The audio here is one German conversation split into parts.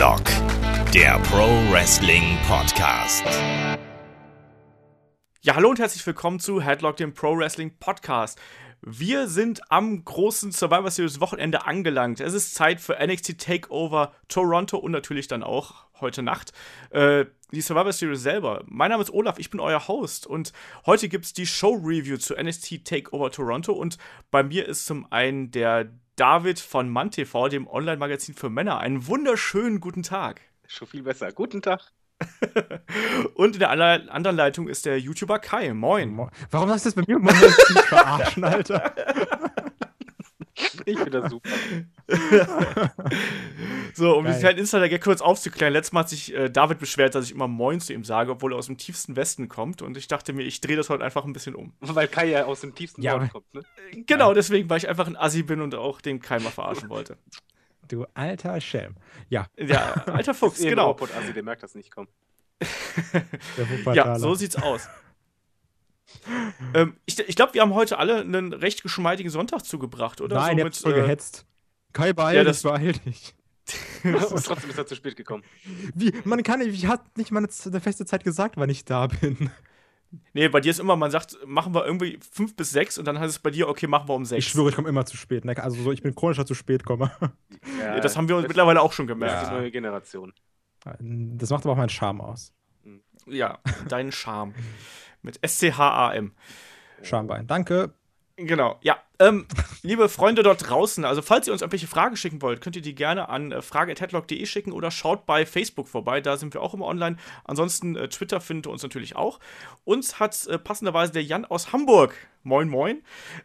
Headlock, der Pro Wrestling Podcast. Ja, hallo und herzlich willkommen zu Headlock, dem Pro Wrestling Podcast. Wir sind am großen Survivor Series Wochenende angelangt. Es ist Zeit für NXT Takeover Toronto und natürlich dann auch heute Nacht äh, die Survivor Series selber. Mein Name ist Olaf, ich bin euer Host und heute gibt es die Show Review zu NXT Takeover Toronto und bei mir ist zum einen der David von MannTV, dem Online-Magazin für Männer. Einen wunderschönen guten Tag. Schon viel besser. Guten Tag. Und in der anderen Leitung ist der YouTuber Kai. Moin. Warum sagst du das bei mir? Verarschen, Alter. Ich finde das super. so, um diesen kleinen Insider-Gag kurz aufzuklären. Letztes Mal hat sich äh, David beschwert, dass ich immer Moin zu ihm sage, obwohl er aus dem tiefsten Westen kommt. Und ich dachte mir, ich drehe das heute einfach ein bisschen um. Weil Kai ja aus dem tiefsten ja, Norden kommt, ne? Äh, genau, ja. deswegen, weil ich einfach ein Assi bin und auch den Kai mal verarschen wollte. Du alter Schelm. Ja. Ja, alter Fuchs, genau. Assi, der merkt das nicht, komm. ja, so sieht's aus ähm, ich ich glaube, wir haben heute alle einen recht geschmeidigen Sonntag zugebracht, oder? Nein, so mit, voll äh, gehetzt. Kai, beeil ja, das beeil dich. und trotzdem ist er zu spät gekommen. Wie, man kann, ich hat nicht mal eine feste Zeit gesagt, wann ich da bin. Nee, bei dir ist immer, man sagt, machen wir irgendwie fünf bis sechs und dann heißt es bei dir, okay, machen wir um sechs. Ich schwöre, ich komme immer zu spät. Ne? Also so, ich bin chronischer zu spät komme. Ja, das haben wir uns mittlerweile auch schon gemerkt. Das ist neue Generation. Das macht aber auch meinen Charme aus. Ja, deinen Charme. Mit S-C-H-A-M. Schambein. Danke. Genau, ja. Ähm, liebe Freunde dort draußen, also falls ihr uns irgendwelche Fragen schicken wollt, könnt ihr die gerne an äh, frage.headlock.de schicken oder schaut bei Facebook vorbei, da sind wir auch immer online. Ansonsten äh, Twitter findet ihr uns natürlich auch. Uns hat äh, passenderweise der Jan aus Hamburg moin moin,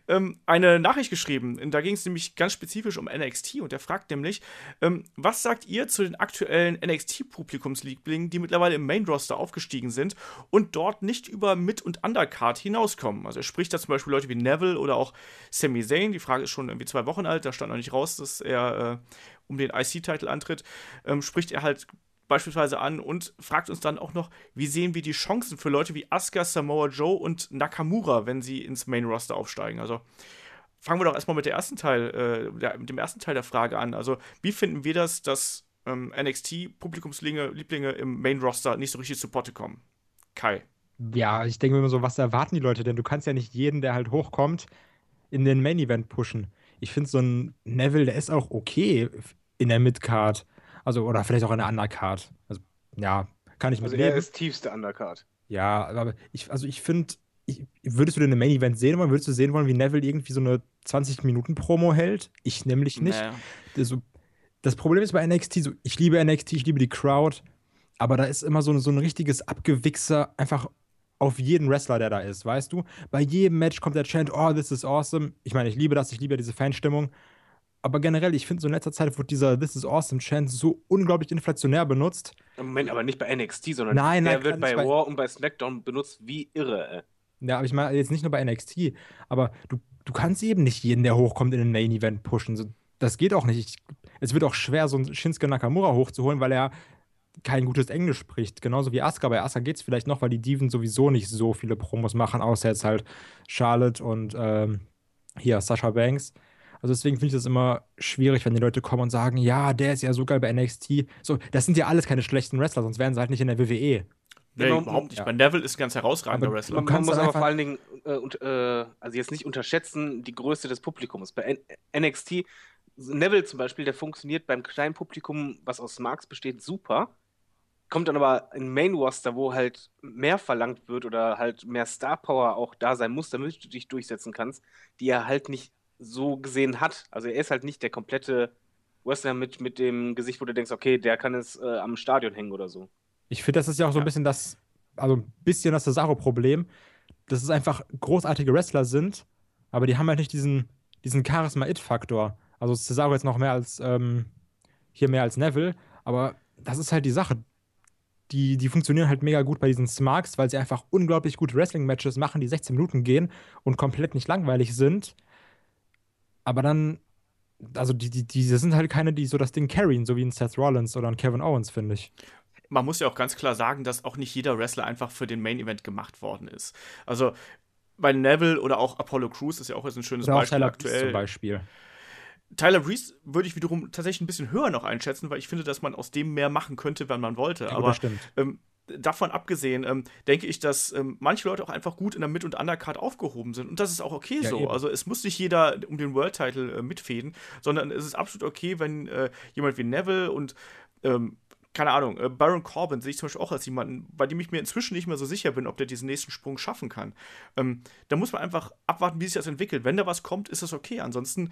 ähm, eine Nachricht geschrieben. Da ging es nämlich ganz spezifisch um NXT und er fragt nämlich, ähm, was sagt ihr zu den aktuellen NXT-Publikumslieblingen, die mittlerweile im Main-Roster aufgestiegen sind und dort nicht über Mid- und Undercard hinauskommen? Also er spricht da zum Beispiel Leute wie Neville oder auch Sami Zayn. Die Frage ist schon irgendwie zwei Wochen alt, da stand noch nicht raus, dass er äh, um den IC-Titel antritt. Ähm, spricht er halt beispielsweise an und fragt uns dann auch noch, wie sehen wir die Chancen für Leute wie Asuka, Samoa Joe und Nakamura, wenn sie ins Main Roster aufsteigen. Also fangen wir doch erstmal mit, der ersten Teil, äh, der, mit dem ersten Teil der Frage an. Also wie finden wir das, dass ähm, NXT-Publikumslieblinge im Main Roster nicht so richtig zu Potte kommen? Kai. Ja, ich denke mir immer so, was erwarten die Leute denn? Du kannst ja nicht jeden, der halt hochkommt, in den Main Event pushen. Ich finde so ein Neville, der ist auch okay in der Midcard. Also, oder vielleicht auch eine Undercard. Also, ja, kann ich mit Also, er ist tiefste Undercard. Ja, aber ich, also ich finde, würdest du denn eine Main Event sehen wollen? Würdest du sehen wollen, wie Neville irgendwie so eine 20-Minuten-Promo hält? Ich nämlich nicht. Naja. Also, das Problem ist bei NXT, so, ich liebe NXT, ich liebe die Crowd, aber da ist immer so, so ein richtiges Abgewichser einfach auf jeden Wrestler, der da ist, weißt du? Bei jedem Match kommt der Chant, oh, this is awesome. Ich meine, ich liebe das, ich liebe diese Fanstimmung aber generell, ich finde, so in letzter Zeit wird dieser This is Awesome Chant so unglaublich inflationär benutzt. Moment, aber nicht bei NXT, sondern nein, der nein, wird bei Raw und bei SmackDown benutzt wie irre. Ey. Ja, aber ich meine jetzt nicht nur bei NXT, aber du, du kannst eben nicht jeden, der hochkommt, in den Main Event pushen. Das geht auch nicht. Ich, es wird auch schwer, so einen Shinsuke Nakamura hochzuholen, weil er kein gutes Englisch spricht. Genauso wie Asuka. Bei Asuka geht es vielleicht noch, weil die Diven sowieso nicht so viele Promos machen, außer jetzt halt Charlotte und ähm, hier Sasha Banks. Also deswegen finde ich das immer schwierig, wenn die Leute kommen und sagen, ja, der ist ja so geil bei NXT. So, das sind ja alles keine schlechten Wrestler, sonst wären sie halt nicht in der WWE. Nee, genau, überhaupt nicht. Ja. Bei Neville ist ein ganz herausragender aber Wrestler. Man, man muss aber vor allen Dingen, äh, und, äh, also jetzt nicht unterschätzen, die Größe des Publikums. Bei N NXT, Neville zum Beispiel, der funktioniert beim kleinen Publikum, was aus Marks besteht, super. Kommt dann aber in Main Roster, wo halt mehr verlangt wird oder halt mehr Star Power auch da sein muss, damit du dich durchsetzen kannst, die er halt nicht so gesehen hat. Also er ist halt nicht der komplette Wrestler mit, mit dem Gesicht, wo du denkst, okay, der kann es äh, am Stadion hängen oder so. Ich finde, das ist ja auch so ein bisschen das, also ein bisschen das Cesaro-Problem, dass es einfach großartige Wrestler sind, aber die haben halt nicht diesen, diesen Charisma-It-Faktor. Also Cesaro jetzt noch mehr als, ähm, hier mehr als Neville, aber das ist halt die Sache. Die, die funktionieren halt mega gut bei diesen Smarks, weil sie einfach unglaublich gute Wrestling-Matches machen, die 16 Minuten gehen und komplett nicht langweilig sind aber dann, also die, die, die sind halt keine, die so das Ding carryen, so wie ein Seth Rollins oder ein Kevin Owens, finde ich. Man muss ja auch ganz klar sagen, dass auch nicht jeder Wrestler einfach für den Main Event gemacht worden ist. Also bei Neville oder auch Apollo Crews ist ja auch jetzt ein schönes oder Beispiel aktuell. Zum Beispiel. Tyler Breeze würde ich wiederum tatsächlich ein bisschen höher noch einschätzen, weil ich finde, dass man aus dem mehr machen könnte, wenn man wollte. Ja, gut, Aber das stimmt. ähm, davon abgesehen, ähm, denke ich, dass ähm, manche Leute auch einfach gut in der Mid- und Undercard aufgehoben sind. Und das ist auch okay Ja, so. eben. Also es muss nicht jeder um den World Title äh, mitfäden, sondern es ist absolut okay, wenn äh, jemand wie Neville und ähm, keine Ahnung, äh, Baron Corbin sehe ich zum Beispiel auch als jemanden, bei dem ich mir inzwischen nicht mehr so sicher bin, ob der diesen nächsten Sprung schaffen kann. Ähm, da muss man einfach abwarten, wie sich das entwickelt. Wenn da was kommt, ist das okay. Ansonsten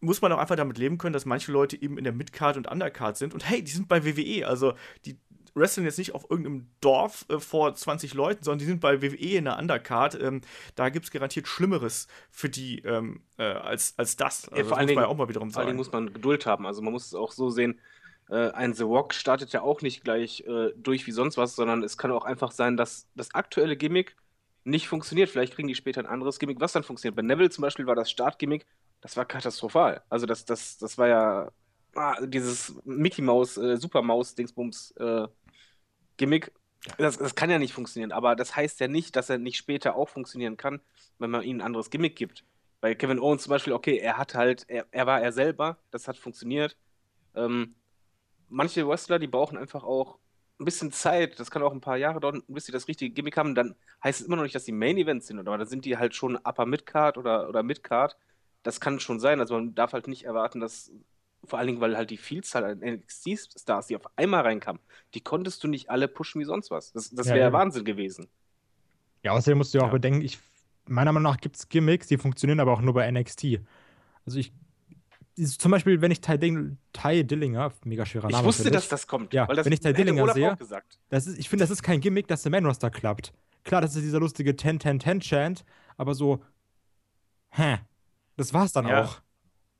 muss man auch einfach damit leben können, dass manche Leute eben in der Midcard und Undercard sind. Und hey, die sind bei WWE. Also die wresteln jetzt nicht auf irgendeinem Dorf äh, vor 20 Leuten, sondern die sind bei WWE in der Undercard. Ähm, da gibt es garantiert Schlimmeres für die ähm, äh, als, als das. Also Ja, vor das allen muss man ja Dingen- auch mal wiederum Vor allen sagen. muss man Geduld haben. Also man muss es auch so sehen, äh, ein The Rock startet ja auch nicht gleich äh, durch wie sonst was, sondern es kann auch einfach sein, dass das aktuelle Gimmick nicht funktioniert. Vielleicht kriegen die später ein anderes Gimmick, was dann funktioniert. Bei Neville zum Beispiel war das Startgimmick, das war katastrophal. Also das, das, das war ja ah, dieses Mickey Maus, äh, Super Maus Dingsbums äh, Gimmick. Das, das kann ja nicht funktionieren, aber das heißt ja nicht, dass er nicht später auch funktionieren kann, wenn man ihm ein anderes Gimmick gibt. Bei Kevin Owens zum Beispiel, okay, er hat halt, er, er war er selber, das hat funktioniert. Ähm, manche Wrestler, die brauchen einfach auch ein bisschen Zeit, das kann auch ein paar Jahre dauern, bis sie das richtige Gimmick haben. Dann heißt es immer noch nicht, dass die Main Events sind, aber dann sind die halt schon Upper Midcard oder, oder Midcard. Das kann schon sein. Also man darf halt nicht erwarten, dass, vor allen Dingen, weil halt die Vielzahl an NXT-Stars, die auf einmal reinkamen, die konntest du nicht alle pushen wie sonst was. Das, das Ja, wäre eben. Wahnsinn gewesen. Ja, außerdem musst du ja auch Ja. bedenken, ich, meiner Meinung nach gibt es Gimmicks, die funktionieren aber auch nur bei NXT. Also ich, zum Beispiel, wenn ich Ty, Ding, Ty Dillinger, mega schwerer Ich Name, wusste, finde dass das kommt. Ja, weil das wenn ich Ty Dillinger sehe-. Das ist, ich finde, das ist kein Gimmick, dass der Main-Roster klappt. Klar, das ist dieser lustige 10-10-10-Chant, aber so, hä, das war's dann Ja. auch.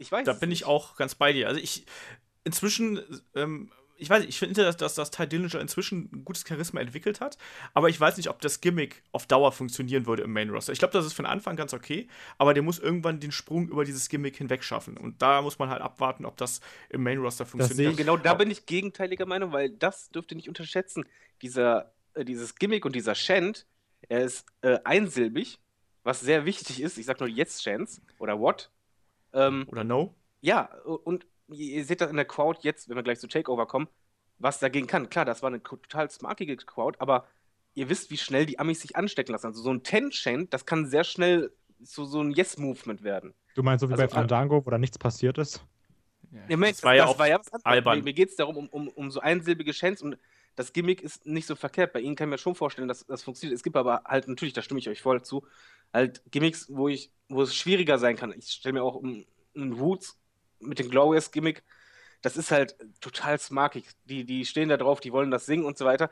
Ich weiß Da bin ich auch ganz bei dir. Also ich inzwischen, ähm, ich weiß, nicht, ich finde, dass, dass das Ty Dillinger inzwischen ein gutes Charisma entwickelt hat, aber ich weiß nicht, ob das Gimmick auf Dauer funktionieren würde im Main Roster. Ich glaube, das ist für den Anfang ganz okay, aber der muss irgendwann den Sprung über dieses Gimmick hinweg schaffen. Und da muss man halt abwarten, ob das im Main Roster funktioniert. Genau da bin ich gegenteiliger Meinung, weil das dürft ihr nicht unterschätzen. Dieser, äh, dieses Gimmick und dieser Chant, er ist äh, einsilbig, was sehr wichtig ist. Ich sag nur jetzt Chants oder what. Ähm, Oder no? ja, und ihr seht das in der Crowd jetzt, wenn wir gleich zu Takeover kommen, was dagegen kann. Klar, das war eine total smarkige Crowd, aber ihr wisst, wie schnell die Amis sich anstecken lassen. Also so ein Ten-Chant, das kann sehr schnell so, so ein Yes-Movement werden. Du meinst so wie Also, bei Fandango, wo da nichts passiert ist? Ja, Moment, das war ja das auch war ja was anderes. albern. Mir, mir geht es darum, um, um, um so einsilbige Chants und das Gimmick ist nicht so verkehrt. Bei Ihnen kann ich mir schon vorstellen, dass das funktioniert. Es gibt aber halt natürlich, da stimme ich euch voll zu, halt Gimmicks, wo ich, wo es schwieriger sein kann. Ich stelle mir auch um, einen Roots mit dem Glorious-Gimmick, das ist halt total smarkig. Die, die stehen da drauf, die wollen das singen und so weiter.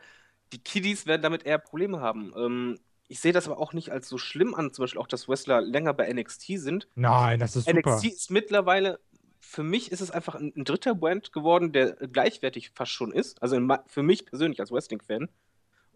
Die Kiddies werden damit eher Probleme haben. Ähm, ich sehe das aber auch nicht als so schlimm an, zum Beispiel auch, dass Wrestler länger bei NXT sind. Nein, das ist super. NXT ist mittlerweile, für mich ist es einfach ein, ein dritter Brand geworden, der gleichwertig fast schon ist. Also in, für mich persönlich als Wrestling-Fan.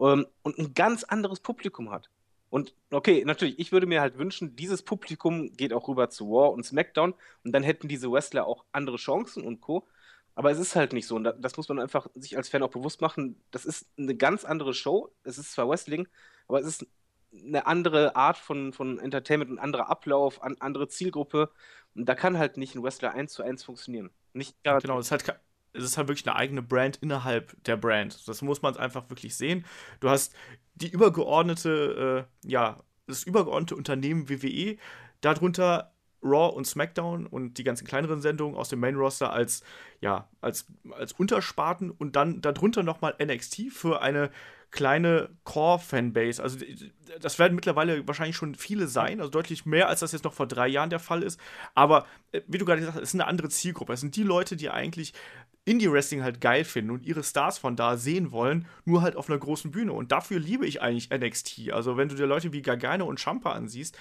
Ähm, und ein ganz anderes Publikum hat. Und okay, natürlich, ich würde mir halt wünschen, dieses Publikum geht auch rüber zu War und SmackDown und dann hätten diese Wrestler auch andere Chancen und Co. Aber es ist halt nicht so. Und da- das muss man einfach sich als Fan auch bewusst machen. Das ist eine ganz andere Show. Es ist zwar Wrestling, aber es ist eine andere Art von, von Entertainment, ein anderer Ablauf, an andere Zielgruppe. Und da kann halt nicht ein Wrestler eins zu eins funktionieren. Nicht. Genau, es ist halt, es ist halt wirklich eine eigene Brand innerhalb der Brand. Das muss man einfach wirklich sehen. Du hast die übergeordnete, äh, ja, das übergeordnete Unternehmen WWE, darunter Raw und SmackDown und die ganzen kleineren Sendungen aus dem Main Roster als, ja, als, als Untersparten und dann darunter nochmal NXT für eine kleine Core-Fanbase. Also das werden mittlerweile wahrscheinlich schon viele sein, also deutlich mehr, als das jetzt noch vor drei Jahren der Fall ist. Aber äh, wie du gerade gesagt hast, es ist eine andere Zielgruppe. Es sind die Leute, die eigentlich Indie-Wrestling halt geil finden und ihre Stars von da sehen wollen, nur halt auf einer großen Bühne. Und dafür liebe ich eigentlich NXT. Also wenn du dir Leute wie Gargano und Champa ansiehst,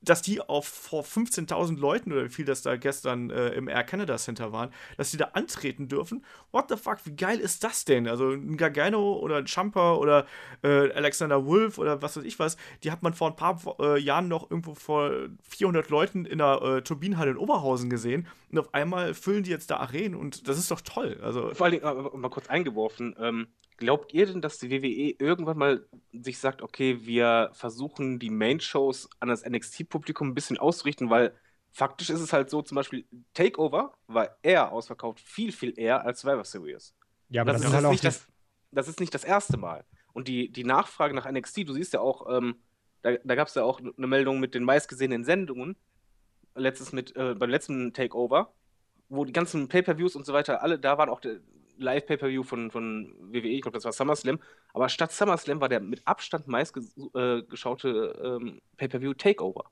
dass die auf vor 15.000 Leuten oder wie viel das da gestern äh, im Air Canada Center waren, dass die da antreten dürfen. What the fuck, wie geil ist das denn? Also ein Gargano oder ein Champa oder äh, Alexander Wolf oder was weiß ich was, die hat man vor ein paar äh, Jahren noch irgendwo vor 400 Leuten in der äh, Turbinenhalle in Oberhausen gesehen und auf einmal füllen die jetzt da Arenen und das ist doch toll. Also Vor allen Dingen, äh, mal kurz eingeworfen, ähm, glaubt ihr denn, dass die WWE irgendwann mal sich sagt, okay, wir versuchen die Main-Shows an das NXT-Publikum ein bisschen auszurichten, weil faktisch ist es halt so, zum Beispiel Takeover war eher ausverkauft, viel, viel eher als Survivor Series. Ja, aber das, das, ist halt auch nicht das, das ist nicht das erste Mal. Und die, die Nachfrage nach NXT, du siehst ja auch, ähm, da, da gab es ja auch eine Meldung mit den meistgesehenen Sendungen, letztes mit, äh, beim letzten Takeover, wo die ganzen Pay-Per-Views und so weiter, alle da waren, auch der Live-Pay-Per-View von, von WWE, ich glaube, das war SummerSlam, aber statt SummerSlam war der mit Abstand meistgeschaute äh, ähm, Pay-Per-View Takeover.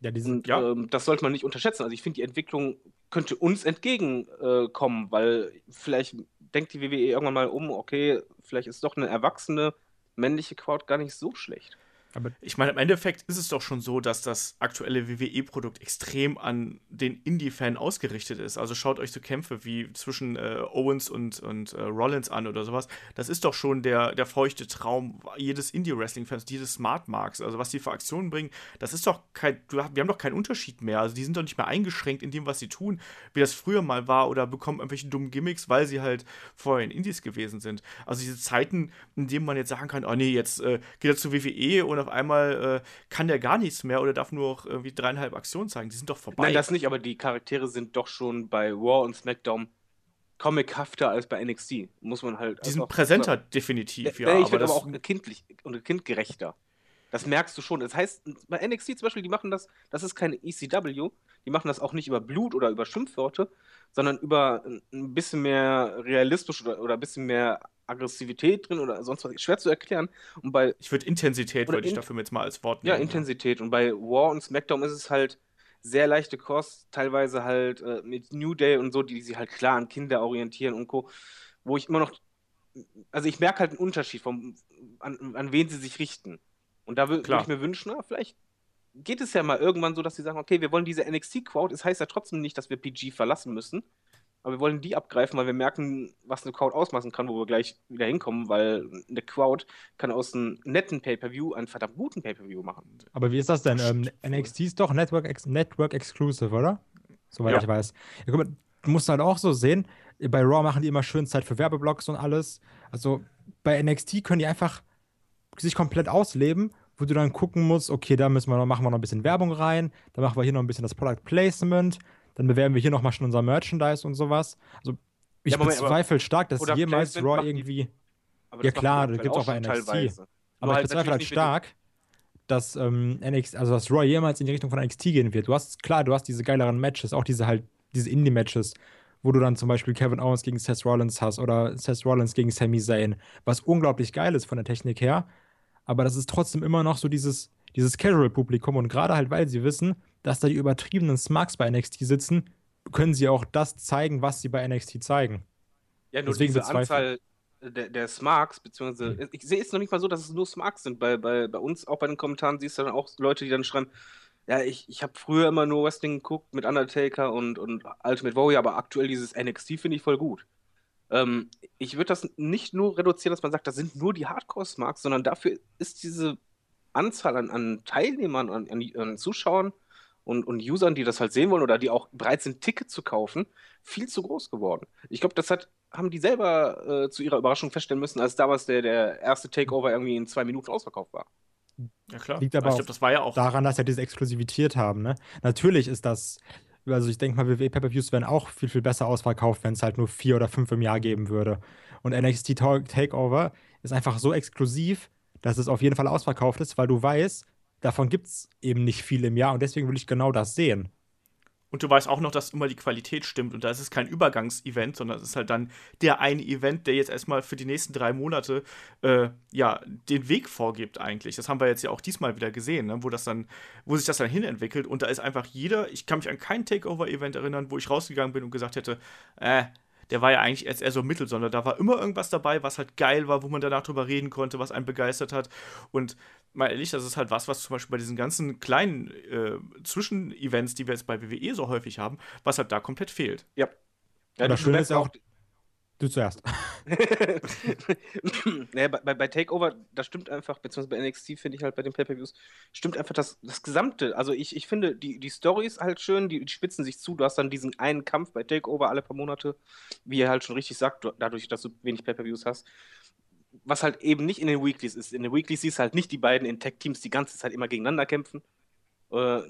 ja, diesen, Und Ja. ähm, das sollte man nicht unterschätzen. Also ich finde, die Entwicklung könnte uns entgegenkommen, äh, weil vielleicht denkt die WWE irgendwann mal um, okay, vielleicht ist doch eine erwachsene männliche Crowd gar nicht so schlecht. Aber Ich meine, im Endeffekt ist es doch schon so, dass das aktuelle WWE-Produkt extrem an den Indie-Fan ausgerichtet ist. Also schaut euch so Kämpfe wie zwischen äh, Owens und, und äh, Rollins an oder sowas. Das ist doch schon der, der feuchte Traum jedes Indie-Wrestling-Fans, jedes Smart-Marks. Also was die für Aktionen bringen, das ist doch kein, wir haben doch keinen Unterschied mehr. Also die sind doch nicht mehr eingeschränkt in dem, was sie tun, wie das früher mal war oder bekommen irgendwelche dummen Gimmicks, weil sie halt vorher in Indies gewesen sind. Also diese Zeiten, in denen man jetzt sagen kann, oh nee, jetzt äh, geht er zu WWE und auf einmal äh, kann der gar nichts mehr oder darf nur noch irgendwie dreieinhalb Aktionen zeigen. Die sind doch vorbei. Nein, das nicht, aber die Charaktere sind doch schon bei Raw und SmackDown comichafter als bei NXT. Muss man halt. die sind präsenter, sagen. definitiv, Ja, ja. ich finde das, aber auch kindlich und kindgerechter. Das merkst du schon. Das heißt, bei NXT zum Beispiel, die machen das, das ist keine ECW, die machen das auch nicht über Blut oder über Schimpfworte, sondern über ein- bisschen mehr realistisch oder, oder ein bisschen mehr Aggressivität drin oder sonst was. Schwer zu erklären. Und bei ich würde Intensität, würde ich in- dafür jetzt mal als Wort ja, nehmen. Intensität. Und bei War und SmackDown ist es halt sehr leichte Kost, teilweise halt äh, mit New Day und so, die sich halt klar an Kinder orientieren und Co. Wo ich immer noch, also ich merke halt einen Unterschied vom, an, an wen sie sich richten. Und da wür- würde ich mir wünschen, na, vielleicht geht es ja mal irgendwann so, dass sie sagen, okay, wir wollen diese NXT-Crowd, es heißt ja trotzdem nicht, dass wir PG verlassen müssen, aber wir wollen die abgreifen, weil wir merken, was eine Crowd ausmachen kann, wo wir gleich wieder hinkommen, weil eine Crowd kann aus einem netten Pay-Per-View einen verdammt guten Pay-Per-View machen. aber wie ist das denn? Das Ähm. NXT ist doch Network, ex Network Exclusive, oder? Soweit Ja. ich weiß. Ja, guck mal, du musst halt auch so sehen, bei Raw machen die immer schön Zeit für Werbeblocks und alles. Also bei NXT können die einfach sich komplett ausleben, wo du dann gucken musst, okay, da müssen wir noch, machen wir noch ein bisschen Werbung rein, dann machen wir hier noch ein bisschen das Product Placement, dann bewerben wir hier noch mal schon unser Merchandise und sowas. Also ich Ja, Moment, bezweifle stark, dass jemals Placement Raw die- irgendwie Aber Ja, das klar, macht da gibt's auch bei NXT. teilweise. Aber Nur ich bezweifle halt stark, dass ähm, NXT, also dass Raw jemals in die Richtung von NXT gehen wird. Du hast, klar, du hast diese geileren Matches, auch diese halt, diese Indie-Matches, wo du dann zum Beispiel Kevin Owens gegen Seth Rollins hast oder Seth Rollins gegen Sami Zayn, was unglaublich geil ist von der Technik her. Aber das ist trotzdem immer noch so dieses, dieses Casual-Publikum und gerade halt, weil sie wissen, dass da die übertriebenen Smarks bei NXT sitzen, können sie auch das zeigen, was sie bei NXT zeigen. Ja, nur Deswegen diese Anzahl der, der Smarks, beziehungsweise, Hm. ich sehe es noch nicht mal so, dass es nur Smarks sind. Bei, bei, bei uns, auch bei den Kommentaren, siehst du dann auch Leute, die dann schreiben, ja, ich, ich habe früher immer nur Wrestling geguckt mit Undertaker und, und Ultimate Warrior, aber aktuell dieses NXT finde ich voll gut. Ähm, ich würde das nicht nur reduzieren, dass man sagt, das sind nur die Hardcore-Smarks, sondern dafür ist diese Anzahl an, an Teilnehmern, an, an, an Zuschauern und, und Usern, die das halt sehen wollen oder die auch bereit sind, Ticket zu kaufen, viel zu groß geworden. Ich glaube, das hat, haben die selber äh, zu ihrer Überraschung feststellen müssen, als damals der, der erste Takeover irgendwie in zwei Minuten ausverkauft war. Ja, klar. Liegt aber ich auch glaube, das war ja auch. daran, dass sie diese Exklusivität haben. Ne? Natürlich ist das, also ich denke mal, WWE Pay-Per-Views wären auch viel, viel besser ausverkauft, wenn es halt nur vier oder fünf im Jahr geben würde. Und NXT Ta- Takeover ist einfach so exklusiv, dass es auf jeden Fall ausverkauft ist, weil du weißt, davon gibt es eben nicht viel im Jahr und deswegen will ich genau das sehen. Und du weißt auch noch, dass immer die Qualität stimmt und da ist es kein Übergangsevent, sondern es ist halt dann der eine Event, der jetzt erstmal für die nächsten drei Monate äh, ja den Weg vorgibt eigentlich. Das haben wir jetzt ja auch diesmal wieder gesehen, ne? wo das dann, wo sich das dann hinentwickelt und da ist einfach jeder, ich kann mich an kein Takeover-Event erinnern, wo ich rausgegangen bin und gesagt hätte, äh, der war ja eigentlich erst eher so mittel, sondern da war immer irgendwas dabei, was halt geil war, wo man danach drüber reden konnte, was einen begeistert hat. Und mal ehrlich, das ist halt was, was zum Beispiel bei diesen ganzen kleinen äh, Zwischenevents, die wir jetzt bei WWE so häufig haben, was halt da komplett fehlt. Ja. Ja, das Schöne ist auch, du zuerst. naja, bei, bei- Takeover, da stimmt einfach, beziehungsweise bei NXT finde ich halt bei den Pay-Per-Views, stimmt einfach das, das Gesamte. Also ich, ich finde, die, die Story ist halt schön, die, die spitzen sich zu. Du hast dann diesen einen Kampf bei Takeover alle paar Monate, wie ihr halt schon richtig sagt, du, dadurch, dass du wenig Pay-Per-Views hast. Was halt eben nicht in den Weeklies ist. In den Weeklies siehst du halt nicht die beiden in Tag-Teams die ganze Zeit immer gegeneinander kämpfen. Äh,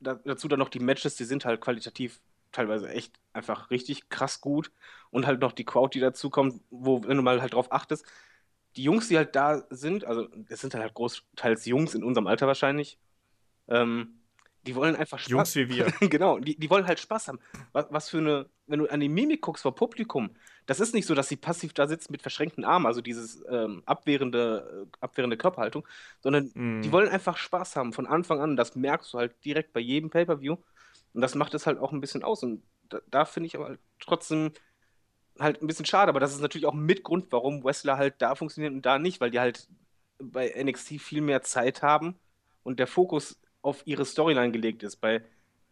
da, dazu dann noch die Matches, die sind halt qualitativ teilweise echt einfach richtig krass gut. Und halt noch die Crowd, die dazukommt, wo, wenn du mal halt drauf achtest, die Jungs, die halt da sind, also es sind halt großteils Jungs in unserem Alter wahrscheinlich, ähm, die wollen einfach Spaß. Jungs wie wir. genau, die, die wollen halt Spaß haben. Was, was für eine, wenn du an die Mimik guckst vor Publikum, das ist nicht so, dass sie passiv da sitzen mit verschränkten Armen, also dieses ähm, abwehrende, äh, abwehrende Körperhaltung, sondern Mm. die wollen einfach Spaß haben von Anfang an. Das merkst du halt direkt bei jedem Pay-Per-View. Und das macht es halt auch ein bisschen aus. Und da, da finde ich aber trotzdem halt ein bisschen schade. Aber das ist natürlich auch mit Grund, warum Wrestler halt da funktionieren und da nicht, weil die halt bei NXT viel mehr Zeit haben und der Fokus auf ihre Storyline gelegt ist. Bei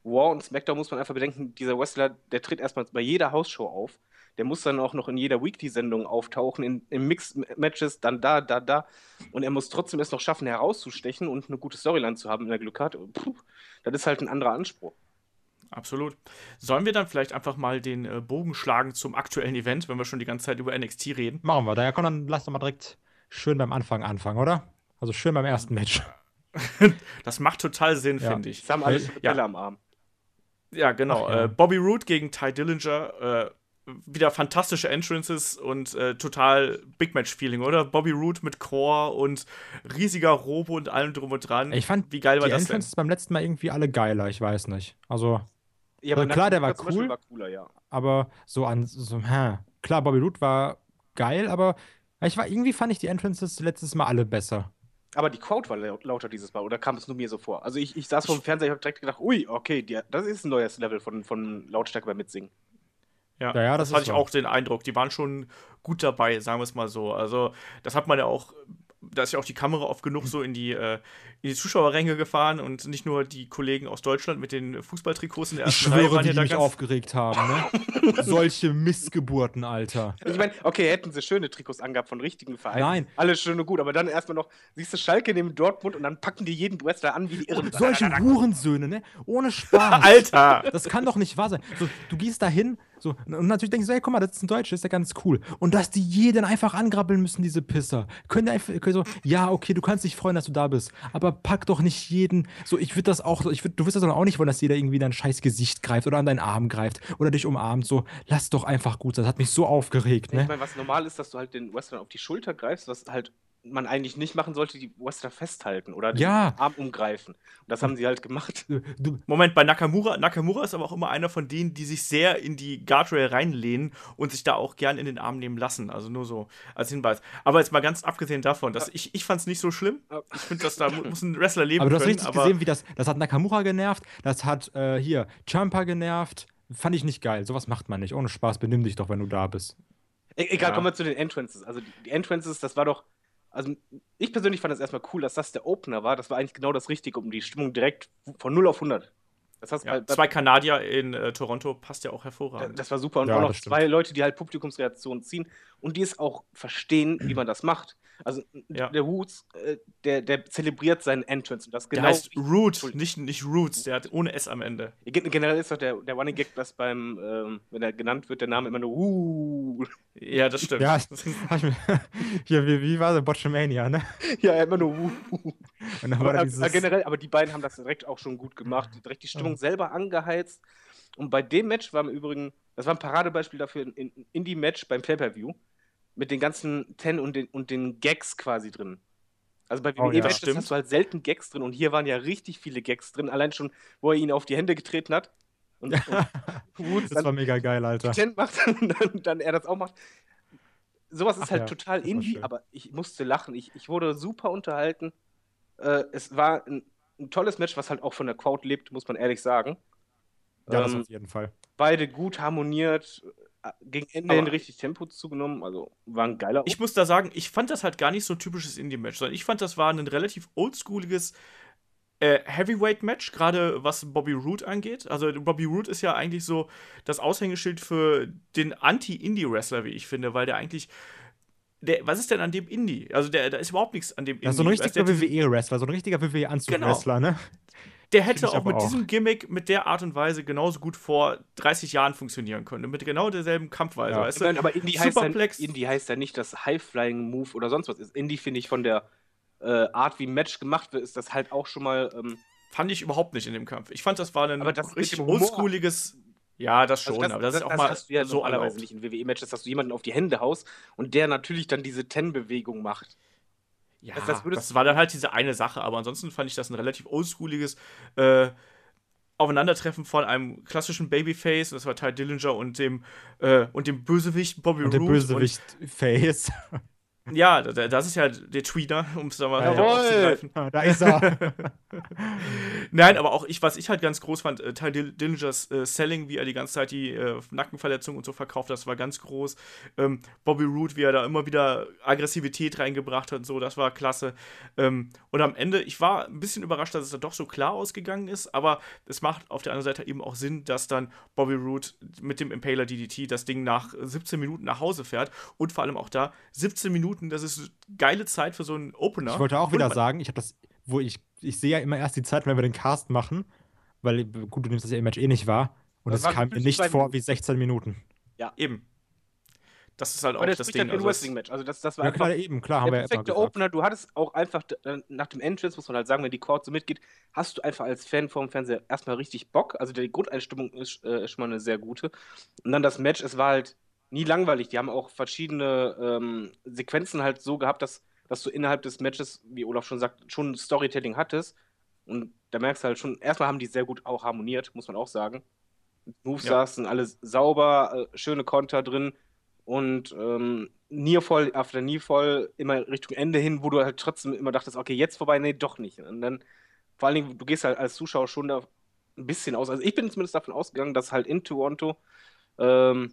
War und SmackDown muss man einfach bedenken, dieser Wrestler, der tritt erstmal bei jeder Hausshow auf. Der muss dann auch noch in jeder Weekly-Sendung auftauchen, in, in Mixed-Matches, dann da, da, da. Und er muss trotzdem es noch schaffen, herauszustechen und eine gute Storyline zu haben, wenn er Glück hat. Puh, das ist halt ein anderer Anspruch. Absolut. Sollen wir dann vielleicht einfach mal den äh, Bogen schlagen zum aktuellen Event, wenn wir schon die ganze Zeit über NXT reden? Machen wir. Daher komm, dann lass doch mal direkt schön beim Anfang anfangen, oder? Also schön beim ersten Match. Das macht total Sinn, Ja. finde ich. Jetzt haben alle Ja. Bälle am Arm. Ja, genau. Ach ja. Äh, Bobby Roode gegen Ty Dillinger. Äh, wieder fantastische Entrances und äh, total Big Match-Feeling, oder? Bobby Roode mit Core und riesiger Robo und allem drum und dran. Ich fand Wie geil war die das denn? Entrances beim letzten Mal irgendwie alle geiler, ich weiß nicht. Also, Ja, Also klar, der war cool. War cooler, ja. aber so an, so, hä. Klar, Bobby Roode war geil, aber ich war, irgendwie fand ich die Entrances letztes Mal alle besser. Aber die Crowd war laut- lauter dieses Mal, oder kam es nur mir so vor? Also ich, ich saß vor dem Fernseher, ich habe direkt gedacht, ui, okay, die, das ist ein neues Level von, von Lautstärke beim Mitsingen. Ja, Ja, ja, das, das hatte ist ich wahr. auch den Eindruck. Die waren schon gut dabei, sagen wir es mal so. Also, das hat man ja auch, da ist ja auch die Kamera oft genug so in die, äh, in die Zuschauerränge gefahren und nicht nur die Kollegen aus Deutschland mit den Fußballtrikots in der Ich ersten Reihe schwöre, waren wie ja die da mich ganz. aufgeregt haben, ne? Solche Missgeburten, Alter. Ich meine, okay, hätten sie schöne Trikots angehabt von richtigen Vereinen. Nein. Alles schön und gut, aber dann erstmal noch, siehst du Schalke neben Dortmund und dann packen die jeden Wrestler an wie die Irren. Solche Hurensöhne, ne? Ohne Spaß. Alter! Das kann doch nicht wahr sein. So, du gehst da hin so, und natürlich denkst du, ey, guck mal, das ist ein Deutscher, ist ja ganz cool. Und dass die jeden einfach angrabbeln müssen, diese Pisser. Können die einfach können so, ja, okay, du kannst dich freuen, dass du da bist, aber pack doch nicht jeden. So, ich würde das auch, ich würd, du wirst das doch auch nicht wollen, dass jeder irgendwie dein scheiß Gesicht greift oder an deinen Arm greift oder dich umarmt. So, lass doch einfach gut sein. Das hat mich so aufgeregt, Ich ne? meine, was normal ist, dass du halt den Wrestler auf die Schulter greifst, was halt man eigentlich nicht machen sollte, die Wrestler festhalten oder den Ja. Arm umgreifen. Und das haben sie halt gemacht. Du, Moment, bei Nakamura, Nakamura ist aber auch immer einer von denen, die sich sehr in die Guardrail reinlehnen und sich da auch gern in den Arm nehmen lassen. Also nur so als Hinweis. Aber jetzt mal ganz abgesehen davon, dass ich, ich fand es nicht so schlimm. Ich finde, dass da mu- muss ein Wrestler leben aber du hast können. richtig aber gesehen, wie das, das hat Nakamura genervt, das hat äh, hier Champa genervt. Fand ich nicht geil. Sowas macht man nicht. Ohne Spaß, benimm dich doch, wenn du da bist. E egal, Ja. kommen wir zu den Entrances. Also die, die Entrances, das war doch. Also ich persönlich fand es erstmal cool, dass das der Opener war. Das war eigentlich genau das Richtige, um die Stimmung direkt von 0 auf 100. Das heißt, ja, bei- zwei Kanadier in äh, Toronto passt ja auch hervorragend. Das war super. Und Ja, auch noch das zwei Leute, die halt Publikumsreaktionen ziehen und die es auch verstehen, wie man das macht. Also Ja. der Woods, äh, der, der zelebriert seinen Entrance und das der genau. heißt wie- Root, nicht, nicht Roots, der hat ohne S am Ende. Gen- Generell ist doch der, der Running Gag, dass beim, ähm, wenn er genannt wird, der Name immer nur uh, Ja, das stimmt. Ja, hab ich mir, hier, wie, wie war der Botchamania, ne? ja, immer nur uh. Und dann war Aber, äh, dieses, generell, aber die beiden haben das direkt auch schon gut gemacht, direkt die Stimmung selber angeheizt. Und bei dem Match war im Übrigen, das war ein Paradebeispiel dafür, ein in, Indie-Match beim Pay-Per-View, mit den ganzen Ten und den, und den Gags quasi drin. Also bei Oh, ja. WWE-Matches Stimmt. hast du halt selten Gags drin und hier waren ja richtig viele Gags drin, allein schon, wo er ihn auf die Hände getreten hat. Und, und das war dann mega geil, Alter. Ten macht und dann, dann er das auch macht. Sowas ist Ach halt ja, total war indie, aber ich musste lachen. Ich, ich wurde super unterhalten. Äh, es war ein, ein tolles Match, was halt auch von der Crowd lebt, muss man ehrlich sagen. Ja, das Ähm, auf jeden Fall. beide gut harmoniert, äh, gegen Ende Aber- hin richtig Tempo zugenommen, also war ein geiler Ich muss da sagen, ich fand das halt gar nicht so ein typisches Indie-Match, sondern ich fand, das war ein relativ oldschooliges äh, Heavyweight-Match, gerade was Bobby Roode angeht. Also Bobby Roode ist ja eigentlich so das Aushängeschild für den Anti-Indie-Wrestler, wie ich finde, weil der eigentlich. Der, was ist denn an dem Indie? Also der, da ist überhaupt nichts an dem Das ist so ein richtiger WWE-Wrestler, so ein richtiger WWE-Anzug-Wrestler, ne? Der hätte auch mit auch. diesem Gimmick, mit der Art und Weise genauso gut vor 30 Jahren funktionieren können. Mit genau derselben Kampfweise, Ja. weißt du? meine, aber Indie heißt, ja, Superplex. Indie heißt ja nicht das High-Flying-Move oder sonst was. Indie finde ich von der äh, Art, wie ein Match gemacht wird, ist das halt auch schon mal ähm, fand ich überhaupt nicht in dem Kampf. Ich fand, das war ein Aber das richtig oldschooliges. Ja, das schon, Also aber das, ist auch mal hast du ja so normalerweise nicht in WWE-Matches, dass du jemanden auf die Hände haust und der natürlich dann diese Ten-Bewegung macht. Ja, Das- das, das war dann halt diese eine Sache, aber ansonsten fand ich das ein relativ oldschooliges äh, Aufeinandertreffen von einem klassischen Babyface, das war Ty Dillinger und dem äh, und dem Bösewicht Bobby Und der Roode. Bösewicht Face. Ja, da- da- das ist ja der Tweener, um es da mal aufzugreifen. da ist er. Nein, aber auch ich, was ich halt ganz groß fand, äh, Ty Dill- Dillingers äh, Selling, wie er die ganze Zeit die äh, Nackenverletzung und so verkauft, das war ganz groß. Ähm, Bobby Roode, wie er da immer wieder Aggressivität reingebracht hat und so, das war klasse. Ähm, und am Ende, ich war ein bisschen überrascht, dass es dann doch so klar ausgegangen ist, aber es macht auf der anderen Seite eben auch Sinn, dass dann Bobby Roode mit dem Impaler DDT das Ding nach 17 Minuten nach Hause fährt und vor allem auch da 17 Minuten, das ist geile Zeit für so einen Opener. Ich wollte auch wieder sagen, ich habe das, wo ich, ich sehe ja immer erst die Zeit, wenn wir den Cast machen, weil, gut, du nimmst das ja im Match eh nicht wahr. Und Das es kam mir nicht vor Minuten. wie 16 Minuten. Eben. Das ist halt auch das Ding. halt also es- Wrestling-Match. Also das, das war Ja, einfach klar, eben, klar, haben wir der ja immer perfekte gesagt. Opener. Du hattest auch einfach äh, nach dem Entrance, muss man halt sagen, wenn die Crowd so mitgeht, hast du einfach als Fan vom Fernseher erstmal richtig Bock. Also die Grundeinstimmung ist, äh, ist schon mal eine sehr gute. Und dann das Match, es war halt nie langweilig. Die haben auch verschiedene ähm, Sequenzen halt so gehabt, dass, dass du innerhalb des Matches, wie Olaf schon sagt, schon Storytelling hattest. Und da merkst du halt schon, erstmal haben die sehr gut auch harmoniert, muss man auch sagen. Moves Ja. saßen alles sauber, äh, schöne Konter drin und ähm, Nearfall after Nearfall immer Richtung Ende hin, wo du halt trotzdem immer dachtest, okay, jetzt vorbei, nee, doch nicht. Und dann, vor allen Dingen, du gehst halt als Zuschauer schon da ein bisschen aus. Also ich bin zumindest davon ausgegangen, dass halt in Toronto ähm,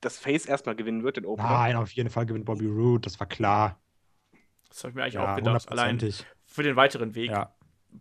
das Face erstmal gewinnen wird, den Opener. Nein, auf jeden Fall gewinnt Bobby Roode, das war klar. Das habe ich mir eigentlich Ja, auch gedacht. Allein für den weiteren Weg. Ja.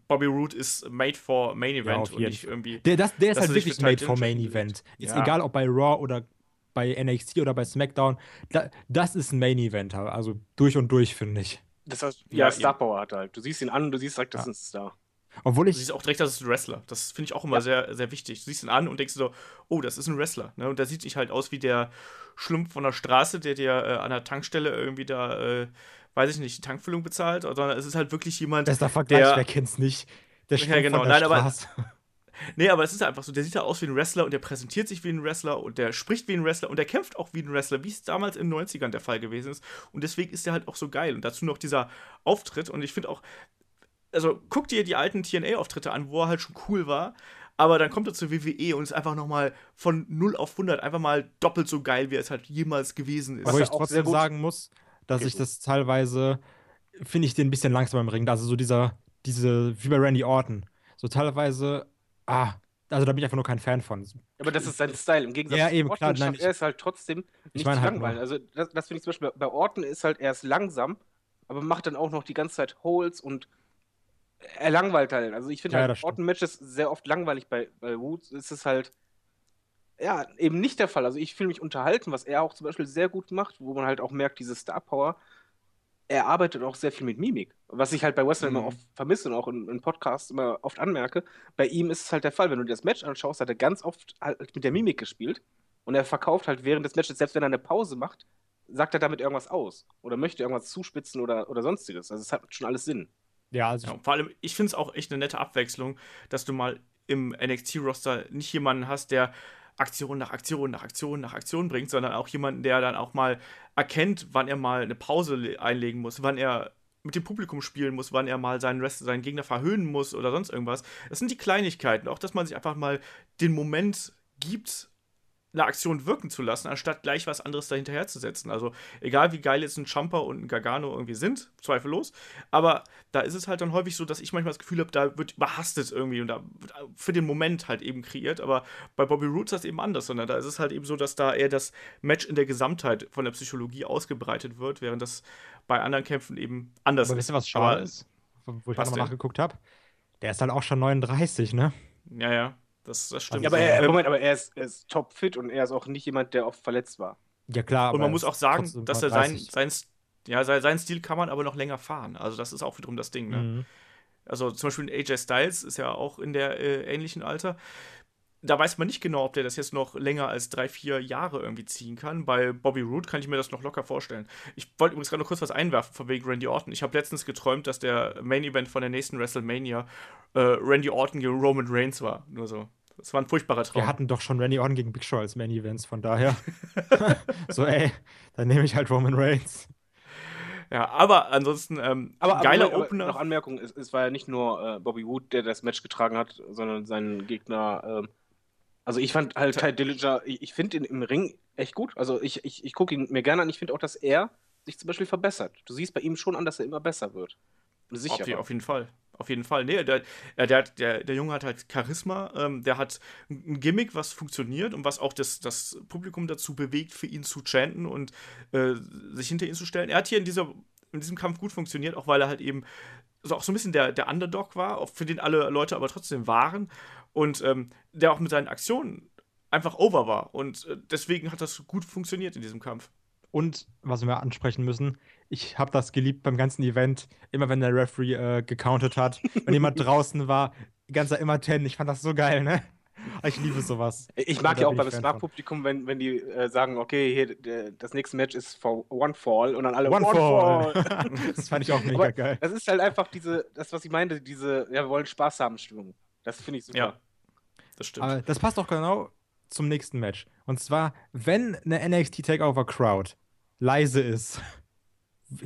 Bobby Roode ist made for Main Event auf und jeden nicht irgendwie. Der, das, der ist halt wirklich für made for Main. Event. Ist Ja. egal, ob bei Raw oder bei NXT oder bei SmackDown. Da, das ist ein Main Event, also durch und durch, finde ich. Das heißt, Ja, ja, Star Power hat halt. Du siehst ihn an und du siehst direkt, das Ja. ist ein Star. Obwohl Du ich. siehst auch direkt, das ist ein Wrestler. Das finde ich auch immer Ja. sehr, sehr wichtig. Du siehst ihn an und denkst so, oh, das ist ein Wrestler. Ne? Und der sieht nicht halt aus wie der Schlumpf von der Straße, der dir äh, an der Tankstelle irgendwie da, äh, weiß ich nicht, die Tankfüllung bezahlt, sondern es ist halt wirklich jemand, Bester Vergleich, der- wer kennt's nicht? Der Ja, Schwung genau. von der Nein, aber- Straße. Nee, aber es ist einfach so, der sieht da aus wie ein Wrestler und der präsentiert sich wie ein Wrestler und der spricht wie ein Wrestler und der kämpft auch wie ein Wrestler, wie es damals in den 90ern der Fall gewesen ist. Und deswegen ist der halt auch so geil. Und dazu noch dieser Auftritt. Und ich finde auch, also guck dir die alten TNA-Auftritte an, wo er halt schon cool war. Aber dann kommt er zur WWE und ist einfach nochmal von 0 auf 100 einfach mal doppelt so geil, wie er es halt jemals gewesen ist. Was Wo ich trotzdem gut- sagen muss, dass Okay, ich das teilweise, finde ich den ein bisschen langsam im Ring. Also so dieser, diese, wie bei Randy Orton. So teilweise, ah, also da bin ich einfach nur kein Fan von. Aber das ist sein Style. Im Gegensatz Ja, zu eben, Orton klar, nein, ich- er ist halt trotzdem nicht halt langweilig. nur- Also das, das finde ich zum Beispiel bei Orton ist halt, er ist langsam, aber macht dann auch noch die ganze Zeit Holes und er langweilt halt. Also ich finde Ja, halt. Orton-Matches sehr oft langweilig. Bei, bei Woods ist es halt ja eben nicht der Fall. Also ich fühle mich unterhalten, was er auch zum Beispiel sehr gut macht, wo man halt auch merkt, diese Star Power. Er arbeitet auch sehr viel mit Mimik, was ich halt bei Wrestling Mhm. immer oft vermisse und auch in, in Podcasts immer oft anmerke. Bei ihm ist es halt der Fall, wenn du dir das Match anschaust, hat er ganz oft halt mit der Mimik gespielt und er verkauft halt während des Matches, selbst wenn er eine Pause macht, sagt er damit irgendwas aus oder möchte irgendwas zuspitzen oder, oder sonstiges. Also es hat schon alles Sinn. Ja, also Ja, vor allem, ich finde es auch echt eine nette Abwechslung, dass du mal im NXT-Roster nicht jemanden hast, der Aktion nach Aktion nach Aktion nach Aktion bringt, sondern auch jemanden, der dann auch mal erkennt, wann er mal eine Pause le- einlegen muss, wann er mit dem Publikum spielen muss, wann er mal seinen, Rest, seinen Gegner verhöhnen muss oder sonst irgendwas. Das sind die Kleinigkeiten. Auch, dass man sich einfach mal den Moment gibt, eine Aktion wirken zu lassen, anstatt gleich was anderes dahinterher zu setzen. Also egal wie geil jetzt ein Jumper und ein Gargano irgendwie sind, zweifellos, aber da ist es halt dann häufig so, dass ich manchmal das Gefühl habe, da wird überhastet irgendwie und da wird für den Moment halt eben kreiert, aber bei Bobby Roode ist das eben anders, sondern da ist es halt eben so, dass da eher das Match in der Gesamtheit von der Psychologie ausgebreitet wird, während das bei anderen Kämpfen eben anders aber ist. wisst ihr, was schade Aber- ist? Wo ich Was gerade mal denn? nachgeguckt habe. Der ist halt auch schon 39, ne? Ja, ja, das, das stimmt. Ja, aber er, Moment, aber er ist, er ist topfit und er ist auch nicht jemand, der oft verletzt war. Ja, klar. Und man muss auch sagen, dass er sein, 39. sein, ja, sein, sein Stil kann man aber noch länger fahren. Also das ist auch wiederum das Ding. Ne? Mhm. Also zum Beispiel AJ Styles ist ja auch in der äh, ähnlichen Alter. Da weiß man nicht genau, ob der das jetzt noch länger als drei, vier Jahre irgendwie ziehen kann. Bei Bobby Roode kann ich mir das noch locker vorstellen. Ich wollte übrigens gerade noch kurz was einwerfen von wegen Randy Orton. Ich habe letztens geträumt, dass der Main Event von der nächsten WrestleMania äh, Randy Orton gegen Roman Reigns war. Nur so. Das war ein furchtbarer Traum. Wir hatten doch schon Randy Orton gegen Big Show als Main Events, von daher. so, ey, dann nehme ich halt Roman Reigns. Ja, aber ansonsten ähm, Aber, geiler aber, aber Opener. noch Anmerkung, es, es war ja nicht nur äh, Bobby Wood, der das Match getragen hat, sondern sein Gegner. ähm, also ich fand halt Ty Dillinger, ich, ich finde ihn im Ring echt gut. Also ich, ich, ich gucke ihn mir gerne an. Ich finde auch, dass er sich zum Beispiel verbessert. Du siehst bei ihm schon an, dass er immer besser wird. Sicher. Auf, auf jeden Fall. Auf jeden Fall. Nee, der, der, der, der, der Junge hat halt Charisma, ähm, der hat ein Gimmick, was funktioniert und was auch das, das Publikum dazu bewegt, für ihn zu chanten und äh, sich hinter ihn zu stellen. Er hat hier in, dieser, in diesem Kampf gut funktioniert, auch weil er halt eben so auch so ein bisschen der, der Underdog war, auch für den alle Leute aber trotzdem waren und ähm, der auch mit seinen Aktionen einfach over war. Und äh, deswegen hat das gut funktioniert in diesem Kampf. Und was wir ansprechen müssen, ich habe das geliebt beim ganzen Event, immer wenn der Referee äh, gecountet hat, wenn jemand draußen war, ganzer immer 10, ich fand das so geil, ne? Ich liebe sowas. Ich mag ja auch beim Smart-Publikum, wenn, wenn die äh, sagen, okay, hier, der, das nächste Match ist for One Fall und dann alle One Fall. Das fand ich auch mega Aber geil. Das ist halt einfach diese, das, was ich meinte, diese, ja, wir wollen Spaß haben, Stimmung. Das finde ich super. Ja. Das stimmt. Aber das passt auch genau zum nächsten Match. Und zwar, wenn eine NXT Takeover Crowd leise ist,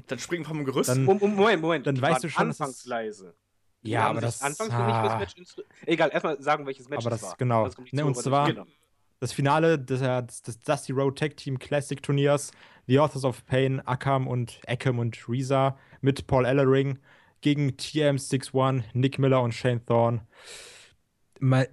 Dann springen wir vom Gerüst. Dann- Um, um, Moment, Moment. Dann Die weißt du schon, dass anfangs es- leise. Die Ja, aber das- Anfangs noch nicht fürs ah. Match instru- Egal, erstmal sagen, welches Match Aber es das- war. genau. Das Ne, und zwar- genau. das Finale des, des, des Dusty Road Tag Team Classic Turniers, The Authors of Pain, Akam und Ekam und Reza mit Paul Ellering gegen TM61, Nick Miller und Shane Thorne. Mal,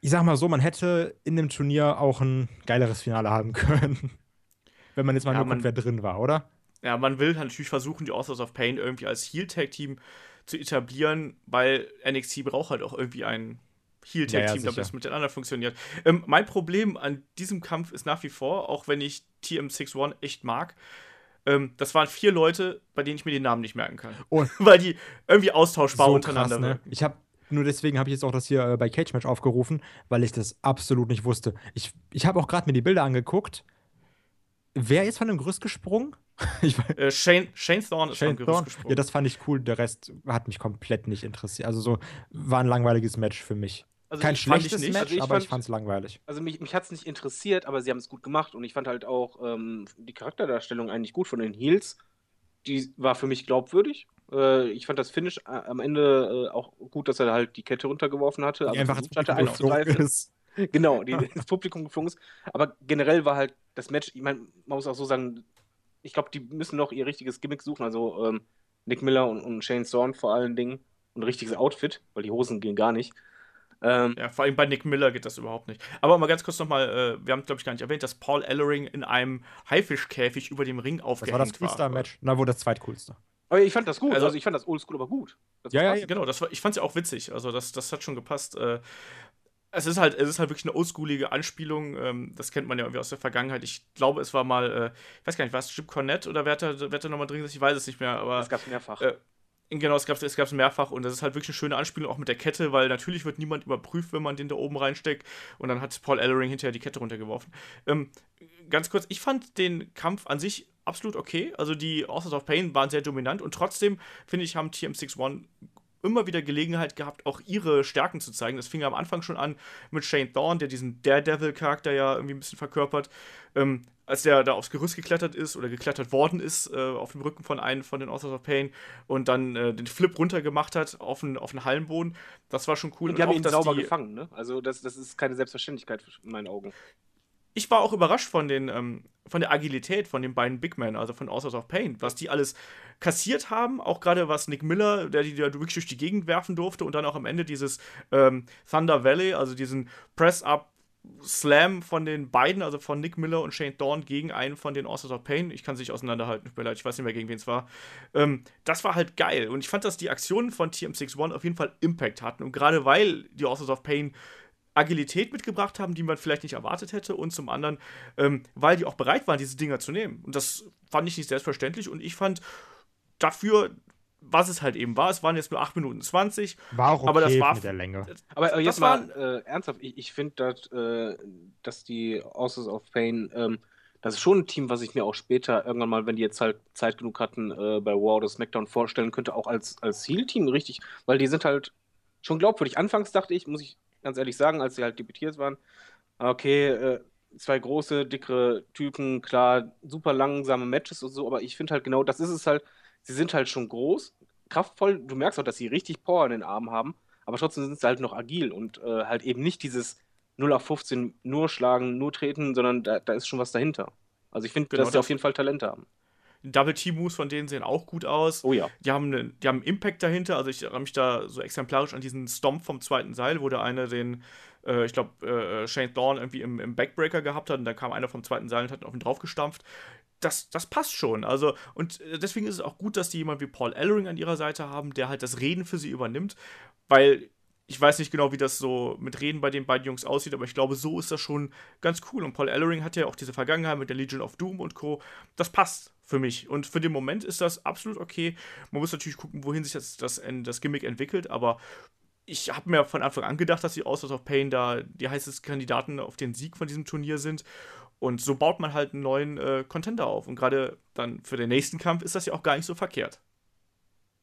ich sag mal so, man hätte in dem Turnier auch ein geileres Finale haben können. Wenn man jetzt mal Ja, nur man- guckt, wer drin war, oder? Ja, man will natürlich versuchen, die Authors of Pain irgendwie als Heel-Tag-Team zu etablieren, weil NXT braucht halt auch irgendwie ein Ja, ja, damit es miteinander funktioniert. Ähm, mein Problem an diesem Kampf ist nach wie vor, auch wenn ich TM61 echt mag, ähm, das waren vier Leute, bei denen ich mir den Namen nicht merken kann. Oh. weil die irgendwie austauschbar so untereinander krass, ne? Ich habe nur deswegen habe ich jetzt auch das hier äh, bei Cage Match aufgerufen, weil ich das absolut nicht wusste. Ich, ich habe auch gerade mir die Bilder angeguckt. Wer ist von dem Gerüst gesprungen? ich weiß, Äh, Shane, Shane Thorne ist Shane am Gerüst Thorne? gesprungen. Ja, das fand ich cool. Der Rest hat mich komplett nicht interessiert. Also so war ein langweiliges Match für mich. Also Kein ich fand- schlechtes. Match, Also ich aber ich fand- fand es langweilig. Also mich, mich hat es nicht interessiert, aber sie haben es gut gemacht und ich fand halt auch ähm, die Charakterdarstellung eigentlich gut von den Heels. Die war für mich glaubwürdig. Äh, ich fand das Finish äh, am Ende äh, auch gut, dass er halt die Kette runtergeworfen hatte. Die einfach versucht ins hatte, einzugreifen. ist. Genau, die ins Publikum geflogen ist. Aber generell war halt das Match, ich meine, man muss auch so sagen, ich glaube, die müssen noch ihr richtiges Gimmick suchen. Also ähm, Nick Miller und, und Shane Storm vor allen Dingen. Und ein richtiges Outfit, weil die Hosen gehen gar nicht. Ähm, Ja, vor allem bei Nick Miller geht das überhaupt nicht. Aber mal ganz kurz nochmal, äh, wir haben, glaube ich, gar nicht erwähnt, dass Paul Ellering in einem Haifischkäfig über dem Ring Das aufgehängt war das coolste am Match. Na, wohl das zweitcoolste. Aber ich fand das gut. Also- Also, ich fand das oldschool aber gut. Das Ja, ja. Genau, das war, ich fand es ja auch witzig. Also das, das hat schon gepasst. Äh, es ist halt, es ist halt wirklich eine oldschoolige Anspielung. Ähm, das kennt man ja irgendwie aus der Vergangenheit. Ich glaube, es war mal, äh, ich weiß gar nicht, war es Chip Cornette oder wer hat da, wer hat da nochmal drin? Ich weiß es nicht mehr, aber Das gab es mehrfach. Äh, Genau, es gab es gab's mehrfach und das ist halt wirklich eine schöne Anspielung auch mit der Kette, weil natürlich wird niemand überprüft, wenn man den da oben reinsteckt und dann hat Paul Ellering hinterher die Kette runtergeworfen. Ähm, ganz kurz, ich fand den Kampf an sich absolut okay. Also die Authors of Pain waren sehr dominant und trotzdem, finde ich, haben TM61 immer wieder Gelegenheit gehabt, auch ihre Stärken zu zeigen. Das fing am Anfang schon an mit Shane Thorne, der diesen Daredevil-Charakter ja irgendwie ein bisschen verkörpert. Ähm, als der da aufs Gerüst geklettert ist oder geklettert worden ist, äh, auf dem Rücken von einem von den Authors of Pain und dann äh, den Flip runter gemacht hat auf den, auf den Hallenboden. Das war schon cool. und die haben auch, ihn sauber die- gefangen, ne? Also das, das ist keine Selbstverständlichkeit in meinen Augen. Ich war auch überrascht von den ähm, von der Agilität von den beiden Big Men, also von Authors of Pain, was die alles kassiert haben, auch gerade was Nick Miller, der die da wirklich durch die Gegend werfen durfte und dann auch am Ende dieses ähm, Thunder Valley, also diesen Press-Up Slam von den beiden, also von Nick Miller und Shane Thorne gegen einen von den Authors of Pain. Ich kann es nicht auseinanderhalten, ich weiß nicht mehr, gegen wen es war. Ähm, das war halt geil. Und ich fand, dass die Aktionen von TM61 auf jeden Fall Impact hatten. Und gerade weil die Authors of Pain Agilität mitgebracht haben, die man vielleicht nicht erwartet hätte, und zum anderen, ähm, weil die auch bereit waren, diese Dinger zu nehmen. Und das fand ich nicht selbstverständlich. Und ich fand dafür, was es halt eben war, es waren jetzt nur 8 Minuten 20. War auch okay Aber das war- mit der Länge. Aber äh, jetzt Das mal äh, ernsthaft, ich, ich finde, dass, äh, dass die Authors of Pain, ähm, das ist schon ein Team, was ich mir auch später irgendwann mal, wenn die jetzt halt Zeit genug hatten, äh, bei War oder SmackDown vorstellen könnte, auch als, als Heal-Team richtig, weil die sind halt schon glaubwürdig. Anfangs dachte ich, muss ich ganz ehrlich sagen, als sie halt debütiert waren, okay, äh, zwei große, dickere Typen, klar, super langsame Matches und so, aber ich finde halt genau, das ist es halt, sie sind halt schon groß, kraftvoll, du merkst auch, dass sie richtig Power in den Armen haben, aber trotzdem sind sie halt noch agil und äh, halt eben nicht dieses 0 auf 15 nur schlagen, nur treten, sondern da, da ist schon was dahinter. Also ich finde, Genau, dass sie das- auf jeden Fall Talente haben. Double T-Moves von denen sehen auch gut aus. Oh ja. Die haben, ne, die haben einen Impact dahinter. Also ich erinnere mich da so exemplarisch an diesen Stomp vom zweiten Seil, wo der eine den, äh, ich glaube, äh, Shane Thorne irgendwie im, im Backbreaker gehabt hat und dann kam einer vom zweiten Seil und hat ihn auf ihn draufgestampft. Das, das passt schon. Also, und äh, deswegen ist es auch gut, dass die jemanden wie Paul Ellering an ihrer Seite haben, der halt das Reden für sie übernimmt, weil ich weiß nicht genau, wie das so mit Reden bei den beiden Jungs aussieht, aber ich glaube, so ist das schon ganz cool. Und Paul Ellering hat ja auch diese Vergangenheit mit der Legion of Doom und Co. Das passt für mich. Und für den Moment ist das absolut okay. Man muss natürlich gucken, wohin sich das, das, das Gimmick entwickelt, aber ich habe mir von Anfang an gedacht, dass die Authors of Pain da die heißesten Kandidaten auf den Sieg von diesem Turnier sind. Und so baut man halt einen neuen äh, Contender auf. Und gerade dann für den nächsten Kampf ist das ja auch gar nicht so verkehrt.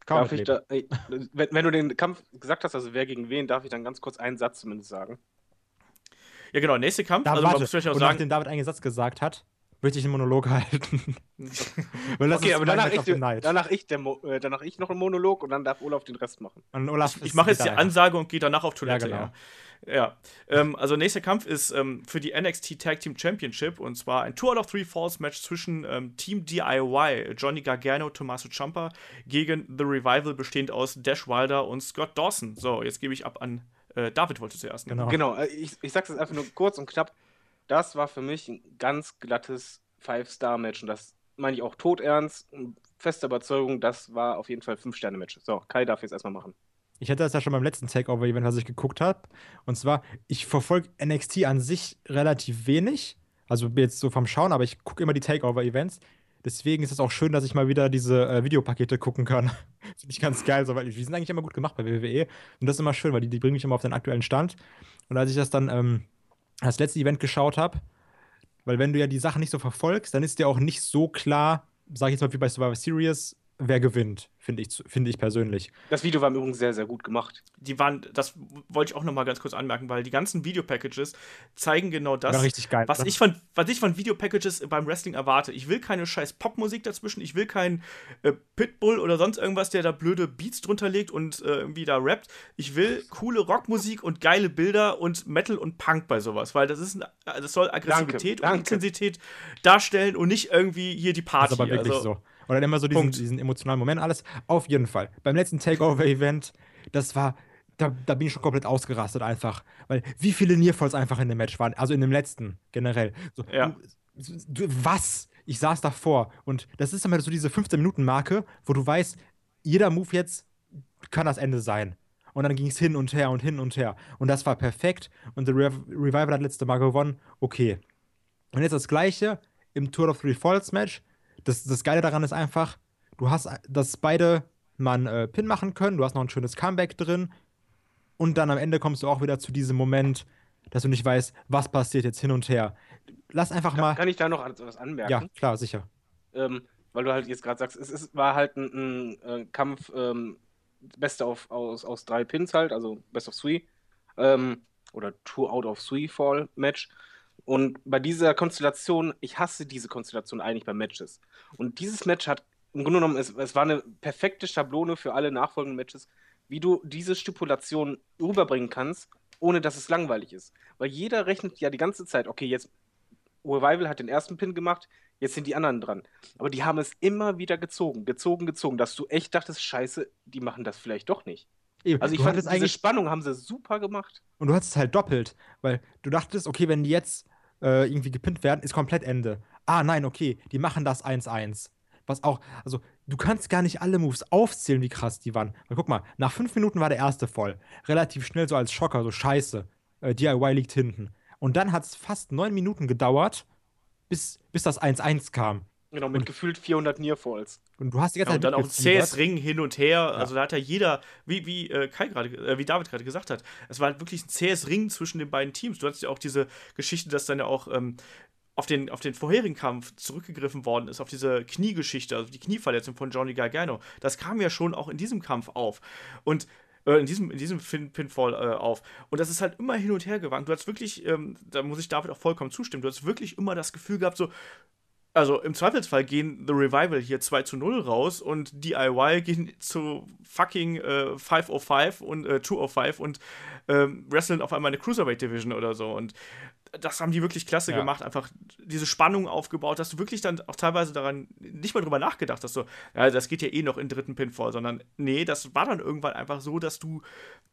Kann Darf man ich da, ey, wenn, wenn du den Kampf gesagt hast, also wer gegen wen, darf ich dann ganz kurz einen Satz zumindest sagen. Ja, genau, nächster Kampf. Da, also man warte, muss vielleicht auch und sagen, nachdem David einen Satz gesagt hat, möchte ich einen Monolog halten. Weil das Okay, ist aber danach ich, danach, ich der Mo, äh, danach ich noch einen Monolog und dann darf Olaf den Rest machen. Und Olaf ich mache jetzt die. Ansage und gehe danach auf Toilette. Ja, Ja, genau. ja. Ähm, also nächster Kampf ist ähm, für die NXT Tag Team Championship und zwar ein Two out of Three Falls Match zwischen ähm, Team DIY, Johnny Gargano, Tommaso Ciampa gegen The Revival, bestehend aus Dash Wilder und Scott Dawson. So, jetzt gebe ich ab an äh, David, wollte zuerst. Ne? Genau. Genau, äh, ich, ich sag's jetzt einfach nur kurz und knapp. Das war für mich ein ganz glattes Five-Star-Match und das meine ich auch todernst und fester Überzeugung, das war auf jeden Fall Fünf-Sterne-Match. So, Kai darf jetzt erstmal machen. Ich hatte das ja schon beim letzten Takeover-Event, was ich geguckt habe. Und zwar, ich verfolge NXT an sich relativ wenig. Also jetzt so vom Schauen, aber ich gucke immer die Takeover-Events. Deswegen ist es auch schön, dass ich mal wieder diese äh, Videopakete gucken kann. Finde ich ganz geil, so, weil die sind eigentlich immer gut gemacht bei WWE. Und das ist immer schön, weil die, die bringen mich immer auf den aktuellen Stand. Und als ich das dann ähm, das letzte Event geschaut habe, weil wenn du ja die Sachen nicht so verfolgst, dann ist dir auch nicht so klar, sag ich jetzt mal wie bei Survivor Series, wer gewinnt, finde ich, finde ich persönlich. Das Video war im Übrigen sehr, sehr gut gemacht. Die waren, das wollte ich auch noch mal ganz kurz anmerken, weil die ganzen Videopackages zeigen genau das, geil. was oder? ich, von, was ich von Videopackages beim Wrestling erwarte. Ich will keine scheiß Popmusik dazwischen, ich will keinen äh, Pitbull oder sonst irgendwas, der da blöde Beats drunter legt und äh, irgendwie da rappt. Ich will coole Rockmusik und geile Bilder und Metal und Punk bei sowas, weil das ist ein, das soll Aggressivität danke. und Intensität darstellen und nicht irgendwie hier die Party. Das ist aber wirklich also, so. Und dann immer so diesen, diesen emotionalen Moment, alles. Auf jeden Fall. Beim letzten Takeover-Event, das war, da, da bin ich schon komplett ausgerastet einfach. Weil wie viele Nearfalls einfach in dem Match waren, also in dem letzten generell. So, Ja. du, du, was? Ich saß davor und das ist immer so diese 15-Minuten-Marke, wo du weißt, jeder Move jetzt kann das Ende sein. Und dann ging es hin und her und hin und her. Und das war perfekt. Und The Rev Revival hat letzte Mal gewonnen. Okay. Und jetzt das Gleiche im Tour of Three Falls Match. Das, das Geile daran ist einfach, du hast, dass beide mal einen äh, Pin machen können. Du hast noch ein schönes Comeback drin. Und dann am Ende kommst du auch wieder zu diesem Moment, dass du nicht weißt, was passiert jetzt hin und her. Lass einfach Kann, mal. kann ich da noch etwas anmerken? Ja, klar, sicher. ähm, weil du halt jetzt gerade sagst, es ist, war halt ein, ein äh, Kampf, ähm, Beste auf, aus, aus drei Pins halt, also Best of Three ähm, oder Two out of Three Fall Match. Und bei dieser Konstellation, ich hasse diese Konstellation eigentlich bei Matches. Und dieses Match hat im Grunde genommen, es, es war eine perfekte Schablone für alle nachfolgenden Matches, wie du diese Stipulation rüberbringen kannst, ohne dass es langweilig ist. Weil jeder rechnet ja die ganze Zeit, okay, jetzt Revival hat den ersten Pin gemacht, jetzt sind die anderen dran. Aber die haben es immer wieder gezogen, gezogen, gezogen, dass du echt dachtest, scheiße, die machen das vielleicht doch nicht. Eben, Also ich du fand, diese eigentlich Spannung haben sie super gemacht. Und du hattest es halt doppelt, weil du dachtest, okay, wenn die jetzt äh, irgendwie gepinnt werden, ist komplett Ende. Ah, nein, okay, die machen das 1-1. Was auch, also du kannst gar nicht alle Moves aufzählen, wie krass die waren. Weil guck mal, nach fünf Minuten war der erste voll. Relativ schnell so als Schocker, so scheiße. Äh, DIY liegt hinten. Und dann hat es fast neun Minuten gedauert, bis, bis das 1-1 kam. Genau, mit Und- gefühlt 400 Nearfalls. Und du hast die ganze Ja, Zeit und dann auch zähes Ring hin und her. Also da hat ja jeder, wie, wie äh, Kai gerade, äh, wie David gerade gesagt hat, es war halt wirklich ein zähes Ring zwischen den beiden Teams. Du hattest ja auch diese Geschichte, dass dann ja auch ähm, auf, den, auf den vorherigen Kampf zurückgegriffen worden ist, auf diese Kniegeschichte, also die Knieverletzung von Johnny Gargano. Das kam ja schon auch in diesem Kampf auf. Und äh, in diesem, in diesem Pin Pinfall äh, auf. Und das ist halt immer hin und her gewankt. Du hast wirklich, ähm, da muss ich David auch vollkommen zustimmen, du hast wirklich immer das Gefühl gehabt, so, also im Zweifelsfall gehen The Revival hier 2 zu 0 raus und DIY gehen zu fucking äh, 505 und äh, 205 und ähm, wresteln auf einmal eine Cruiserweight Division oder so. Und das haben die wirklich klasse ja. gemacht, einfach diese Spannung aufgebaut, dass du wirklich dann auch teilweise daran nicht mal drüber nachgedacht hast, so, ja, das geht ja eh noch in dritten Pinfall, sondern nee, das war dann irgendwann einfach so, dass du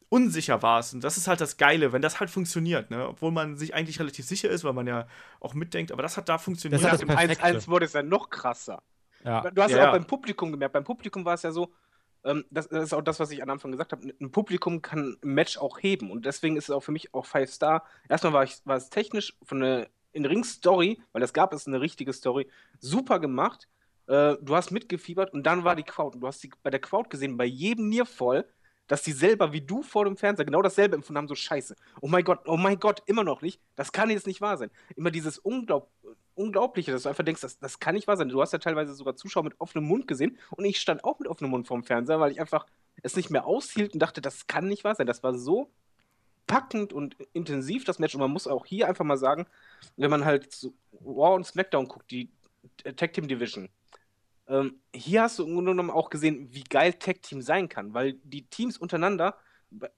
unsicher warst. Und das ist halt das Geile, wenn das halt funktioniert, ne? Obwohl man sich eigentlich relativ sicher ist, weil man ja auch mitdenkt, aber das hat da funktioniert. Das hat das Im 1-1 wurde es ja noch krasser. Ja. Du hast ja, ja auch beim Publikum gemerkt, beim Publikum war es ja so, ähm, das, das, ist auch das, was ich am Anfang gesagt habe, ein Publikum kann ein Match auch heben und deswegen ist es auch für mich auch Five Star. Erstmal war, ich, war es technisch von der In-Ring-Story, weil das gab es eine richtige Story, super gemacht. Äh, du hast mitgefiebert und dann war die Crowd. Und du hast die, bei der Crowd gesehen, bei jedem Nearfall, dass die selber wie du vor dem Fernseher genau dasselbe empfunden haben, so scheiße. Oh mein Gott, oh mein Gott, immer noch nicht. Das kann jetzt nicht wahr sein. Immer dieses Unglaub Unglaubliche, dass du einfach denkst, das, das kann nicht wahr sein. Du hast ja teilweise sogar Zuschauer mit offenem Mund gesehen und ich stand auch mit offenem Mund vorm Fernseher, weil ich einfach es nicht mehr aushielt und dachte, das kann nicht wahr sein. Das war so packend und intensiv, das Match. Und man muss auch hier einfach mal sagen, wenn man halt zu Raw und SmackDown guckt, die Tag Team Division, ähm, hier hast du im Grunde genommen auch gesehen, wie geil Tag Team sein kann, weil die Teams untereinander,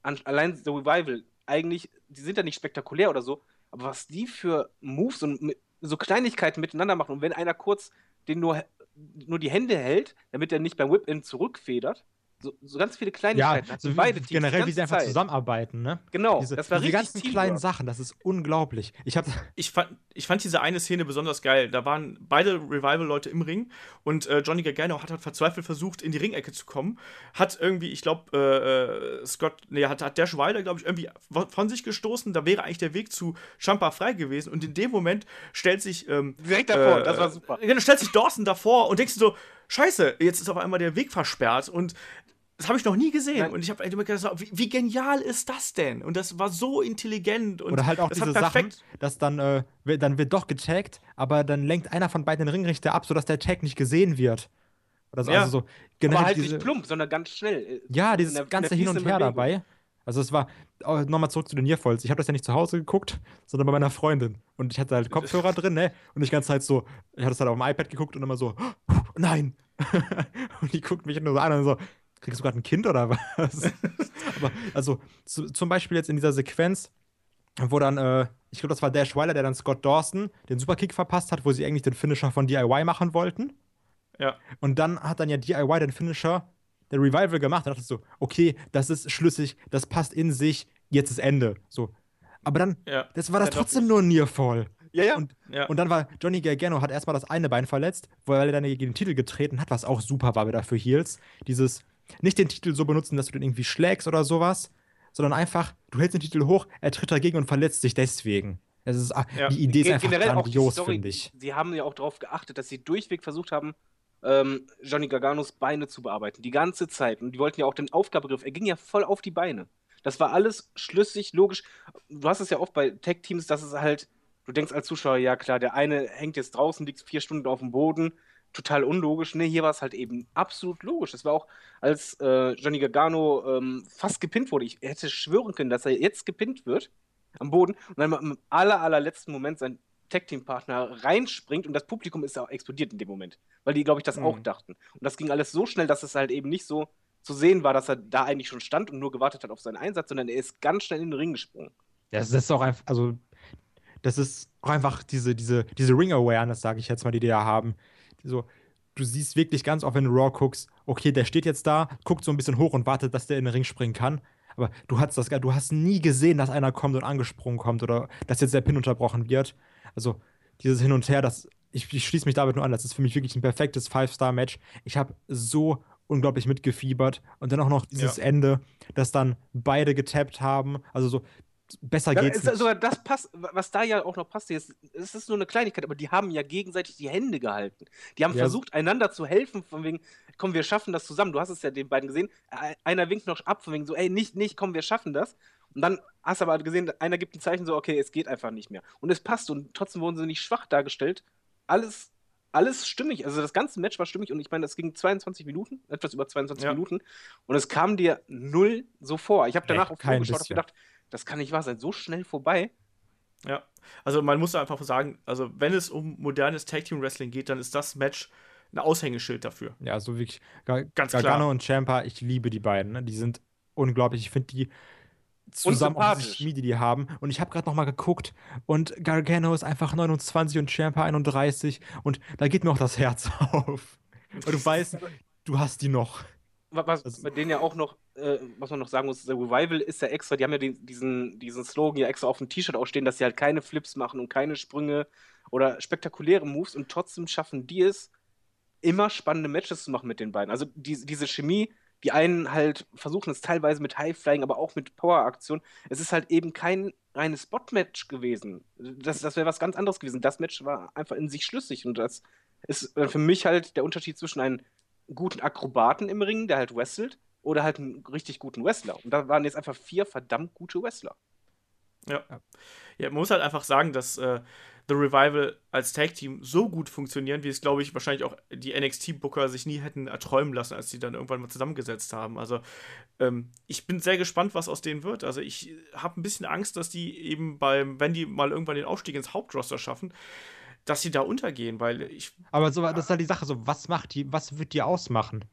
allein The Revival, eigentlich, die sind ja nicht spektakulär oder so, aber was die für Moves und so Kleinigkeiten miteinander machen und wenn einer kurz den nur, nur die Hände hält, damit er nicht beim Whip-In zurückfedert, so, so, ganz viele Kleinigkeiten. Ja, also beide Teams, generell, wie sie einfach Zeit. zusammenarbeiten, ne? Genau, diese, das war diese ganzen Teamwork. kleinen Sachen, das ist unglaublich. Ich, hab ich, fand, ich fand diese eine Szene besonders geil. Da waren beide Revival-Leute im Ring und äh, Johnny Gargano hat halt verzweifelt versucht, in die Ringecke zu kommen. Hat irgendwie, ich glaube, äh, äh, Scott, nee, hat, hat Dash Wilder, glaube ich, irgendwie von sich gestoßen. Da wäre eigentlich der Weg zu Champa frei gewesen und in dem Moment stellt sich. Ähm, Direkt davor, äh, das war super. Genau, stellt sich Dawson davor und denkst du so, Scheiße, jetzt ist auf einmal der Weg versperrt und das habe ich noch nie gesehen. Nein. Und ich habe immer gedacht, wie, wie, genial ist das denn? Und das war so intelligent. Und Oder halt auch diese Sachen, dass dann, äh, dann wird doch getaggt, aber dann lenkt einer von beiden den Ringrichter ab, sodass der Tag nicht gesehen wird. Oder so. Ja. Also so generell aber halt diese, nicht plump, sondern ganz schnell. Ja, dieses der, ganze Hin und Her dabei. Also es war, nochmal zurück zu den Nearfalls. Ich habe das ja nicht zu Hause geguckt, sondern bei meiner Freundin. Und ich hatte halt Kopfhörer drin, ne? Und ich ganze Zeit so, ich hatte es halt auf dem iPad geguckt und immer so, oh, nein. und die guckt mich nur so an und so, kriegst du gerade ein Kind oder was? Aber also zu, zum Beispiel jetzt in dieser Sequenz, wo dann, äh, ich glaube, das war Dash Weiler, der dann Scott Dawson den Superkick verpasst hat, wo sie eigentlich den Finisher von DIY machen wollten. Ja. Und dann hat dann ja DIY den Finisher der Revival gemacht. Da dachte ich so, okay, das ist schlüssig, das passt in sich, jetzt ist Ende. So. Aber dann, ja. das war das trotzdem nur Nearfall. Ja, ja. Und, ja. und dann war Johnny Gargano hat erstmal das eine Bein verletzt, weil er dann gegen den Titel getreten hat, was auch super war wieder für Heels. Dieses, nicht den Titel so benutzen, dass du den irgendwie schlägst oder sowas, sondern einfach, du hältst den Titel hoch, er tritt dagegen und verletzt sich deswegen. Das ist, ah, ja. Die Idee ist einfach Generell grandios, finde ich. Sie haben ja auch darauf geachtet, dass sie durchweg versucht haben, ähm, Johnny Garganos Beine zu bearbeiten. Die ganze Zeit. Und die wollten ja auch den Aufgabegriff. Er ging ja voll auf die Beine. Das war alles schlüssig, logisch. Du hast es ja oft bei Tech-Teams, dass es halt, du denkst als Zuschauer, ja klar, der eine hängt jetzt draußen, liegt vier Stunden auf dem Boden, total unlogisch. Ne, hier war es halt eben absolut logisch. Es war auch, als äh, Johnny Gargano ähm, fast gepinnt wurde. Ich hätte schwören können, dass er jetzt gepinnt wird am Boden und dann im aller, allerletzten Moment sein Tag-Team-Partner reinspringt und das Publikum ist auch explodiert in dem Moment, weil die, glaube ich, das mhm. auch dachten. Und das ging alles so schnell, dass es halt eben nicht so zu sehen war, dass er da eigentlich schon stand und nur gewartet hat auf seinen Einsatz, sondern er ist ganz schnell in den Ring gesprungen. Ja, das ist auch einfach, also das ist auch einfach diese, diese, diese Ring-Awareness, sage ich jetzt mal, die die da haben so, du siehst wirklich ganz oft, wenn du Raw guckst, okay, der steht jetzt da, guckt so ein bisschen hoch und wartet, dass der in den Ring springen kann. Aber du hast das, du hast nie gesehen, dass einer kommt und angesprungen kommt oder dass jetzt der Pin unterbrochen wird. Also dieses Hin und Her, das, ich, ich schließe mich damit nur an, das ist für mich wirklich ein perfektes Five-Star-Match. Ich habe so unglaublich mitgefiebert und dann auch noch dieses ja. Ende, dass dann beide getappt haben. Also so, besser ja, geht's. Ist, sogar das passt, was da ja auch noch passt, ist, es ist nur eine Kleinigkeit, aber die haben ja gegenseitig die Hände gehalten. Die haben ja. versucht, einander zu helfen, von wegen, komm, wir schaffen das zusammen. Du hast es ja den beiden gesehen. Einer winkt noch ab, von wegen so, ey, nicht, nicht, komm, wir schaffen das. Und dann hast du aber gesehen, einer gibt ein Zeichen so, okay, es geht einfach nicht mehr. Und es passt und trotzdem wurden sie nicht schwach dargestellt. Alles alles stimmig. Also das ganze Match war stimmig und ich meine, das ging 22 Minuten, etwas über 22 Ja. Minuten und es kam dir null so vor. Ich habe danach Nee, auf kein Tour geschaut und gedacht, das kann nicht wahr sein, so schnell vorbei. Ja, also man muss einfach sagen, also wenn es um modernes Tag Team Wrestling geht, dann ist das Match ein Aushängeschild dafür. Ja, so wirklich. Ga Ganz Gargano klar. und Champa, ich liebe die beiden. Ne? Die sind unglaublich. Ich finde die zusammen auch diese. Chemie, die die haben. Und ich habe gerade noch mal geguckt und Gargano ist einfach 29 und Champa 31 und da geht mir auch das Herz auf. Und du weißt, du hast die noch. Wa- Was Das- bei denen ja auch noch, äh, was man noch sagen muss, der Revival ist ja extra, die haben ja den, diesen, diesen Slogan ja extra auf dem T-Shirt auch stehen, dass sie halt keine Flips machen und keine Sprünge oder spektakuläre Moves und trotzdem schaffen die es, immer spannende Matches zu machen mit den beiden. Also die, diese Chemie, die einen halt versuchen es teilweise mit High-Flying, aber auch mit Power-Aktion. Es ist halt eben kein reines Spot-Match gewesen. Das, das wäre was ganz anderes gewesen. Das Match war einfach in sich schlüssig und das ist äh, für mich halt der Unterschied zwischen einem guten Akrobaten im Ring, der halt wrestelt, oder halt einen richtig guten Wrestler. Und da waren jetzt einfach vier verdammt gute Wrestler. Ja. Ja, man muss halt einfach sagen, dass äh, The Revival als Tag-Team so gut funktionieren, wie es, glaube ich, wahrscheinlich auch die NXT-Booker sich nie hätten erträumen lassen, als sie dann irgendwann mal zusammengesetzt haben. Also, ähm, ich bin sehr gespannt, was aus denen wird. Also, ich habe ein bisschen Angst, dass die eben beim, wenn die mal irgendwann den Aufstieg ins Hauptroster schaffen, dass sie da untergehen, weil ich. Aber so, das ist halt die Sache, so, was macht die, was wird die ausmachen?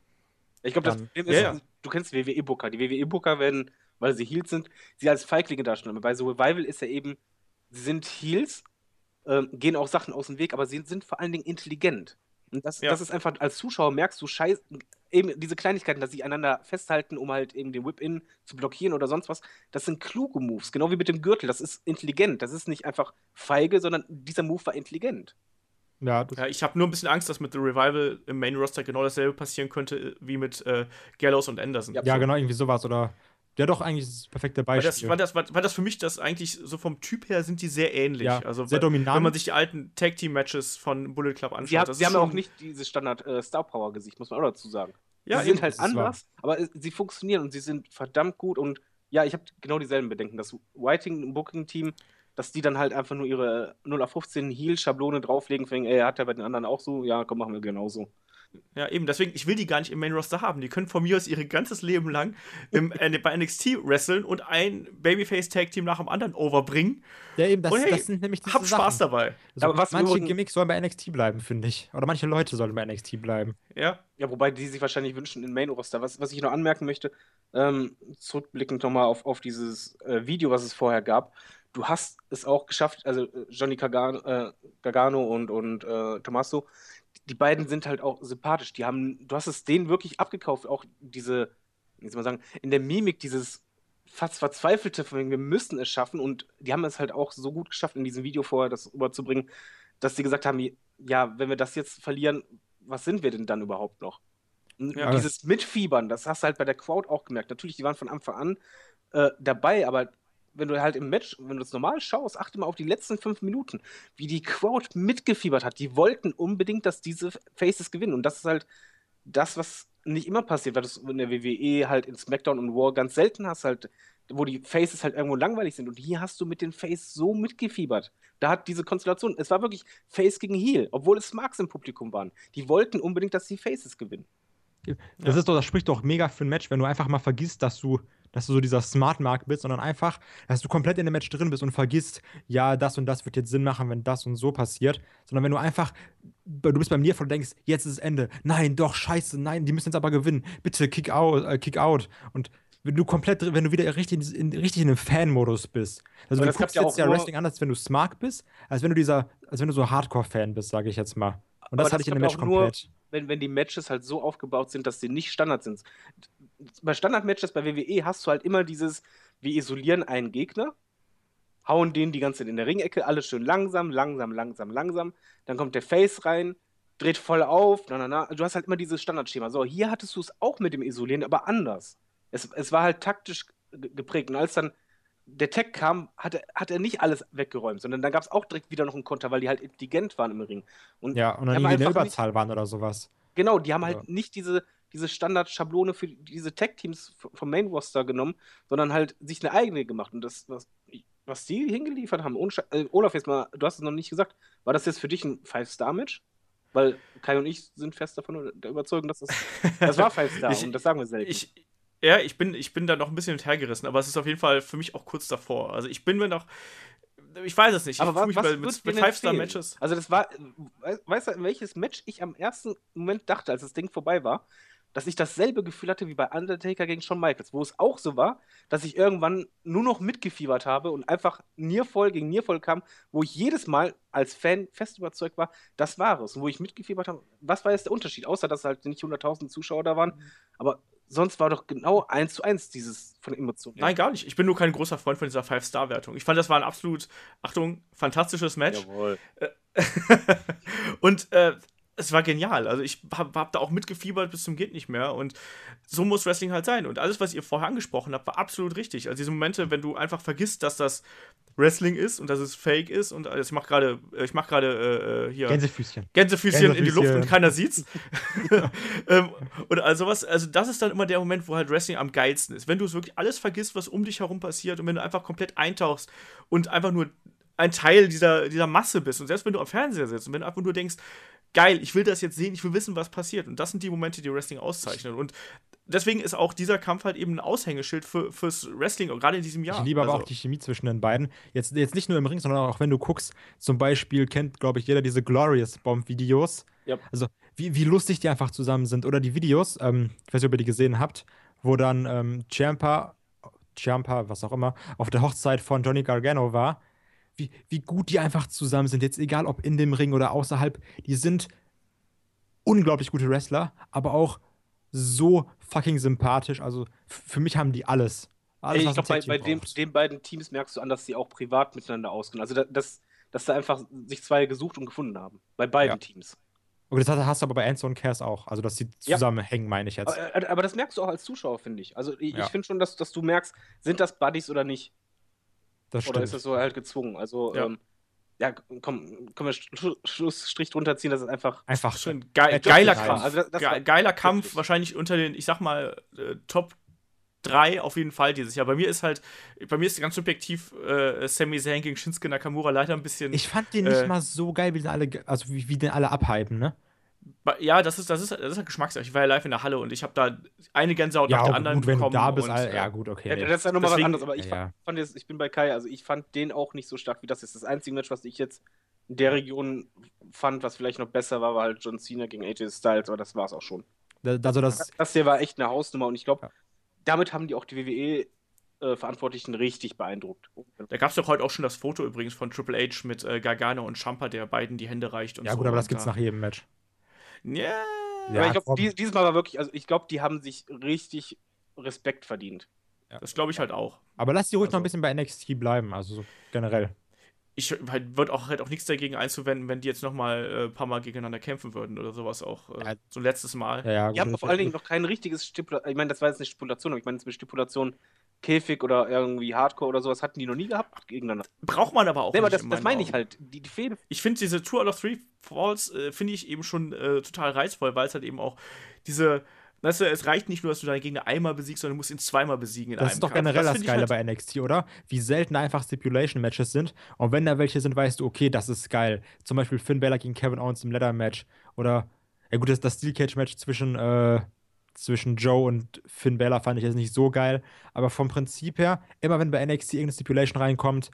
Ich glaube, das Problem ist, Ja, ja. du kennst die WWE-Booker. Die WWE-Booker werden, weil sie Heels sind, sie als Feiglinge darstellen. Aber bei so Revival ist ja eben, sie sind Heels, ähm, gehen auch Sachen aus dem Weg, aber sie sind vor allen Dingen intelligent. Und das, Ja. das ist einfach, als Zuschauer merkst du, scheiß, eben diese Kleinigkeiten, dass sie einander festhalten, um halt eben den Whip-In zu blockieren oder sonst was, das sind kluge Moves. Genau wie mit dem Gürtel. Das ist intelligent. Das ist nicht einfach feige, sondern dieser Move war intelligent. Ja, Ja, ich habe nur ein bisschen Angst, dass mit The Revival im Main Roster genau dasselbe passieren könnte äh, wie mit äh, Gallows und Anderson. Ja, ja, genau, irgendwie sowas. Oder ja, doch, eigentlich ist das perfekte Weil Beispiel. das, weil, das, weil, weil das für mich das eigentlich so vom Typ her sind die sehr ähnlich. Ja, also sehr weil- dominant. Wenn man sich die alten Tag Team Matches von Bullet Club anschaut, Sie, haben- das sie ist haben ja auch nicht dieses Standard äh, Star Power Gesicht, muss man auch dazu sagen. Ja, sie sind halt anders, aber sie funktionieren und sie sind verdammt gut und ja, ich habe genau dieselben Bedenken. Das Whiting Booking Team, dass die dann halt einfach nur ihre 0 auf 15 Heal Schablone drauflegen, fing, ey, hat er bei den anderen auch so, ja, komm, machen wir genauso. Ja, eben, deswegen, ich will die gar nicht im Main Roster haben. Die können von mir aus ihr ganzes Leben lang im, äh, bei NXT wresteln und ein Babyface Tag Team nach dem anderen overbringen. ja, eben, das, und hey, das sind nämlich diese Hab Spaß Sachen. dabei. Also, Aber was manche übrigens- Gimmicks sollen bei NXT bleiben, finde ich. Oder manche Leute sollen bei NXT bleiben. Ja, Ja, wobei die sich wahrscheinlich wünschen in Main Roster. Was, was ich noch anmerken möchte, ähm, zurückblickend nochmal auf, auf dieses äh, Video, was es vorher gab. Du hast es auch geschafft, also äh, Johnny Gargano, äh, Gargano und, und äh, Tommaso, die beiden sind halt auch sympathisch. Die haben, du hast es denen wirklich abgekauft, auch diese, wie soll man sagen, in der Mimik dieses fast verzweifelte, von wegen, wir müssen es schaffen. Und die haben es halt auch so gut geschafft, in diesem Video vorher das rüberzubringen, dass sie gesagt haben, ja, wenn wir das jetzt verlieren, was sind wir denn dann überhaupt noch? Ja. dieses Mitfiebern, das hast du halt bei der Crowd auch gemerkt. Natürlich, die waren von Anfang an äh, dabei, aber wenn du halt im Match, wenn du es normal schaust, achte mal auf die letzten fünf Minuten, wie die Crowd mitgefiebert hat. Die wollten unbedingt, dass diese Faces gewinnen. Und das ist halt das, was nicht immer passiert, weil das in der WWE halt in SmackDown und War ganz selten hast, halt, wo die Faces halt irgendwo langweilig sind. Und hier hast du mit den Face so mitgefiebert. Da hat diese Konstellation, es war wirklich Face gegen Heel, obwohl es Marks im Publikum waren. Die wollten unbedingt, dass die Faces gewinnen. Das Ja. ist doch, das spricht doch mega für ein Match, wenn du einfach mal vergisst, dass du, dass du so dieser Smart Mark bist, sondern einfach, dass du komplett in dem Match drin bist und vergisst, ja, das und das wird jetzt Sinn machen, wenn das und so passiert. Sondern wenn du einfach, du bist beim Nearfall und denkst, jetzt ist das Ende. Nein, doch, scheiße, nein, die müssen jetzt aber gewinnen. Bitte, kick out, äh, kick out. Und wenn du komplett, wenn du wieder richtig in, richtig in einem Fan-Modus bist. Also Aber du guckst ja jetzt ja Wrestling anders, wenn du smart bist, als wenn du dieser, als wenn du so Hardcore-Fan bist, sage ich jetzt mal. Und das hatte ich in dem Match auch nur, komplett. Wenn, wenn die Matches halt so aufgebaut sind, dass sie nicht Standard sind. Bei Standard-Matches bei WWE hast du halt immer dieses, wir isolieren einen Gegner, hauen den die ganze Zeit in der Ringecke, alles schön langsam, langsam, langsam, langsam. Dann kommt der Face rein, dreht voll auf, na, na, na. Du hast halt immer dieses Standardschema. So, hier hattest du es auch mit dem Isolieren, aber anders. Es, es war halt taktisch ge- geprägt. Und als dann der Tech kam, hat er, hat er nicht alles weggeräumt, sondern dann gab es auch direkt wieder noch einen Konter, weil die halt intelligent waren im Ring. Und Ja, und dann die irgendwie eine einfach nicht- Überzahl waren oder sowas. Genau, die haben Ja. halt nicht diese, diese Standard-Schablone für diese Tech-Teams vom Main-Roster genommen, sondern halt sich eine eigene gemacht. Und das, was, was die hingeliefert haben, äh, Olaf, jetzt mal, du hast es noch nicht gesagt, war das jetzt für dich ein Five-Star-Match? Weil Kai und ich sind fest davon der Überzeugung, dass das, das war Five Star Ich- und das sagen wir selten. Ich, ja, ich bin, ich bin da noch ein bisschen hergerissen, aber es ist auf jeden Fall für mich auch kurz davor. Also ich bin mir noch. Ich weiß es nicht. aber ich was bei- würd mit, mit? Five-Star-Matches. Also das war, we- weißt du, welches Match ich am ersten Moment dachte, als das Ding vorbei war, dass ich dasselbe Gefühl hatte wie bei Undertaker gegen Shawn Michaels, wo es auch so war, dass ich irgendwann nur noch mitgefiebert habe und einfach Niervoll gegen Niervoll kam, wo ich jedes Mal als Fan fest überzeugt war, das war es. Und wo ich mitgefiebert habe, was war jetzt der Unterschied? Außer, dass halt nicht 100.000 Zuschauer da waren, aber sonst war doch genau eins zu eins dieses von Emotionen. Nein, gar nicht. Ich bin nur kein großer Freund von dieser Five-Star-Wertung. Ich fand, das war ein absolut, Achtung, fantastisches Match. Jawohl. und äh, es war genial. Also ich habe hab da auch mitgefiebert bis zum geht nicht mehr. Und so muss Wrestling halt sein. Und alles, was ihr vorher angesprochen habt, war absolut richtig. Also diese Momente, wenn du einfach vergisst, dass das Wrestling ist und dass es Fake ist und äh, ich mache gerade, äh, ich mache gerade äh, äh, hier Gänsefüßchen. Gänsefüßchen, in die Luft Gänsefüßchen. und keiner sieht's. ähm, und also was, also das ist dann immer der Moment, wo halt Wrestling am geilsten ist. Wenn du es wirklich alles vergisst, was um dich herum passiert und wenn du einfach komplett eintauchst und einfach nur ein Teil dieser, dieser Masse bist und selbst wenn du am Fernseher sitzt und wenn du einfach nur denkst, geil, ich will das jetzt sehen, ich will wissen, was passiert. Und das sind die Momente, die Wrestling auszeichnen. Und deswegen ist auch dieser Kampf halt eben ein Aushängeschild für, fürs Wrestling, und gerade in diesem Jahr. Ich liebe aber Also- auch die Chemie zwischen den beiden. Jetzt, jetzt nicht nur im Ring, sondern auch wenn du guckst, zum Beispiel kennt, glaube ich, jeder diese Glorious Bomb-Videos. Ja. Also, wie, wie lustig die einfach zusammen sind. Oder die Videos, ähm, ich weiß nicht, ob ihr die gesehen habt, wo dann ähm, Ciampa, Ciampa, was auch immer, auf der Hochzeit von Johnny Gargano war. Wie, wie gut die einfach zusammen sind. Jetzt egal, ob in dem Ring oder außerhalb. Die sind unglaublich gute Wrestler, aber auch so fucking sympathisch. Also, für mich haben die alles. alles ich glaube, bei, bei dem, den beiden Teams merkst du an, dass sie auch privat miteinander auskennen. Also, da- dass, da einfach sich zwei gesucht und gefunden haben. Bei beiden Ja. Teams. Okay, das hast du aber bei Enzo und Cass auch. Also, dass sie Ja. zusammenhängen, meine ich jetzt. Aber, äh, aber das merkst du auch als Zuschauer, finde ich. Also, ich, Ja. ich finde schon, dass, dass du merkst, sind das Buddies oder nicht? Das Oder stimmt. ist das so halt gezwungen? Also, Ja. ähm, ja, komm, können wir Schlu- Schlussstrich drunter ziehen, dass es einfach. Einfach Schön ge Ja, geiler das- Kampf. also das- das Ge geiler Kampf, wirklich. wahrscheinlich unter den, ich sag mal, äh, Top 3 auf jeden Fall dieses Jahr. Bei mir ist halt, bei mir ist ganz subjektiv äh, Sami Zayn gegen Shinsuke Nakamura leider ein bisschen. Ich fand den nicht Äh, mal so geil, wie den alle, also wie, wie den alle abhypen, ne? Ja, das ist, das ist, das ist halt Geschmackssache. Ich war ja live in der Halle und ich habe da eine Gänsehaut nach der anderen gut, wenn du bekommen. da bist, und, all, äh, ja gut, okay. Ja, das ist ja nochmal was anderes, aber ich Ja, fand, ja. fand jetzt, ich bin bei Kai, also ich fand den auch nicht so stark wie das jetzt. Das einzige Match, was ich jetzt in der Region fand, was vielleicht noch besser war, war halt John Cena gegen AJ Styles, aber das war es auch schon. Da- Also das, Das hier war echt eine Hausnummer und ich glaube, Ja. damit haben die auch die WWE-Verantwortlichen richtig beeindruckt. Da gab es doch heute auch schon das Foto übrigens von Triple H mit äh, Gargano und Champa, der beiden die Hände reicht und ja so. gut, aber das gibt's da- nach jedem Match. Ja. Ja, aber ich glaube, dies, dieses Mal war wirklich, also ich glaube, die haben sich richtig Respekt verdient. Das glaube ich halt auch. Aber lass die ruhig noch Also- ein bisschen bei NXT bleiben, also so generell. Ich halt, würde auch, halt auch nichts dagegen einzuwenden, wenn die jetzt noch mal äh, ein paar Mal gegeneinander kämpfen würden oder sowas auch. Äh, Ja. So ein letztes Mal. Ja, ja, Die haben gut, vor allen Dingen noch kein richtiges Stipulation, ich meine, das war jetzt eine Stipulation, aber ich meine, jetzt eine Stipulation Käfig oder irgendwie Hardcore oder sowas hatten die noch nie gehabt gegeneinander. Braucht man aber auch Nee, aber nicht. das, in das meinen meine ich halt. Die, die Fehde. Ich finde diese Two out of Three Falls, äh, finde ich eben schon äh, total reizvoll, weil es halt eben auch diese. Weißt du, es reicht nicht nur, dass du deinen Gegner einmal besiegst, sondern du musst ihn zweimal besiegen in Das einem ist doch Kampf. generell das, ich Geile halt- bei NXT, oder? Wie selten einfach Stipulation-Matches sind. Und wenn da welche sind, weißt du, okay, das ist geil. Zum Beispiel Finn Balor gegen Kevin Owens im Leather-Match. Oder, ja gut, das, das Steel Cage-Match zwischen, äh, zwischen Joe und Finn Balor fand ich jetzt nicht so geil. Aber vom Prinzip her, immer wenn bei NXT irgendeine Stipulation reinkommt,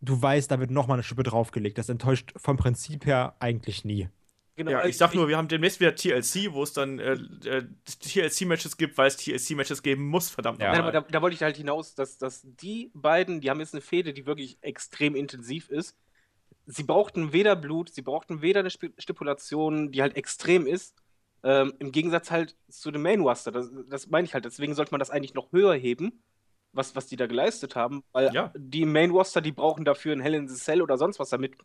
du weißt, da wird nochmal eine Schippe draufgelegt. Das enttäuscht vom Prinzip her eigentlich nie. Genau, Ja, also ich sag nur, wir haben demnächst wieder TLC, wo es dann äh, äh, TLC-Matches gibt, weil es TLC-Matches geben muss, verdammt Ja. Nein, aber da, da wollte ich halt hinaus, dass, dass die beiden, die haben jetzt eine Fehde, die wirklich extrem intensiv ist. Sie brauchten weder Blut, sie brauchten weder eine Stipulation, die halt extrem ist. Ähm, Im Gegensatz halt zu dem Main Roster. Das, das meine ich halt. Deswegen sollte man das eigentlich noch höher heben, was, was die da geleistet haben. Weil Ja. die im Main Roster, die brauchen dafür ein Hell in the Cell oder sonst was, damit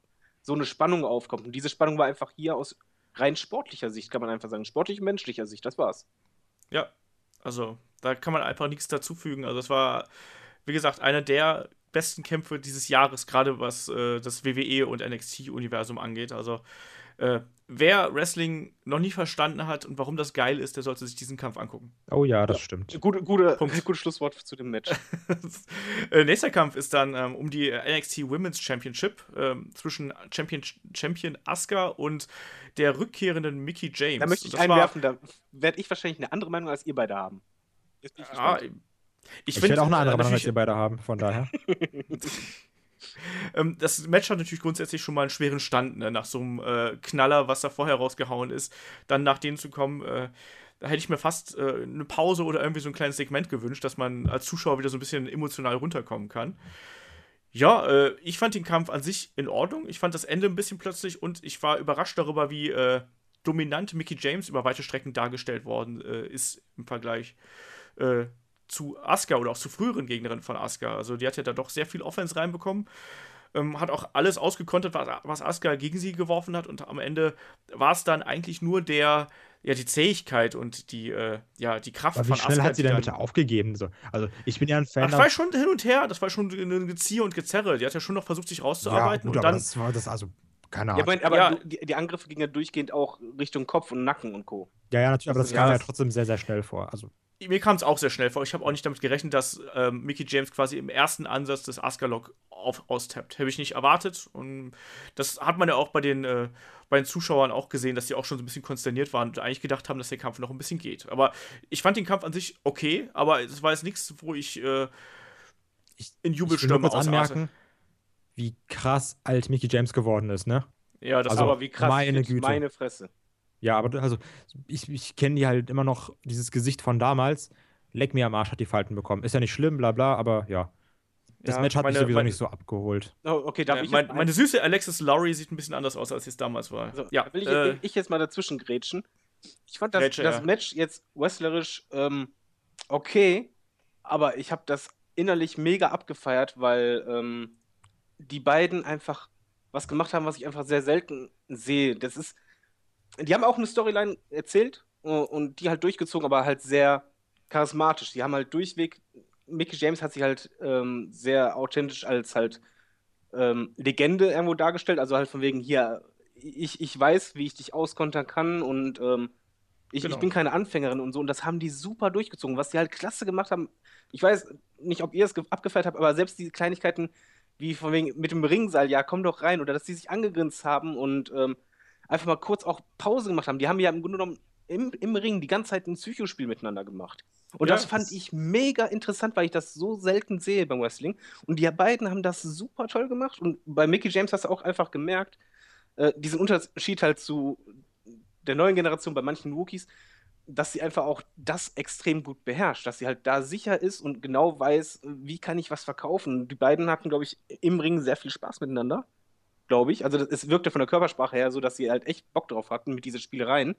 so eine Spannung aufkommt. Und diese Spannung war einfach hier aus rein sportlicher Sicht, kann man einfach sagen. Sportlich, menschlicher Sicht, das war's. Ja, also da kann man einfach nichts dazufügen. Also es war, wie gesagt, einer der besten Kämpfe dieses Jahres, gerade was äh, das WWE und NXT-Universum angeht. Also Äh, wer Wrestling noch nie verstanden hat und warum das geil ist, der sollte sich diesen Kampf angucken. Oh ja, das stimmt. Gute, gute, gutes Schlusswort zu dem Match. äh, nächster Kampf ist dann ähm, um die NXT Women's Championship ähm, zwischen Champion, Champion Asuka und der rückkehrenden Mickey James. Da möchte ich einwerfen, da werde ich wahrscheinlich eine andere Meinung als ihr beide haben. Jetzt bin ich Ah, ich Ich finde werde auch eine andere Meinung als ihr beide haben, von daher. ähm, das Match hat natürlich grundsätzlich schon mal einen schweren Stand, ne? nach so einem äh, Knaller, was da vorher rausgehauen ist, dann nach denen zu kommen, äh, da hätte ich mir fast äh, eine Pause oder irgendwie so ein kleines Segment gewünscht, dass man als Zuschauer wieder so ein bisschen emotional runterkommen kann. Ja, äh, ich fand den Kampf an sich in Ordnung. Ich fand das Ende ein bisschen plötzlich und ich war überrascht darüber, wie äh, dominant Mickey James über weite Strecken dargestellt worden äh, ist im Vergleich äh, zu Asuka oder auch zu früheren Gegnerinnen von Asuka. Also die hat ja da doch sehr viel Offense reinbekommen. Ähm, hat auch alles ausgekontert, was, was Asuka gegen sie geworfen hat. Und am Ende war es dann eigentlich nur der, ja, die Zähigkeit und die, äh, ja, die Kraft Aber wie von schnell Asuka. hat sie denn dann- bitte aufgegeben? So, also ich bin ja ein Fan. Ach, das war schon hin und her, das war schon ein Gezieher und Gezerre. Die hat ja schon noch versucht, sich ja, rauszuarbeiten. gut, und aber dann, das war das, also, keine Ja, Ahnung. Moment, aber Ja. die, die Angriffe gingen ja durchgehend auch Richtung Kopf und Nacken und Co. Ja, ja, natürlich, aber das Ja, kam ja das- trotzdem sehr, sehr schnell vor. Also, mir kam es auch sehr schnell vor. Ich habe auch nicht damit gerechnet, dass ähm, Mickey James quasi im ersten Ansatz des Asuka-Lock auf, austappt. Habe ich nicht erwartet. Und das hat man ja auch bei den, äh, bei den Zuschauern auch gesehen, dass die auch schon so ein bisschen konsterniert waren und eigentlich gedacht haben, dass der Kampf noch ein bisschen geht. Aber ich fand den Kampf an sich okay, aber es war jetzt nichts, wo ich äh, ich, in ich will Jubelstürme kurz ausrate. anmerken, wie krass alt Mickey James geworden ist, ne? Ja, das Also, aber wie krass, meine Güte. meine Fresse. Ja, aber also, ich, ich kenne die halt immer noch, dieses Gesicht von damals. Leck mir am Arsch hat die Falten bekommen. Ist ja nicht schlimm, bla bla, aber ja. Das Ja, Match hat meine- mich sowieso meine- nicht so abgeholt. Oh, okay, darf ja, ich mein, jetzt meine süße Alexis Lowry sieht ein bisschen anders aus, als sie es damals war. Also, ja, da will ich, äh, ich jetzt mal dazwischen grätschen. Ich fand das, Grätsche, das ja. Match jetzt wrestlerisch ähm, okay, aber ich habe das innerlich mega abgefeiert, weil ähm, die beiden einfach was gemacht haben, was ich einfach sehr selten sehe. Das ist, die haben auch eine Storyline erzählt äh, und die halt durchgezogen, aber halt sehr charismatisch. Die haben halt durchweg, Mickey James hat sich halt ähm, sehr authentisch als halt ähm, Legende irgendwo dargestellt, also halt von wegen hier, ich, ich weiß, wie ich dich auskontern kann und ähm, ich, Genau. ich bin keine Anfängerin und so und das haben die super durchgezogen, was die halt klasse gemacht haben. Ich weiß nicht, ob ihr es ge- abgefeiert habt, aber selbst diese Kleinigkeiten wie von wegen mit dem Ringseil, ja, komm doch rein oder dass die sich angegrinst haben und ähm, einfach mal kurz auch Pause gemacht haben. Die haben ja im Grunde genommen im, im Ring die ganze Zeit ein Psychospiel miteinander gemacht. Und Ja, das fand ich mega interessant, weil ich das so selten sehe beim Wrestling. Und die beiden haben das super toll gemacht. Und bei Mickey James hast du auch einfach gemerkt, äh, diesen Unterschied halt zu der neuen Generation bei manchen Rookies, dass sie einfach auch das extrem gut beherrscht, dass sie halt da sicher ist und genau weiß, wie kann ich was verkaufen. Die beiden hatten, glaube ich, im Ring sehr viel Spaß miteinander, glaube ich. Also das, es wirkte von der Körpersprache her so, dass sie halt echt Bock drauf hatten mit diesen Spielereien.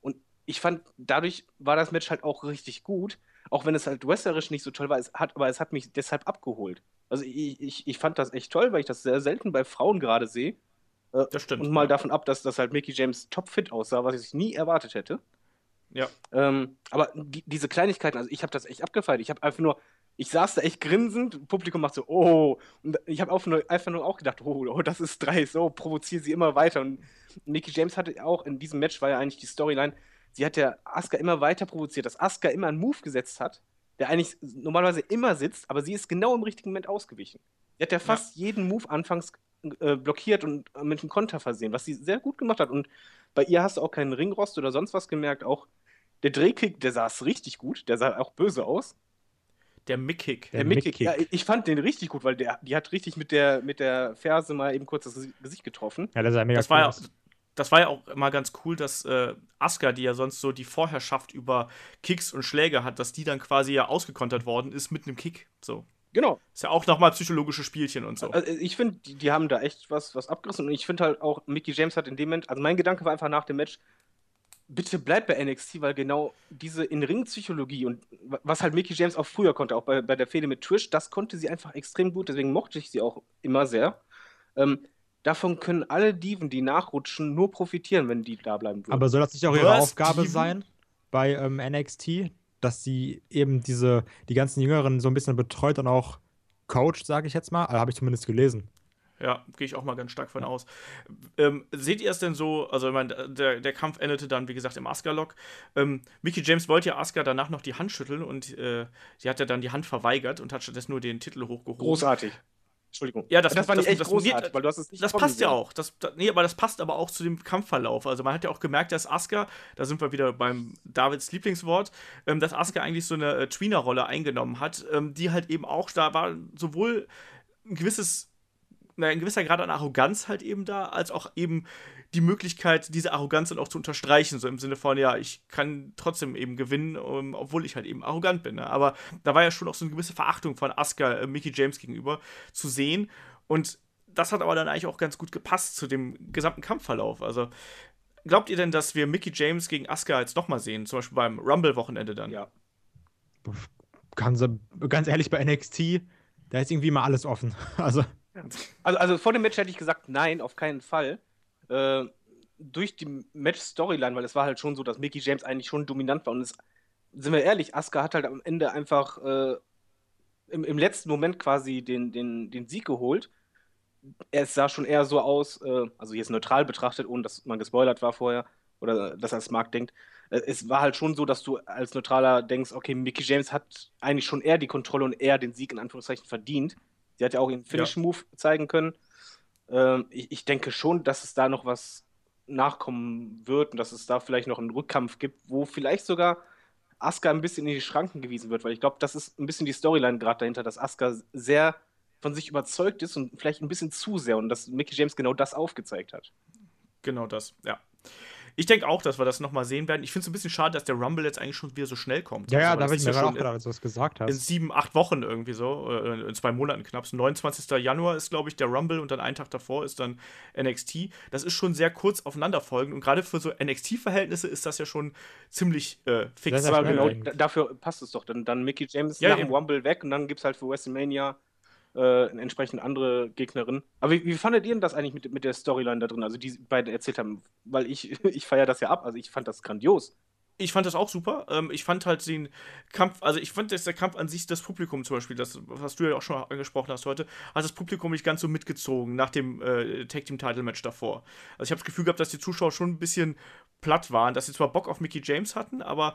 Und ich fand, dadurch war das Match halt auch richtig gut, auch wenn es halt wrestlerisch nicht so toll war, es hat, aber es hat mich deshalb abgeholt. Also ich, ich, ich fand das echt toll, weil ich das sehr selten bei Frauen gerade sehe. Äh, das stimmt. und mal ja. davon ab, dass das halt Mickey James topfit aussah, was ich nie erwartet hätte. Ja. Ähm, aber die, diese Kleinigkeiten, also ich habe das echt abgefeiert. Ich habe einfach nur, ich saß da echt grinsend, Publikum macht so, oh. Und ich habe einfach nur auch gedacht, oh, oh, das ist dreist, so, provoziere sie immer weiter. Und Mickey James hatte auch in diesem Match, war ja eigentlich die Storyline, sie hat ja Asuka immer weiter provoziert, dass Asuka immer einen Move gesetzt hat, der eigentlich normalerweise immer sitzt, aber sie ist genau im richtigen Moment ausgewichen. Sie hat ja fast jeden Move anfangs äh, blockiert und mit einem Konter versehen, was sie sehr gut gemacht hat. Und bei ihr hast du auch keinen Ringrost oder sonst was gemerkt. Auch der Drehkick, der saß richtig gut, der sah auch böse aus. Der Mickkick. Der Der Mickkick. ja, ich fand den richtig gut, weil der, die hat richtig mit der, mit der Ferse mal eben kurz das Gesicht getroffen. Ja, das ist ja mega Das war ja, cool. das war ja auch immer ganz cool, dass äh, Asuka, die ja sonst so die Vorherrschaft über Kicks und Schläge hat, dass die dann quasi ja ausgekontert worden ist mit einem Kick. So. Genau. Ist ja auch nochmal psychologische Spielchen und so. Also ich finde, die, die haben da echt was, was abgerissen. Und ich finde halt auch, Mickey James hat in dem Moment, also mein Gedanke war einfach nach dem Match, bitte bleib bei NXT, weil genau diese In-Ring-Psychologie und wa- was halt Mickey James auch früher konnte, auch bei, bei der Fehde mit Trish, das konnte sie einfach extrem gut, deswegen mochte ich sie auch immer sehr. Ähm, davon können alle Diven, die nachrutschen, nur profitieren, wenn die da bleiben würden. Aber soll das nicht auch ihre Was? Aufgabe Steven? sein bei ähm, NXT, dass sie eben diese, die ganzen Jüngeren so ein bisschen betreut und auch coacht, sage ich jetzt mal? Also, habe ich zumindest gelesen. Ja, gehe ich auch mal ganz stark von aus. Ähm, seht ihr es denn so? Also, ich meine, der, der Kampf endete dann, wie gesagt, im Asuka-Lock. Ähm, Mickey James wollte ja Asuka danach noch die Hand schütteln und äh, sie hat ja dann die Hand verweigert und hat stattdessen nur den Titel hochgehoben. Großartig. Entschuldigung. Ja, das, das war das, echt das, großartig, das, weil du hast es nicht Das passt ja auch. Das, das, nee, aber das passt aber auch zu dem Kampfverlauf. Also man hat ja auch gemerkt, dass Asuka, da sind wir wieder beim Davids Lieblingswort, ähm, dass Asuka eigentlich so eine äh, Tweener-Rolle eingenommen hat, ähm, die halt eben auch, da war sowohl ein gewisses, ein gewisser Grad an Arroganz halt eben da, als auch eben die Möglichkeit, diese Arroganz dann auch zu unterstreichen, so im Sinne von, ja, ich kann trotzdem eben gewinnen, um, obwohl ich halt eben arrogant bin. Ne? Aber da war ja schon auch so eine gewisse Verachtung von Asuka äh, Mickey James gegenüber zu sehen. Und das hat aber dann eigentlich auch ganz gut gepasst zu dem gesamten Kampfverlauf. Also, glaubt ihr denn, dass wir Mickey James gegen Asuka jetzt nochmal sehen? Zum Beispiel beim Rumble-Wochenende dann? Ja. Ganz, ganz ehrlich, bei NXT, da ist irgendwie mal alles offen. Also, Also, also vor dem Match hätte ich gesagt, nein, auf keinen Fall. Äh, durch die Match-Storyline, weil es war halt schon so, dass Mickey James eigentlich schon dominant war. Und es, sind wir ehrlich, Asuka hat halt am Ende einfach äh, im, im letzten Moment quasi den, den, den Sieg geholt. Es sah schon eher so aus, äh, also jetzt neutral betrachtet, ohne dass man gespoilert war vorher oder dass als Mark denkt. Äh, es war halt schon so, dass du als Neutraler denkst, okay, Mickey James hat eigentlich schon eher die Kontrolle und eher den Sieg in Anführungszeichen verdient. Sie hat ja auch ihren Finish-Move zeigen können. Ähm, ich, ich denke schon, dass es da noch was nachkommen wird und dass es da vielleicht noch einen Rückkampf gibt, wo vielleicht sogar Asuka ein bisschen in die Schranken gewiesen wird, weil ich glaube, das ist ein bisschen die Storyline gerade dahinter, dass Asuka sehr von sich überzeugt ist und vielleicht ein bisschen zu sehr und dass Mickey James genau das aufgezeigt hat. Genau das, ja. Ich denke auch, dass wir das nochmal sehen werden. Ich finde es ein bisschen schade, dass der Rumble jetzt eigentlich schon wieder so schnell kommt. ja, ja, Also, da das habe ich mir ja gerade schon auch gedacht, als du das gesagt in hast. sieben, acht Wochen irgendwie so, äh, in zwei Monaten knapp. 29. Januar ist, glaube ich, der Rumble und dann einen Tag davor ist dann NXT. Das ist schon sehr kurz aufeinanderfolgend und gerade für so NXT-Verhältnisse ist das ja schon ziemlich äh, fix. Sehr Aber genau dafür passt es doch. Dann, dann Mickey James Ja, nach dem. Rumble weg und dann gibt es halt für WrestleMania äh, entsprechend andere Gegnerin. Aber wie, wie fandet ihr denn das eigentlich mit, mit der Storyline da drin? Also die beiden erzählt haben, weil ich, ich feiere das ja ab, also ich fand das grandios. Ich fand das auch super. Ähm, ich fand halt den Kampf, also ich fand, dass der Kampf an sich, das Publikum zum Beispiel, das, was du ja auch schon angesprochen hast heute, hat das Publikum nicht ganz so mitgezogen nach dem äh, Tag Team Title Match davor. Also ich habe das Gefühl gehabt, dass die Zuschauer schon ein bisschen platt waren, dass sie zwar Bock auf Mickey James hatten, aber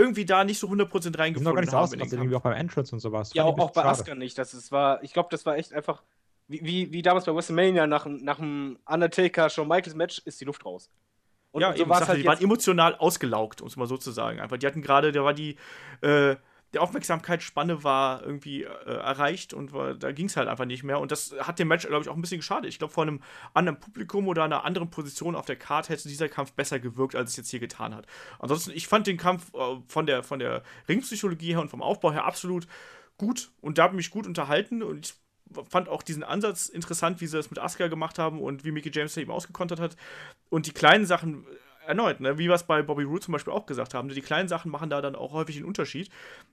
irgendwie da nicht so 100% Die sind reingefunden gar nicht so haben in irgendwie auch beim Entrance und sowas. Ja, auch, ich auch bei Asuka nicht. Das ist, war, ich glaube, das war echt einfach, wie, wie, wie damals bei WrestleMania nach, dem- nach dem Undertaker Shawn Michaels Match ist die Luft raus. Und ja, so eben, sagte, halt die waren emotional ausgelaugt, um es mal so zu sagen. Einfach, die hatten gerade, da war die, äh, die Aufmerksamkeitsspanne war irgendwie äh, erreicht und war, da ging es halt einfach nicht mehr. Und das hat dem Match, glaube ich, auch ein bisschen geschadet. Ich glaube, vor einem anderen Publikum oder einer anderen Position auf der Karte hätte dieser Kampf besser gewirkt, als es jetzt hier getan hat. Ansonsten, ich fand den Kampf äh, von, der, von der Ringpsychologie her und vom Aufbau her absolut gut und da habe mich gut unterhalten und ich fand auch diesen Ansatz interessant, wie sie das mit Asuka gemacht haben und wie Mickey James eben ausgekontert hat. Und die kleinen Sachen, erneut, ne, wie wir es bei Bobby Roode zum Beispiel auch gesagt haben, ne, die kleinen Sachen machen da dann auch häufig einen Unterschied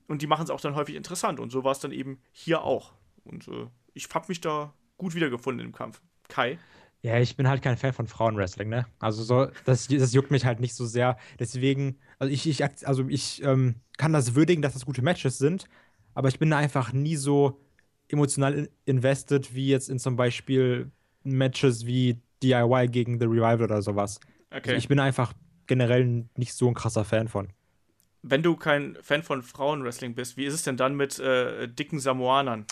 und die machen es auch dann häufig interessant. Und so war es dann eben hier auch. Und äh, ich habe mich da gut wiedergefunden im Kampf. Kai? Ja, ich bin halt kein Fan von Frauenwrestling, ne? Also so, das, das juckt mich halt nicht so sehr. Deswegen, also ich, ich, also ich ähm, kann das würdigen, dass das gute Matches sind, aber ich bin da einfach nie so emotional in invested wie jetzt in zum Beispiel Matches wie DIY gegen The Revival oder sowas. Okay. Also ich bin einfach generell nicht so ein krasser Fan von. Wenn du kein Fan von Frauenwrestling bist, wie ist es denn dann mit äh, dicken Samoanern?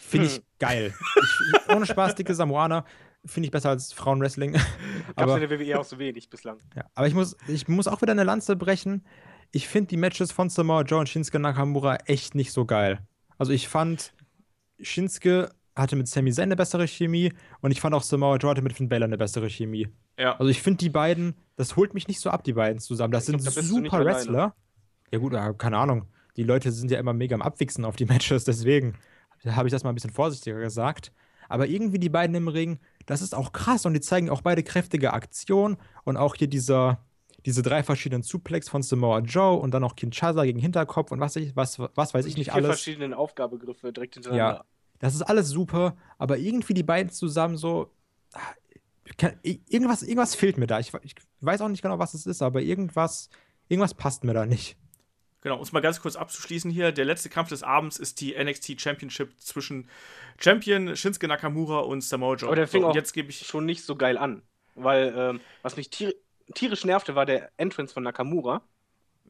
Finde ich geil. Ich, ohne Spaß, dicke Samoaner finde ich besser als Frauenwrestling. Aber in der WWE auch so wenig bislang. Ja, aber ich muss, ich muss auch wieder eine Lanze brechen. Ich finde die Matches von Samoa Joe und Shinsuke Nakamura echt nicht so geil. Also ich fand, Shinsuke hatte mit Sami Zayn eine bessere Chemie und ich fand auch Samoa Joe hatte mit Finn Balor eine bessere Chemie. Ja. Also ich finde die beiden, das holt mich nicht so ab, die beiden zusammen. Das Ich glaub, sind da du nicht super alleine. Wrestler. Ja gut, äh, keine Ahnung. Die Leute sind ja immer mega am Abwichsen auf die Matches, deswegen habe ich das mal ein bisschen vorsichtiger gesagt. Aber irgendwie die beiden im Ring, das ist auch krass und die zeigen auch beide kräftige Aktionen und auch hier dieser, diese drei verschiedenen Suplex von Samoa Joe und dann auch Kinshasa gegen Hinterkopf und was, ich, was, was weiß ich Die nicht vier alles. verschiedenen Aufgabegriffe direkt hintereinander. Ja, das ist alles super, aber irgendwie die beiden zusammen so. ah, kann- Irgendwas, irgendwas fehlt mir da. Ich, ich weiß auch nicht genau, was es ist, aber irgendwas, irgendwas passt mir da nicht. Genau, um es mal ganz kurz abzuschließen hier. Der letzte Kampf des Abends ist die NXT Championship zwischen Champion Shinsuke Nakamura und Samoa Joe. Aber der fing so, und auch jetzt gebe ich. schon nicht so geil an. Weil, ähm, was mich tier tierisch nervte, war der Entrance von Nakamura.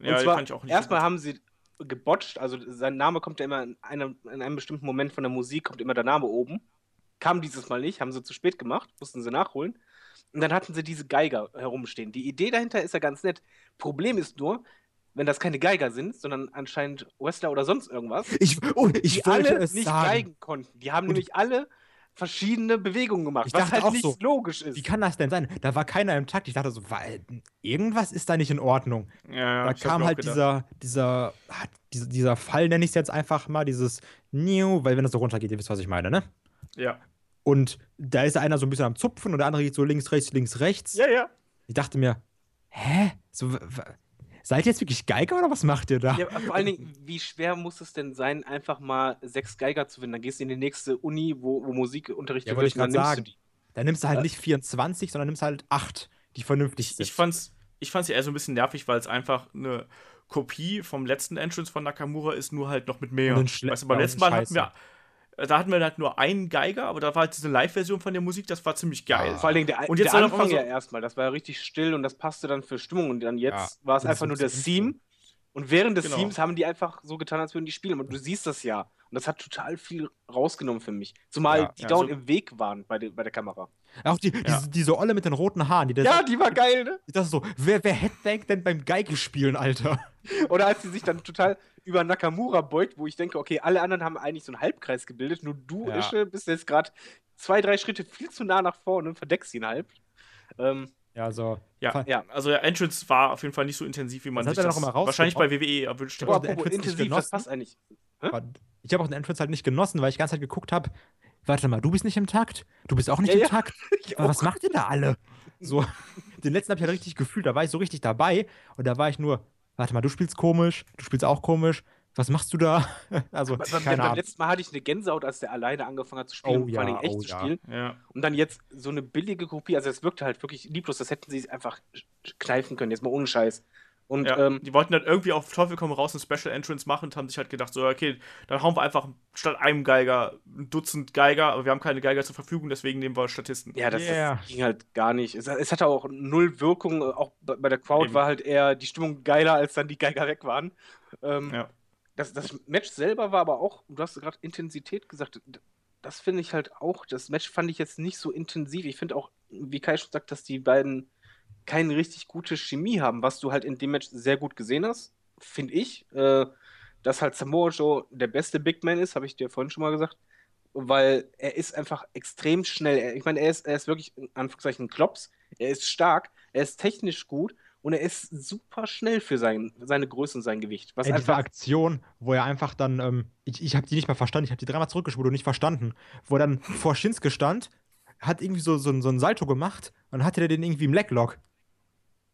Ja, und die zwar, fand ich auch nicht erstmal so haben sie gebotcht, also sein Name kommt ja immer in einem, in einem bestimmten Moment von der Musik, kommt immer der Name oben. Kam dieses Mal nicht, haben sie zu spät gemacht, mussten sie nachholen. Und dann hatten sie diese Geiger herumstehen. Die Idee dahinter ist ja ganz nett. Problem ist nur, wenn das keine Geiger sind, sondern anscheinend Wrestler oder sonst irgendwas, Ich, oh, ich die alle es nicht sagen. geigen konnten. Die haben Und- nämlich alle verschiedene Bewegungen gemacht, Ich was dachte halt auch nicht so, logisch ist. Wie kann das denn sein? Da war keiner im Takt. Ich dachte so, weil, irgendwas ist da nicht in Ordnung. Ja, ja, da kam halt gedacht. dieser, dieser, ah, dieser, dieser Fall, nenne ich es jetzt einfach mal, dieses New, weil wenn das so runtergeht, ihr wisst, was ich meine, ne? Ja. Und da ist einer so ein bisschen am Zupfen und der andere geht so links, rechts, links, rechts. ja, ja. Ich dachte mir, hä? So, seid ihr jetzt wirklich Geiger oder was macht ihr da? Ja, vor allen Dingen, wie schwer muss es denn sein, einfach mal sechs Geiger zu finden? Dann gehst du in die nächste Uni, wo, wo Musik unterrichtet Ja, wollte ich dann nimmst sagen. du die. Da nimmst du halt Äh. nicht 24, sondern nimmst halt 8, die vernünftig sind. Ich fand's, ich fand's ja eher so ein bisschen nervig, weil es einfach eine Kopie vom letzten Entrance von Nakamura ist, nur halt noch mit mehr. Weißt du, beim letzten Mal hatten wir, da hatten wir halt nur einen Geiger, aber da war halt diese Live-Version von der Musik, das war ziemlich geil. Vor allen Dingen der, Und jetzt der Anfang so- ja erstmal, das war ja richtig still und das passte dann für Stimmung. Und dann jetzt Ja, war es einfach ein nur der Theme und während des Genau. Themes haben die einfach so getan, als würden die spielen und du siehst das ja und das hat total viel rausgenommen für mich. Zumal Ja. die Ja, dauernd so- im Weg waren bei, de, bei der Kamera. Auch die, diese, diese Olle mit den roten Haaren, die das, Ja, die war geil, ne? das ist so, wer, wer headbangt denn beim Geige spielen, Alter? Oder als sie sich dann total über Nakamura beugt, wo ich denke, okay, alle anderen haben eigentlich so einen Halbkreis gebildet, nur du, Ja. Ische, bist jetzt gerade zwei, drei Schritte viel zu nah nach vorne und verdeckst ihn halb. Ähm, Ja, so. Ja, Fa- ja. also der Entrance war auf jeden Fall nicht so intensiv, wie man Das sich hat das wahrscheinlich bei WWE erwünscht Aber hat. aber nicht intensiv, das passt eigentlich. Aber Ich habe auch den Entrance halt nicht genossen, weil ich die ganze Zeit geguckt habe, warte mal, du bist nicht im Takt? Du bist auch nicht Ja, im ja. Takt? Was macht ihr da alle? So, den letzten habe ich halt richtig gefühlt, da war ich so richtig dabei und da war ich nur, warte mal, du spielst komisch, du spielst auch komisch, was machst du da? Also, Beim, beim, keine beim Ahnung. letzten Mal hatte ich eine Gänsehaut, als der alleine angefangen hat zu spielen Oh und vor allen ja, Dingen echt oh zu ja. spielen. Ja. Und dann jetzt so eine billige Kopie, also es wirkte halt wirklich lieblos, das hätten sie einfach kneifen können, jetzt mal ohne Scheiß. Und Ja, ähm, die wollten dann irgendwie auf Teufel komm raus ein Special Entrance machen und haben sich halt gedacht, so, okay, dann hauen wir einfach statt einem Geiger ein Dutzend Geiger, aber wir haben keine Geiger zur Verfügung, deswegen nehmen wir Statisten. ja, das, Yeah. das ging halt gar nicht. Es, es hatte auch null Wirkung, äh, auch bei, bei der Crowd Eben. war halt eher die Stimmung geiler, als dann die Geiger weg waren. Ähm, Ja. Das, das Match selber war aber auch, du hast gerade Intensität gesagt, das finde ich halt auch, das Match fand ich jetzt nicht so intensiv. Ich finde auch, wie Kai schon sagt, dass die beiden keine richtig gute Chemie haben, was du halt in dem Match sehr gut gesehen hast, finde ich. Äh, dass halt Samoa Joe der beste Big Man ist, habe ich dir vorhin schon mal gesagt, weil er ist einfach extrem schnell. Ich meine, er ist, er ist wirklich in Anführungszeichen ein Klops, er ist stark, er ist technisch gut und er ist super schnell für sein, seine Größe und sein Gewicht. Was Ey, diese einfach Aktion, wo er einfach dann, ähm, ich, ich habe die nicht mal verstanden, ich habe die dreimal zurückgespult und nicht verstanden, wo er dann vor Shinsuke stand, hat irgendwie so, so, ein- so ein Salto gemacht und dann hatte der den irgendwie im Leglock.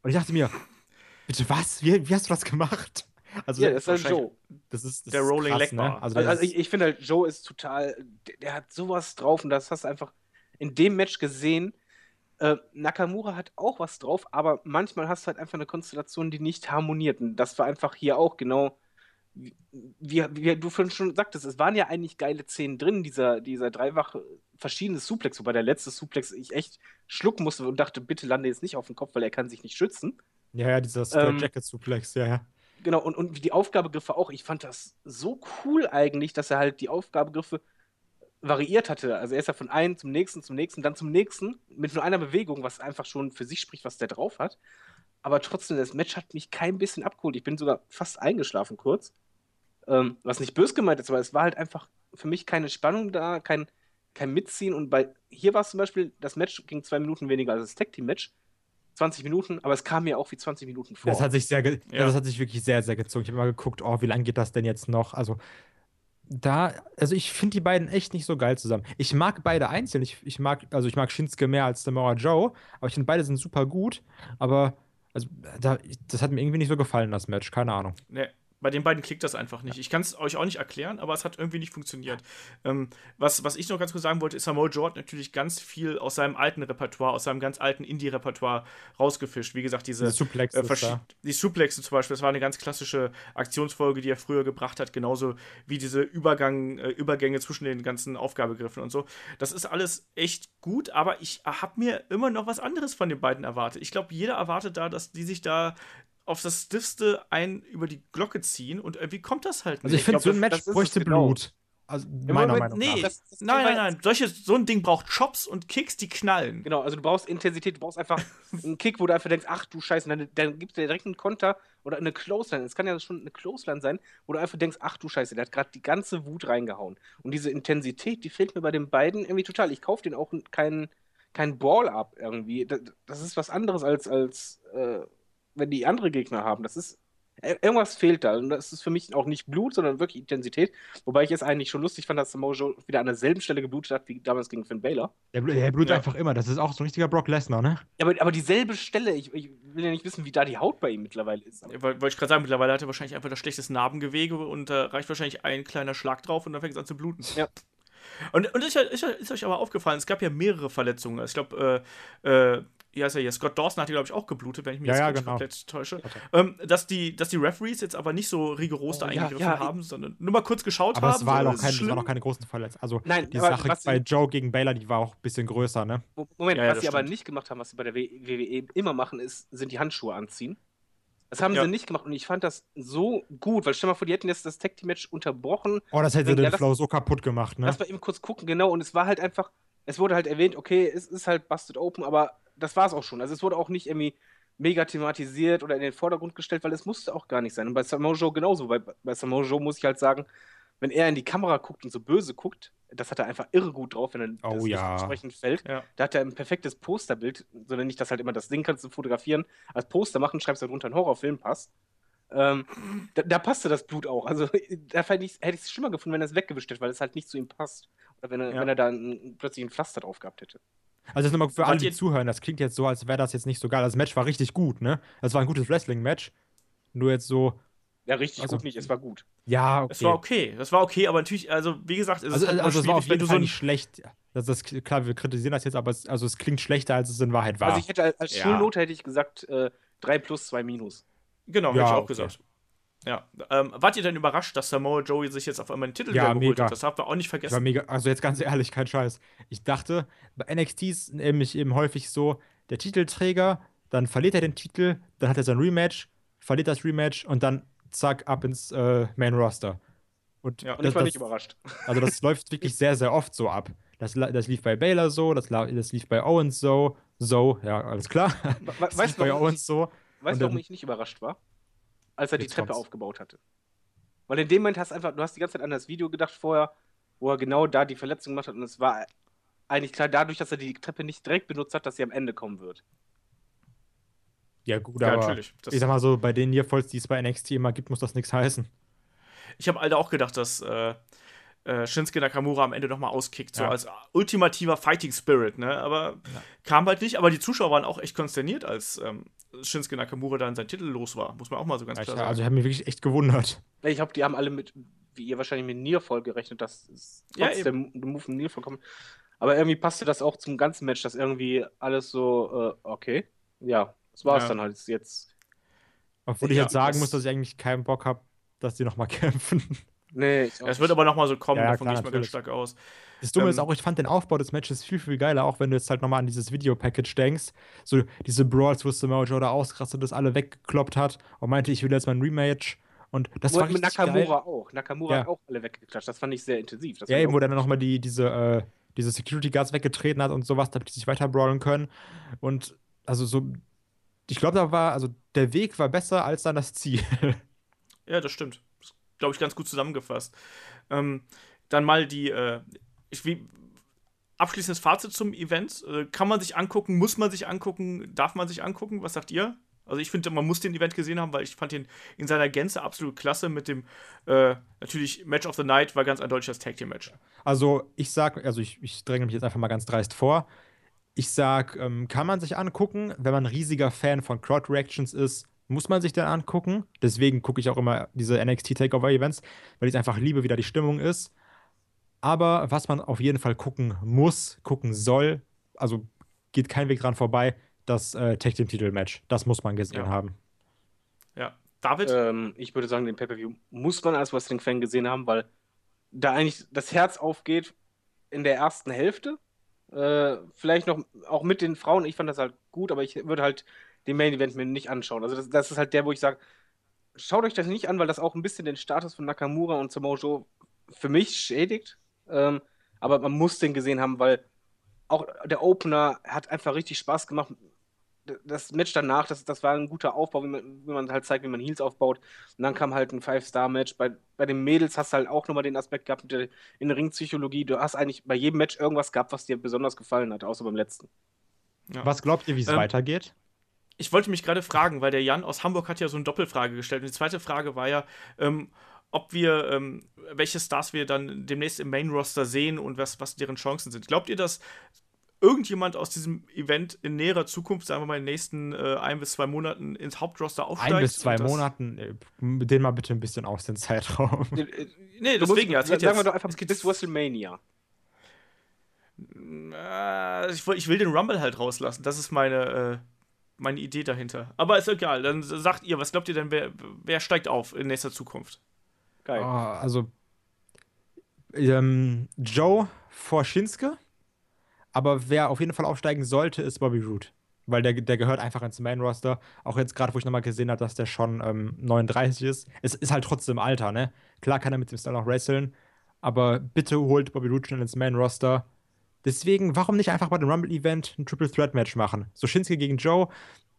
Und ich dachte mir, bitte was? Wie, wie hast du das gemacht? Also, ja, das ist halt wahrscheinlich- Joe. das ist das der ist Rolling krass, Leg ne? Also, Also, also ich, ich finde halt, Joe ist total, der, der hat sowas drauf und das hast du einfach in dem Match gesehen. Äh, Nakamura hat auch was drauf, aber manchmal hast du halt einfach eine Konstellation, die nicht harmoniert. Und das war einfach hier auch genau, wie, wie, wie du vorhin schon sagtest, es waren ja eigentlich geile Szenen drin, dieser, dieser dreifache verschiedene Suplex, wobei der letzte Suplex ich echt schlucken musste und dachte, bitte lande jetzt nicht auf den Kopf, weil er kann sich nicht schützen. ja, ja, dieser ähm, Jacket Suplex, ja, ja. Genau, und, und die Aufgabegriffe auch. Ich fand das so cool eigentlich, dass er halt die Aufgabegriffe variiert hatte. Also er ist ja von einem zum nächsten, zum nächsten, dann zum nächsten, mit nur einer Bewegung, was einfach schon für sich spricht, was der drauf hat. Aber trotzdem, das Match hat mich kein bisschen abgeholt. Ich bin sogar fast eingeschlafen kurz. Ähm, was nicht bös gemeint ist, aber es war halt einfach für mich keine Spannung da, kein, kein Mitziehen. Und bei hier war es zum Beispiel, das Match ging zwei Minuten weniger als das Tag Team Match. 20 Minuten, aber es kam mir auch wie 20 Minuten vor. Das hat sich sehr, Ja. das hat sich wirklich sehr, sehr gezogen. Ich habe mal geguckt, oh, wie lange geht das denn jetzt noch? Also, da, also ich finde die beiden echt nicht so geil zusammen. Ich mag beide einzeln. Ich, ich mag, also ich mag Shinsuke mehr als Samoa Joe, aber ich finde beide sind super gut. Aber, also, da, das hat mir irgendwie nicht so gefallen, das Match. Keine Ahnung. Ne, bei den beiden klickt das einfach nicht. Ich kann es euch auch nicht erklären, aber es hat irgendwie nicht funktioniert. Ähm, was, was ich noch ganz kurz sagen wollte, ist, Samoa Joe hat natürlich ganz viel aus seinem alten Repertoire, aus seinem ganz alten Indie-Repertoire rausgefischt. Wie gesagt, diese Die Suplex äh, die Suplexe zum Beispiel, das war eine ganz klassische Aktionsfolge, die er früher gebracht hat, genauso wie diese Übergang, äh, Übergänge zwischen den ganzen Aufgabegriffen und so. Das ist alles echt gut, aber ich habe mir immer noch was anderes von den beiden erwartet. Ich glaube, jeder erwartet da, dass die sich da auf das Stiffste ein über die Glocke ziehen und irgendwie kommt das halt Also ich nicht. finde, so ein Match bräuchte genau. Blut. Also meiner Moment, Meinung nee, nach. Das- das nein, nein, nein. Solche, so ein Ding braucht Chops und Kicks, die knallen. Genau, also du brauchst Intensität, du brauchst einfach einen Kick, wo du einfach denkst, ach du Scheiße, dann, dann gibt dir direkt einen Konter oder eine Clothesline. Es kann ja schon eine Clothesline sein, wo du einfach denkst, ach du Scheiße, der hat gerade die ganze Wut reingehauen. Und diese Intensität, die fehlt mir bei den beiden irgendwie total. Ich kaufe den auch keinen kein Ball-Up irgendwie. Das, das ist was anderes als, als äh, wenn die andere Gegner haben. Das ist. ir- Irgendwas fehlt da. Und das ist für mich auch nicht Blut, sondern wirklich Intensität. Wobei ich es eigentlich schon lustig fand, dass Samoa Joe wieder an derselben Stelle geblutet hat wie damals gegen Finn Balor. Der, blut- der blutet Ja. einfach immer. Das ist auch so ein richtiger Brock Lesnar, ne? Ja, aber, aber dieselbe Stelle, ich, ich will ja nicht wissen, wie da die Haut bei ihm mittlerweile ist. Ja, Wollte ich gerade sagen, mittlerweile hat er wahrscheinlich einfach das schlechteste Narbengewege und da reicht wahrscheinlich ein kleiner Schlag drauf und dann fängt es an zu bluten. Ja. Und, und ist, ist, ist euch aber aufgefallen, es gab ja mehrere Verletzungen. Ich glaube, äh, äh, wie heißt er hier? Scott Dawson hat, glaube ich, auch geblutet, wenn ich mich Ja, jetzt ja, nicht genau. komplett täusche. Ähm, dass, die, dass die Referees jetzt aber nicht so rigoros Oh, da ja, eingegriffen ja, haben, sondern nur mal kurz geschaut Aber haben. es war so, kein, es war schlimm. noch keine großen Verletzungen. Also Nein, die aber Sache bei sie- Joe gegen Baylor, die war auch ein bisschen größer, ne? Moment, Ja, ja, was sie aber stimmt. nicht gemacht haben, was sie bei der WWE immer machen, ist, sind die Handschuhe anziehen. Das haben Ja. sie nicht gemacht und ich fand das so gut, weil stell mal vor, die hätten jetzt das Tag Team Match unterbrochen. Oh, das hätte Ja, den das- Flow so kaputt gemacht, ne? Lass mal eben kurz gucken, genau, und es war halt einfach, es wurde halt erwähnt, okay, es ist halt Busted Open, aber das war es auch schon. Also es wurde auch nicht irgendwie mega thematisiert oder in den Vordergrund gestellt, weil es musste auch gar nicht sein. Und bei Samoa Joe genauso. Bei, bei Samoa Joe muss ich halt sagen, wenn er in die Kamera guckt und so böse guckt, das hat er einfach irre gut drauf, wenn er Oh das ja. entsprechend fällt. Ja. Da hat er ein perfektes Posterbild, sondern nicht, dass halt immer das Ding kannst du fotografieren, als Poster machen, schreibst du drunter einen Horrorfilm, passt. Ähm, da, da passte das Blut auch. Also da hätte ich es schlimmer gefunden, wenn er es weggewischt hätte, weil es halt nicht zu ihm passt. Oder wenn er, Ja. wenn er da ein, plötzlich ein Pflaster drauf gehabt hätte. Also jetzt nochmal für alle, die zuhören, das klingt jetzt so, als wäre das jetzt nicht so geil. Das Match war richtig gut, ne? Das war ein gutes Wrestling-Match. Nur jetzt so, Ja, richtig Also- gut nicht, es war gut. ja, okay. Es war okay. Das war okay, aber natürlich, also wie gesagt, es Also, ist halt also es war auf jeden so Fall ein nicht schlecht. Das ist klar, wir kritisieren das jetzt, aber es, also es klingt schlechter, als es in Wahrheit war. Also ich hätte als, als Ja. Schulnote hätte ich gesagt äh, 3 plus, 2 minus. Genau, Ja, hätte ich auch okay. gesagt. Ja. Ähm, wart ihr denn überrascht, dass Samoa Joe sich jetzt auf einmal den Titel Ja, geholt mega. hat? Das haben wir auch nicht vergessen. mega, also jetzt ganz ehrlich, kein Scheiß. Ich dachte, bei NXT ist nämlich eben häufig so, der Titelträger, dann verliert er den Titel, dann hat er sein Rematch, verliert das Rematch und dann zack, ab ins äh, Main Roster. Und, Ja. Und das, ich war das, nicht überrascht. also das läuft wirklich sehr, sehr oft so ab. Das, das lief bei Baylor so, das, das lief bei Owens so, so, ja, alles klar. We- Das lief Weißt du, bei ich, Owens so. weißt, du, warum ich nicht überrascht war? Als er die Treppe kommt's. aufgebaut hatte. Weil in dem Moment hast du einfach, du hast die ganze Zeit an das Video gedacht vorher, wo er genau da die Verletzung gemacht hat und es war eigentlich klar, dadurch, dass er die Treppe nicht direkt benutzt hat, dass sie am Ende kommen wird. Ja, gut, Ja, aber natürlich. Das- ich sag mal so, bei den Nearfalls, die es bei NXT immer gibt, muss das nichts heißen. Ich habe halt auch gedacht, dass äh, äh, Shinsuke Nakamura am Ende nochmal auskickt, so Ja. als ultimativer Fighting Spirit, ne? Aber kam halt nicht. Aber die Zuschauer waren auch echt konsterniert, als ähm, Shinsuke Nakamura dann seinen Titel los war. Muss man auch mal so ganz klar sagen. also ich habe mich wirklich echt gewundert. Ich glaube, die haben alle mit, wie ihr wahrscheinlich mit Nearfall gerechnet, dass es Ja, trotz der, der Move von Nearfall kommt. Aber irgendwie passte das auch zum ganzen Match, dass irgendwie alles so, äh, okay, ja, das war es Ja. dann halt jetzt. Obwohl ich Ja, jetzt sagen das- muss, dass ich eigentlich keinen Bock habe, dass die nochmal kämpfen. Nee, ich auch es wird aber nochmal so kommen, Ja, ja, davon klar, gehe ich mal ganz stark aus. Das Dumme Ähm, ist auch, ich fand den Aufbau des Matches viel, viel geiler, auch wenn du jetzt halt nochmal an dieses Video-Package denkst. So diese Brawls, wo Samoa Joe da ausgerastet ist, alle weggekloppt hat und meinte, ich will jetzt mein Rematch. Und das war Und mit richtig Nakamura geil. auch. Nakamura Ja. hat auch alle weggeklatscht. Das fand ich sehr intensiv. Das Ja, eben, wo der dann nochmal die, diese, äh, diese Security Guards weggetreten hat und sowas, damit die sich weiter brawlen können. Und also so, ich glaube, da war, also der Weg war besser als dann das Ziel. Ja, das stimmt. Glaube ich ganz gut zusammengefasst. Ähm, dann mal die, äh, ich, wie, abschließendes Fazit zum Event. Äh, kann man sich angucken, muss man sich angucken, darf man sich angucken? Was sagt ihr? Also ich finde, man muss den Event gesehen haben, weil ich fand ihn in seiner Gänze absolut klasse mit dem, äh, natürlich Match of the Night war ganz eindeutig das Tag Team Match. Also ich sag, also ich, ich dränge mich jetzt einfach mal ganz dreist vor. Ich sag, ähm, kann man sich angucken, wenn man ein riesiger Fan von Crowd Reactions ist, muss man sich dann angucken. Deswegen gucke ich auch immer diese NXT Takeover Events, weil ich es einfach liebe, wie da die Stimmung ist. Aber was man auf jeden Fall gucken muss, gucken soll, also geht kein Weg dran vorbei, das äh, Tag Team Titel Match. Das muss man gesehen Ja. haben. Ja. David? Ähm, ich würde sagen, den Pay-Per-View muss man als Wrestling-Fan gesehen haben, weil da eigentlich das Herz aufgeht in der ersten Hälfte. Äh, vielleicht noch auch mit den Frauen. Ich fand das halt gut, aber ich würde halt den Main Event mir nicht anschauen. Also das, das ist halt der, wo ich sage, schaut euch das nicht an, weil das auch ein bisschen den Status von Nakamura und Samoa Joe für mich schädigt. Ähm, aber man muss den gesehen haben, weil auch der Opener hat einfach richtig Spaß gemacht. Das Match danach, das, das war ein guter Aufbau, wie man, wie man halt zeigt, wie man Heels aufbaut. Und dann kam halt ein Five-Star-Match. Bei, bei den Mädels hast du halt auch nochmal den Aspekt gehabt mit der in der Ringpsychologie. Du hast eigentlich bei jedem Match irgendwas gehabt, was dir besonders gefallen hat, außer beim letzten. Ja. Was glaubt ihr, wie es Ähm, weitergeht? Ich wollte mich gerade fragen, weil der Jan aus Hamburg hat ja so eine Doppelfrage gestellt. Und die zweite Frage war ja, ähm, ob wir, ähm, welche Stars wir dann demnächst im Main-Roster sehen und was, was deren Chancen sind. Glaubt ihr, dass irgendjemand aus diesem Event in näherer Zukunft, sagen wir mal in den nächsten äh, ein bis zwei Monaten, ins Hauptroster aufsteigt? Ein bis zwei Monaten, äh, den mal bitte ein bisschen aus den Zeitraum. Nee, Du musst- deswegen ja. Sagen wir doch einfach es geht bis WrestleMania. Äh, ich, will- ich will den Rumble halt rauslassen. Das ist meine, äh, meine Idee dahinter. Aber ist egal. Dann sagt ihr, was glaubt ihr denn, wer, wer steigt auf in nächster Zukunft? Geil. Oh, also ähm, Joe vor Shinsuke, aber wer auf jeden Fall aufsteigen sollte, ist Bobby Roode. Weil der, der gehört einfach ins Main-Roster. Auch jetzt gerade, wo ich nochmal gesehen habe, dass der schon ähm, 39 ist. Es ist halt trotzdem Alter, ne? Klar kann er mit dem Style noch wresteln, aber bitte holt Bobby Roode schnell ins Main-Roster. Deswegen, warum nicht einfach bei dem Rumble-Event ein Triple Threat Match machen? So Shinsuke gegen Joe,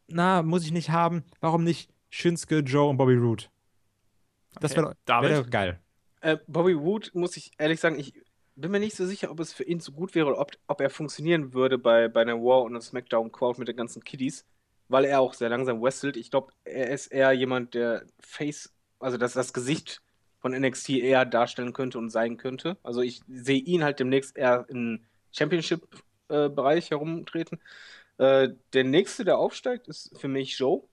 na, muss ich nicht haben. Warum nicht Shinsuke, Joe und Bobby Roode? Das Okay. wäre wär geil. Äh, Bobby Wood, muss ich ehrlich sagen, ich bin mir nicht so sicher, ob es für ihn so gut wäre oder ob, ob er funktionieren würde bei, bei einer War und einer Smackdown-Crowd mit den ganzen Kiddies, weil er auch sehr langsam wrestelt. Ich glaube, er ist eher jemand, der Face, also das, das Gesicht von NXT eher darstellen könnte und sein könnte. Also ich sehe ihn halt demnächst eher im Championship-Bereich herumtreten. Äh, der nächste, der aufsteigt, ist für mich Joe.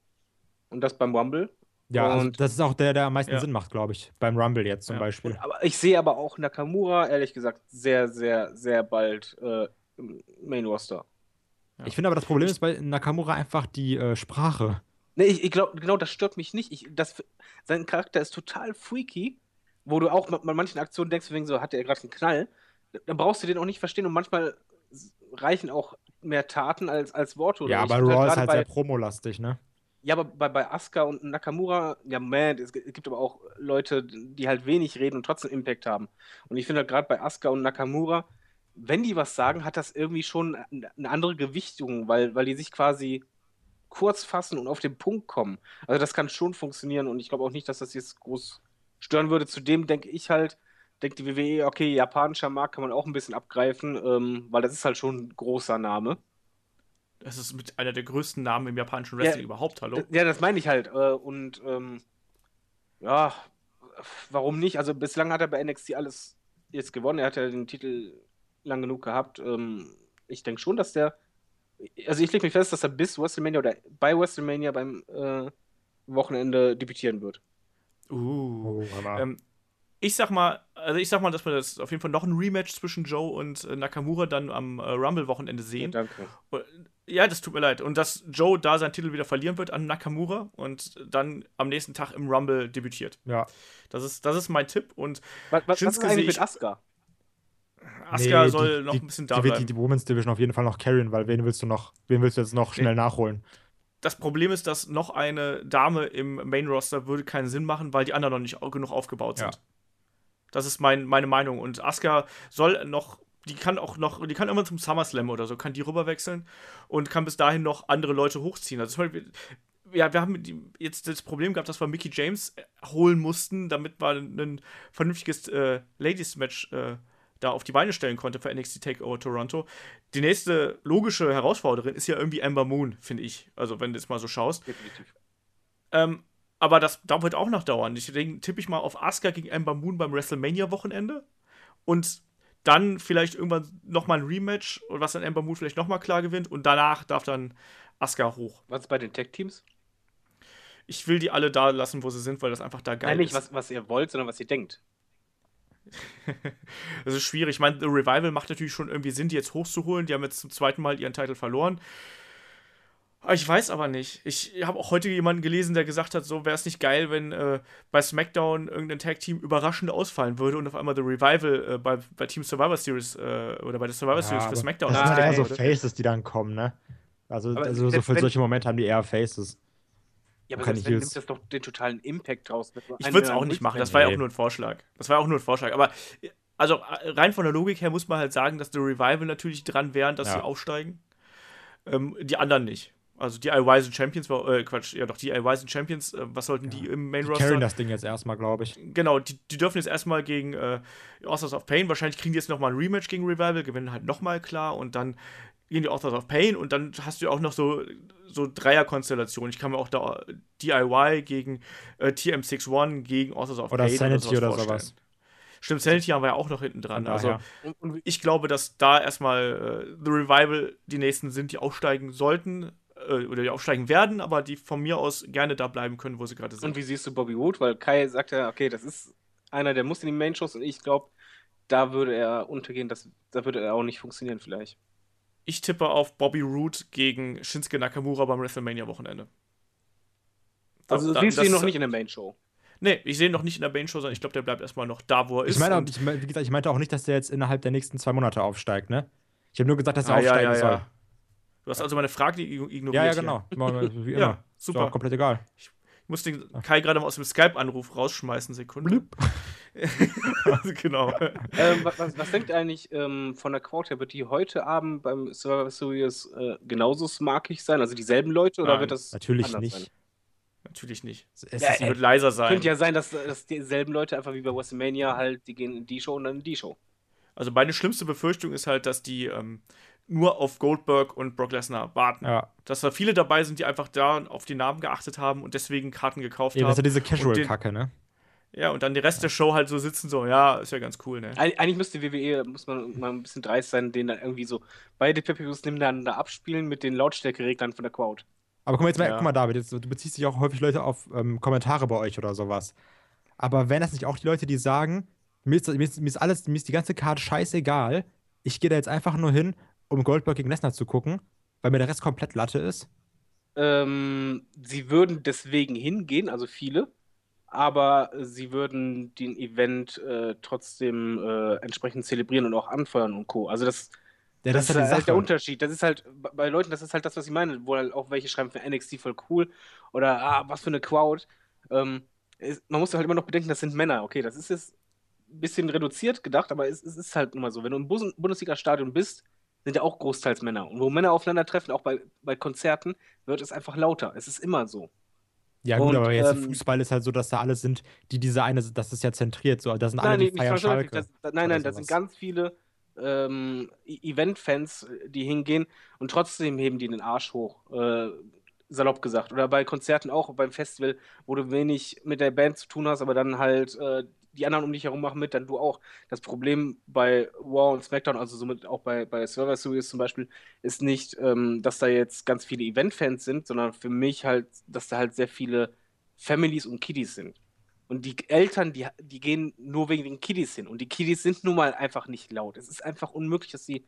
Und das beim Rumble. Ja, also Und- das ist auch der, der am meisten Ja. Sinn macht, glaube ich. Beim Rumble jetzt zum Ja. Beispiel. Und, aber ich sehe aber auch Nakamura, ehrlich gesagt, sehr, sehr, sehr bald äh, im Main Roster. Ich finde aber, das Problem ist bei Nakamura einfach die äh, Sprache. Nee, ich, ich glaube, genau das stört mich nicht. Ich, das, sein Charakter ist total freaky, wo du auch bei manchen Aktionen denkst, wegen so, hat er gerade einen Knall. Dann brauchst du den auch nicht verstehen und manchmal reichen auch mehr Taten als, als Worte. oder ja, aber Raw ist halt bei, sehr promolastig, ne? Ja, aber bei, bei Asuka und Nakamura, ja, man, es gi- es gibt aber auch Leute, die halt wenig reden und trotzdem Impact haben. Und ich finde halt gerade bei Asuka und Nakamura, wenn die was sagen, hat das irgendwie schon eine eine andere Gewichtung, weil, weil die sich quasi kurz fassen und auf den Punkt kommen. Also das kann schon funktionieren und ich glaube auch nicht, dass das jetzt groß stören würde. Zudem denke ich halt, denkt die WWE, okay, japanischer Markt kann man auch ein bisschen abgreifen, ähm, weil das ist halt schon ein großer Name. Das ist mit einer der größten Namen im japanischen Ja. Wrestling überhaupt, hallo? Ja, das meine ich halt. Äh, und ähm, ja, warum nicht? Also bislang hat er bei NXT alles jetzt gewonnen. Er hat ja den Titel lang genug gehabt. Ähm, ich denke schon, dass der. Also ich lege mich fest, dass er bis WrestleMania oder bei WrestleMania beim äh, Wochenende debütieren wird. Uh. Oh, Ähm, ich sag mal, also ich sag mal, dass wir das auf jeden Fall noch ein Rematch zwischen Joe und äh, Nakamura dann am äh, Rumble-Wochenende sehen. danke. Ja, das tut mir leid. Und dass Joe da seinen Titel wieder verlieren wird an Nakamura und dann am nächsten Tag im Rumble debütiert. ja. Das ist, das ist mein Tipp. Und Was, was, was ist Shinsuke eigentlich mit Asuka? Asuka Nee, soll die, noch die, ein bisschen da die wird bleiben. die, die Women's Division auf jeden Fall noch carryen, weil wen willst du noch, wen willst du jetzt noch schnell nachholen? Das Problem ist, dass noch eine Dame im Main-Roster würde keinen Sinn machen, weil die anderen noch nicht genug aufgebaut sind. Ja. Das ist mein, meine Meinung. Und Asuka soll noch, die kann auch noch, die kann immer zum SummerSlam oder so, kann die rüberwechseln und kann bis dahin noch andere Leute hochziehen. Also zum Beispiel, ja, wir haben jetzt das Problem gehabt, dass wir Mickey James äh, holen mussten, damit man ein vernünftiges äh, Ladies-Match äh, da auf die Beine stellen konnte für NXT TakeOver Toronto. Die nächste logische Herausforderin ist ja irgendwie Amber Moon, finde ich. Also, wenn du jetzt mal so schaust. Definitiv. Ähm, aber das, da wird auch noch dauern. Deswegen tippe ich mal auf Asuka gegen Amber Moon beim WrestleMania-Wochenende. Und dann vielleicht irgendwann nochmal ein Rematch, was dann Amber Moon vielleicht nochmal klar gewinnt. Und danach darf dann Asuka hoch. Was ist bei den Tech-Teams? ich will die alle da lassen, wo sie sind, weil das einfach da geil Nein, nicht ist. was, was ihr wollt, sondern was ihr denkt. Das ist schwierig. Ich meine, The Revival macht natürlich schon irgendwie Sinn, die jetzt hochzuholen. Die haben jetzt zum zweiten Mal ihren Titel verloren. Ah, Ich weiß aber nicht. Ich habe auch heute jemanden gelesen, der gesagt hat, so wäre es nicht geil, wenn äh, bei SmackDown irgendein Tag-Team überraschend ausfallen würde und auf einmal The Revival äh, bei, bei Team Survivor Series äh, oder bei der Survivor Series für SmackDown Das sind eher so. Faces, die dann kommen, ne? Also, Aber also so für wenn- solche Momente haben die eher Faces. Ja, aber Kann selbst ich wenn jetzt- nimmt das doch den totalen Impact raus. Ich würde es auch nicht machen. Das war ja auch nur ein Vorschlag. Das war ja auch nur ein Vorschlag. Aber also rein von der Logik her muss man halt sagen, dass The Revival natürlich dran wären, dass Ja. sie aufsteigen. Ähm, die anderen nicht. Also die sind Champions, war- äh, Quatsch, ja doch, die sind Champions. Äh, was sollten die im Main Die Roster? carryen das Ding jetzt erstmal, glaube ich. Genau, die, die dürfen jetzt erstmal gegen äh, Authors of Pain, wahrscheinlich kriegen die jetzt nochmal ein Rematch gegen Revival, gewinnen halt nochmal klar und dann gegen die Authors of Pain und dann hast du auch noch so, so Dreierkonstellationen. Ich kann mir auch da DIY gegen äh, TM61 gegen Authors of Oder Pain Sanity oder vorstellen. sowas. Stimmt, Sanity haben wir ja auch noch hinten dran. Also ich glaube, dass da erstmal äh, The Revival die nächsten sind, die aufsteigen sollten äh, oder die aufsteigen werden, aber die von mir aus gerne da bleiben können, wo sie gerade sind. und wie siehst du Bobby Wood? Weil Kai sagt ja, okay, das ist einer, der muss in die Main-Shows und ich glaube, da würde er untergehen, das, da würde er auch nicht funktionieren vielleicht. Ich tippe auf Bobby Roode gegen Shinsuke Nakamura beim WrestleMania-Wochenende. Also da- siehst du das- ihn noch nicht in der Main-Show. Nee, ich sehe ihn noch nicht in der Main-Show, sondern ich glaube, der bleibt erstmal noch da, wo er ist. Ich meine, auch- und- ich, wie gesagt, ich meinte auch nicht, dass der jetzt innerhalb der nächsten zwei Monate aufsteigt, ne? Ich habe nur gesagt, dass er Ah, ja, aufsteigen ja, soll. ja. Du hast also meine Frage igno- ignoriert. Ja, ja, hier. genau. Wie immer. Ja, Ist super. auch komplett egal. Ich muss den Kai gerade mal aus dem Skype-Anruf rausschmeißen, Sekunde. also, genau. ähm, wa- was, was denkt ihr eigentlich ähm, von der Quote her? Wird die heute Abend beim Survivor Series äh, genauso smarkig sein? Also dieselben Leute oder Nein, wird das Natürlich anders nicht. sein? Natürlich nicht. Es Ja, ist, Sie wird leiser sein. Könnte ja sein, dass, dass dieselben Leute einfach wie bei WrestleMania halt, die gehen in die Show und dann in die Show. Also meine schlimmste Befürchtung ist halt, dass die ähm, nur auf Goldberg und Brock Lesnar warten. ja. Dass da viele dabei sind, die einfach da auf die Namen geachtet haben und deswegen Karten gekauft Eben, das ist ja haben. diese Casual-Kacke, ne? Ja, und dann den Rest der Show halt so sitzen, so, ja, ist ja ganz cool, ne? Eig eigentlich müsste WWE, muss man mal ein bisschen dreist sein, den dann irgendwie so beide Pay-Per-Views nebeneinander abspielen mit den Lautstärkereglern von der Crowd. Aber guck mal, jetzt mal, Ja. guck mal David, jetzt, du beziehst dich auch häufig Leute auf ähm, Kommentare bei euch oder sowas. Aber wären das nicht auch die Leute, die sagen, mir ist, mir ist, mir ist alles, mir ist die ganze Karte scheißegal, ich gehe da jetzt einfach nur hin, um Goldberg gegen Lesnar zu gucken, weil mir der Rest komplett Latte ist? Ähm, sie würden deswegen hingehen, also viele, aber sie würden den Event äh, trotzdem äh, entsprechend zelebrieren und auch anfeuern und Co. Also das, Ja, das, ja ist halt der Unterschied. Das ist halt, bei- Leuten, das ist halt das, was ich meine, wo halt auch welche schreiben für NXT voll cool oder ah, was für eine Crowd. Ähm, ist, man muss halt immer noch bedenken, das sind Männer. Okay, das ist jetzt ein bisschen reduziert gedacht, aber es, es ist halt immer so. Wenn du im Bundesliga-Stadion bist, sind ja auch großteils Männer. Und wo Männer aufeinandertreffen, auch bei, bei Konzerten, wird es einfach lauter. Es ist immer so. Ja, gut, Und, aber jetzt ähm, Fußball ist halt so, dass da alle sind, die diese eine, das ist ja zentriert, so, da sind alle, Nein, die nicht, nicht feiern. Schalke. Das, das, nein, nein, da sind ganz viele ähm, E- Event-Fans, die hingehen und trotzdem heben die den Arsch hoch. Äh, salopp gesagt. Oder bei Konzerten auch, beim Festival, wo du wenig mit der Band zu tun hast, aber dann halt äh, die anderen um dich herum machen mit, dann du auch. Das Problem bei Raw und SmackDown, also somit auch bei, bei Survivor Series zum Beispiel, ist nicht, ähm, dass da jetzt ganz viele Event-Fans sind, sondern für mich halt, dass da halt sehr viele Families und Kiddies sind. Und die Eltern, die, die gehen nur wegen den Kiddies hin. Und die Kiddies sind nun mal einfach nicht laut. Es ist einfach unmöglich, dass sie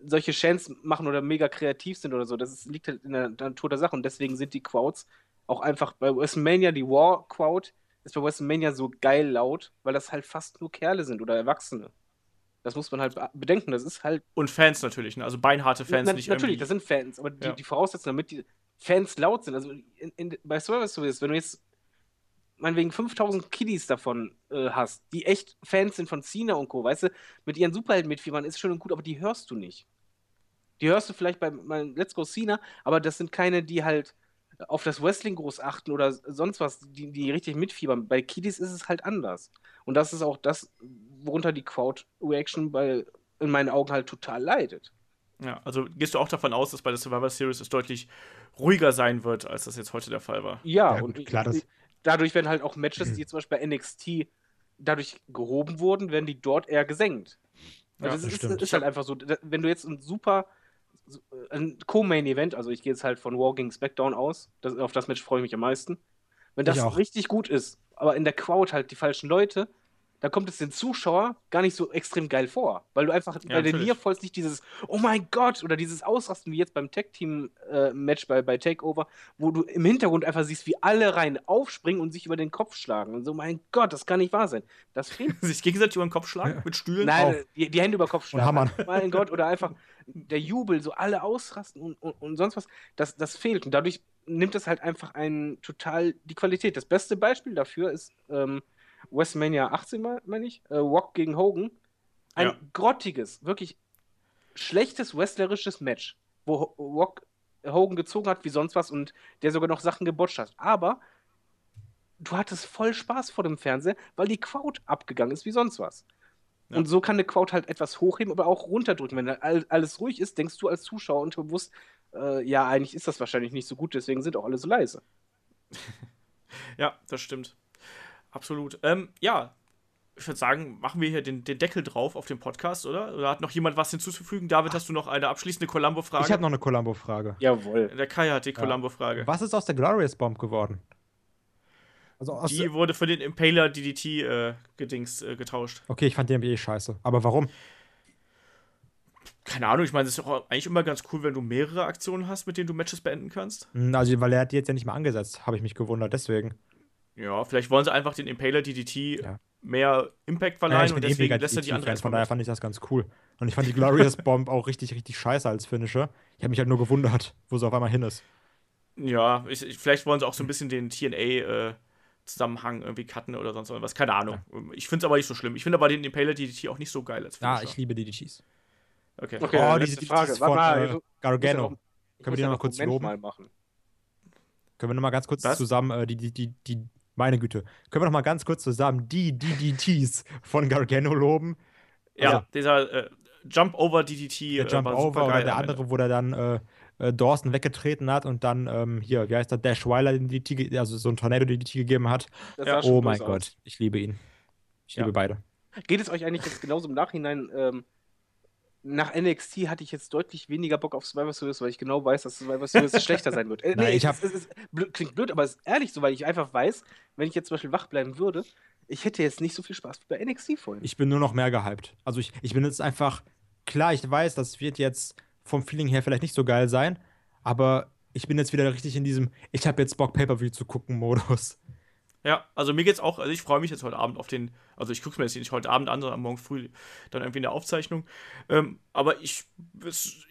solche Chants machen oder mega kreativ sind oder so. Das ist, liegt halt in der Natur der Sache. Und deswegen sind die Crowds auch einfach bei WrestleMania, die War-Crowd, ist bei WrestleMania so geil laut, weil das halt fast nur Kerle sind oder Erwachsene. Das muss man halt be- bedenken. Das ist halt. Und Fans natürlich, ne? also beinharte Fans, Na, nicht natürlich, das irgendwie. sind Fans, aber die, Ja. die Voraussetzungen, damit die Fans laut sind, also in, in, bei Survivor Series, wenn du jetzt meinetwegen 5000 Kiddies davon äh, hast, die echt Fans sind von Cena und Co., weißt du, mit ihren Superhelden mitfiebern, ist schön und gut, aber die hörst du nicht. Die hörst du vielleicht bei, bei Let's Go Cena, aber das sind keine, die halt auf das Wrestling groß achten oder sonst was, die, die richtig mitfiebern. Bei Kiddies ist es halt anders. Und das ist auch das, worunter die Crowd-Reaction bei, in meinen Augen halt total leidet. Ja, also gehst du auch davon aus, dass bei der Survivor Series es deutlich ruhiger sein wird, als das jetzt heute der Fall war. Ja, Ja, und klar, das- dadurch werden halt auch Matches, die zum Beispiel bei NXT dadurch gehoben wurden, werden die dort eher gesenkt. Ja, Also das es stimmt. ist, ist halt einfach so, wenn du jetzt ein super ein Co-Main-Event, also ich gehe jetzt halt von War gegen SmackDown aus, das, auf das Match freue ich mich am meisten. Wenn das richtig gut ist, aber in der Crowd halt die falschen Leute, dann kommt es den Zuschauer gar nicht so extrem geil vor. Weil du einfach bei den. Nearfalls nicht dieses Oh mein Gott oder dieses Ausrasten wie jetzt beim Tag-Team-Match bei, bei Takeover, wo du im Hintergrund einfach siehst, wie alle rein aufspringen und sich über den Kopf schlagen. Und so, mein Gott, das kann nicht wahr sein. Das fehlt. Sich gegenseitig über den Kopf schlagen mit Stühlen. Nein, die, die Hände über Kopf schlagen. hammern. Mein Gott, oder einfach der Jubel, so alle ausrasten und, und, und sonst was, das, das fehlt. Und dadurch nimmt es halt einfach ein total die Qualität. Das beste Beispiel dafür ist ähm, WrestleMania 18, me- meine ich, äh, Rock gegen Hogan. Ein Ja. grottiges, wirklich schlechtes wrestlerisches Match, wo Rock Hogan gezogen hat wie sonst was und der sogar noch Sachen gebotcht hat. Aber du hattest voll Spaß vor dem Fernseher, weil die Crowd abgegangen ist wie sonst was. Ja. Und so kann eine Crowd halt etwas hochheben, aber auch runterdrücken. Wenn alles ruhig ist, denkst du als Zuschauer unterbewusst, äh, ja, eigentlich ist das wahrscheinlich nicht so gut, deswegen sind auch alle so leise. Ja, das stimmt. Absolut. Ähm, ja, ich würde sagen, machen wir hier den, den Deckel drauf auf den Podcast, oder? Oder hat noch jemand was hinzuzufügen? David, hast du noch eine abschließende Columbo-Frage? Ich habe noch eine Columbo-Frage. Jawohl. Der Kai hat die Columbo-Frage. Was ist aus der Glorious Bomb geworden? Also aus Die wurde für den Impaler DDT äh, gedings äh, getauscht. okay, ich fand die eh scheiße. Aber warum? Keine Ahnung, ich meine, es ist doch eigentlich immer ganz cool, wenn du mehrere Aktionen hast, mit denen du Matches beenden kannst. Hm, Also, weil er hat die jetzt ja nicht mal angesetzt, habe ich mich gewundert, deswegen. Ja, vielleicht wollen sie einfach den Impaler DDT Ja. mehr Impact Ja, verleihen ich und eh deswegen mega lässt er die andere DDT-Fan, von daher fand ich das ganz cool. Und ich fand die Glorious Bomb auch richtig, richtig scheiße als Finisher. Ich habe mich halt nur gewundert, wo sie auf einmal hin ist. Ja, ich, ich, vielleicht wollen sie auch so ein bisschen den TNA-Zusammenhang irgendwie cutten oder sonst was. Keine Ahnung. Ich finde es aber nicht so schlimm. Ich finde aber den Impaler DDT auch nicht so geil als Ja, Finisher. ich liebe DDTs. Okay. Okay, Oh, diese Frage. Von mal, äh, ja Gargano. Können wir die ja noch kurz loben? mal machen. Können wir noch mal ganz kurz Was? zusammen, äh, die, die, die, die, meine Güte, können wir noch mal ganz kurz zusammen die DDTs von Gargano loben? Ja, Also- dieser äh, Jump Over DDT Der äh, Jump war Over oder der andere, wo der dann äh, äh, Dawson weggetreten hat und dann ähm, hier, wie heißt der, Dash Weiler den DDT, also so ein Tornado DDT gegeben hat. Das Ja. Oh mein Gott, aus. ich liebe ihn. Ich Ja. liebe beide. Geht es euch eigentlich jetzt genauso im Nachhinein? Ähm, nach NXT hatte ich jetzt deutlich weniger Bock auf Survivor Series, weil ich genau weiß, dass Survivor Series schlechter sein wird. Äh, Nein, ich es- hab- es, ist blöd, klingt blöd, aber es ist ehrlich so, weil ich einfach weiß, wenn ich jetzt zum Beispiel wach bleiben würde, ich hätte jetzt nicht so viel Spaß wie bei NXT vorhin. Ich bin nur noch mehr gehypt. Also ich, ich bin jetzt einfach, klar, ich weiß, das wird jetzt vom Feeling her vielleicht nicht so geil sein, aber ich bin jetzt wieder richtig in diesem, ich habe jetzt Bock, Pay-Per-View zu gucken Modus. Ja, also mir geht's auch, also ich freue mich jetzt heute Abend auf den, also ich gucke mir das nicht heute Abend an, sondern morgen früh dann irgendwie in der Aufzeichnung. Ähm, aber ich,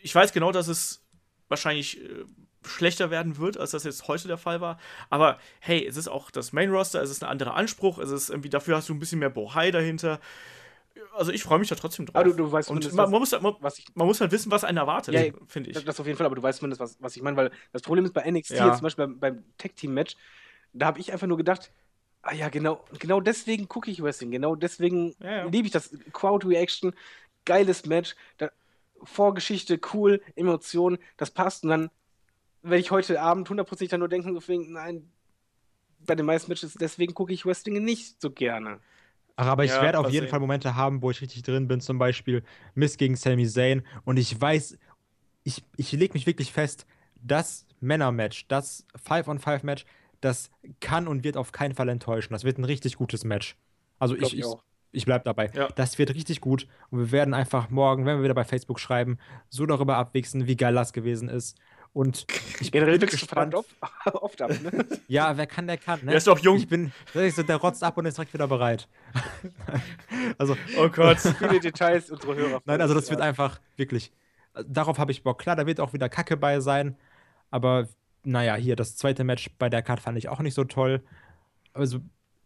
ich weiß genau, dass es wahrscheinlich äh, schlechter werden wird, als das jetzt heute der Fall war. Aber hey, es ist auch das Main Roster, es ist ein anderer Anspruch, es ist irgendwie, dafür hast du ein bisschen mehr Bohai dahinter. Also ich freue mich da trotzdem drauf. Aber du, du weißt Und man, man, muss, man, was ich. man muss halt wissen, was einen erwartet, Ja, finde ich. Das, das auf jeden Fall, aber du weißt zumindest, was, was ich meine, weil das Problem ist bei NXT Ja. jetzt zum Beispiel beim, beim Tag-Team-Match, da habe ich einfach nur gedacht, ah ja, genau, genau deswegen gucke ich Wrestling, genau deswegen Ja, ja. liebe ich das. Crowd-Reaction, geiles Match, da, Vorgeschichte, cool, Emotionen, das passt und dann werde ich heute Abend hundertprozentig dann nur denken, so wegen, nein, bei den meisten Matches, deswegen gucke ich Wrestling nicht so gerne. Ach, aber ich Ja, werde auf jeden sehen. Fall Momente haben, wo ich richtig drin bin, zum Beispiel Miss gegen Sami Zayn. Und ich weiß, ich, ich lege mich wirklich fest, das Männer-Match, das 5-on-5-Match, das kann und wird auf keinen Fall enttäuschen. Das wird ein richtig gutes Match. Also ich, ich ich, ich bleib dabei. Ja. Das wird richtig gut. Und wir werden einfach morgen, wenn wir wieder bei Facebook schreiben, so darüber abwichsen, wie geil das gewesen ist. Und ich bin verdammt gespannt. oft, oft ab, ne? Ja, wer kann, der kann. Ne? Der ist doch jung. Ich bin, so, der rotzt ab und ist direkt wieder bereit. also, Oh Gott. Viele Details, unsere Hörer. Nein, also das wird Ja. einfach wirklich. Darauf habe ich Bock. Klar, da wird auch wieder Kacke bei sein. Aber naja, hier das zweite Match bei der Card fand ich auch nicht so toll. Also,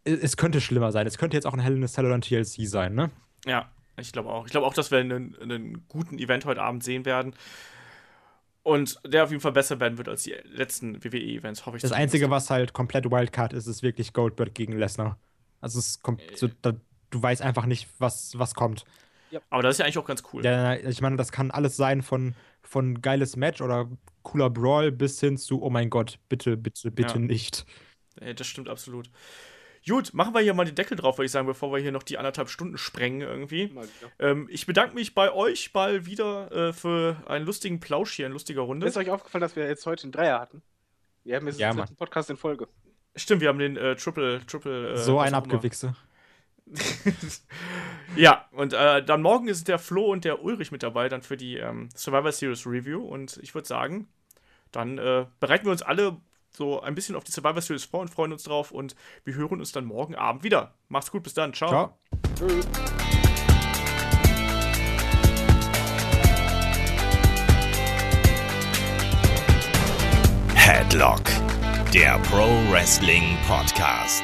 es, könnte schlimmer sein. Es könnte jetzt auch ein Hell in a Cell oder ein TLC sein, ne? Ja, ich glaube auch. Ich glaube auch, dass wir einen, einen guten Event heute Abend sehen werden. Und der auf jeden Fall besser werden wird als die letzten WWE-Events, hoffe ich. Das zumindest. Einzige, was halt komplett Wildcard ist, ist wirklich Goldberg gegen Lesnar. Also, es kommt, so, da, du weißt einfach nicht, was, was kommt. Aber das ist ja eigentlich auch ganz cool. Ja, ich meine, das kann alles sein von, von geiles Match oder cooler Brawl bis hin zu, oh mein Gott, bitte, bitte, bitte Ja. nicht. Äh, Das stimmt absolut. Gut, machen wir hier mal den Deckel drauf, würde ich sagen, bevor wir hier noch die anderthalb Stunden sprengen irgendwie. Ähm, ich bedanke mich bei euch mal wieder äh, für einen lustigen Plausch hier, eine lustige Runde. Ist euch aufgefallen, dass wir jetzt heute einen Dreier hatten? Wir haben jetzt Ja, dritten Podcast in Folge. Stimmt, wir haben den äh, Triple, Triple. Äh, so ein. Abgewichse. ja, und äh, dann morgen ist der Flo und der Ulrich mit dabei, dann für die ähm, Survivor Series Review. Und ich würde sagen, dann äh, bereiten wir uns alle so ein bisschen auf die Survivor Series vor und freuen uns drauf. Und wir hören uns dann morgen Abend wieder. Macht's gut, bis dann. Ciao. Ciao. Headlock, der Pro Wrestling Podcast.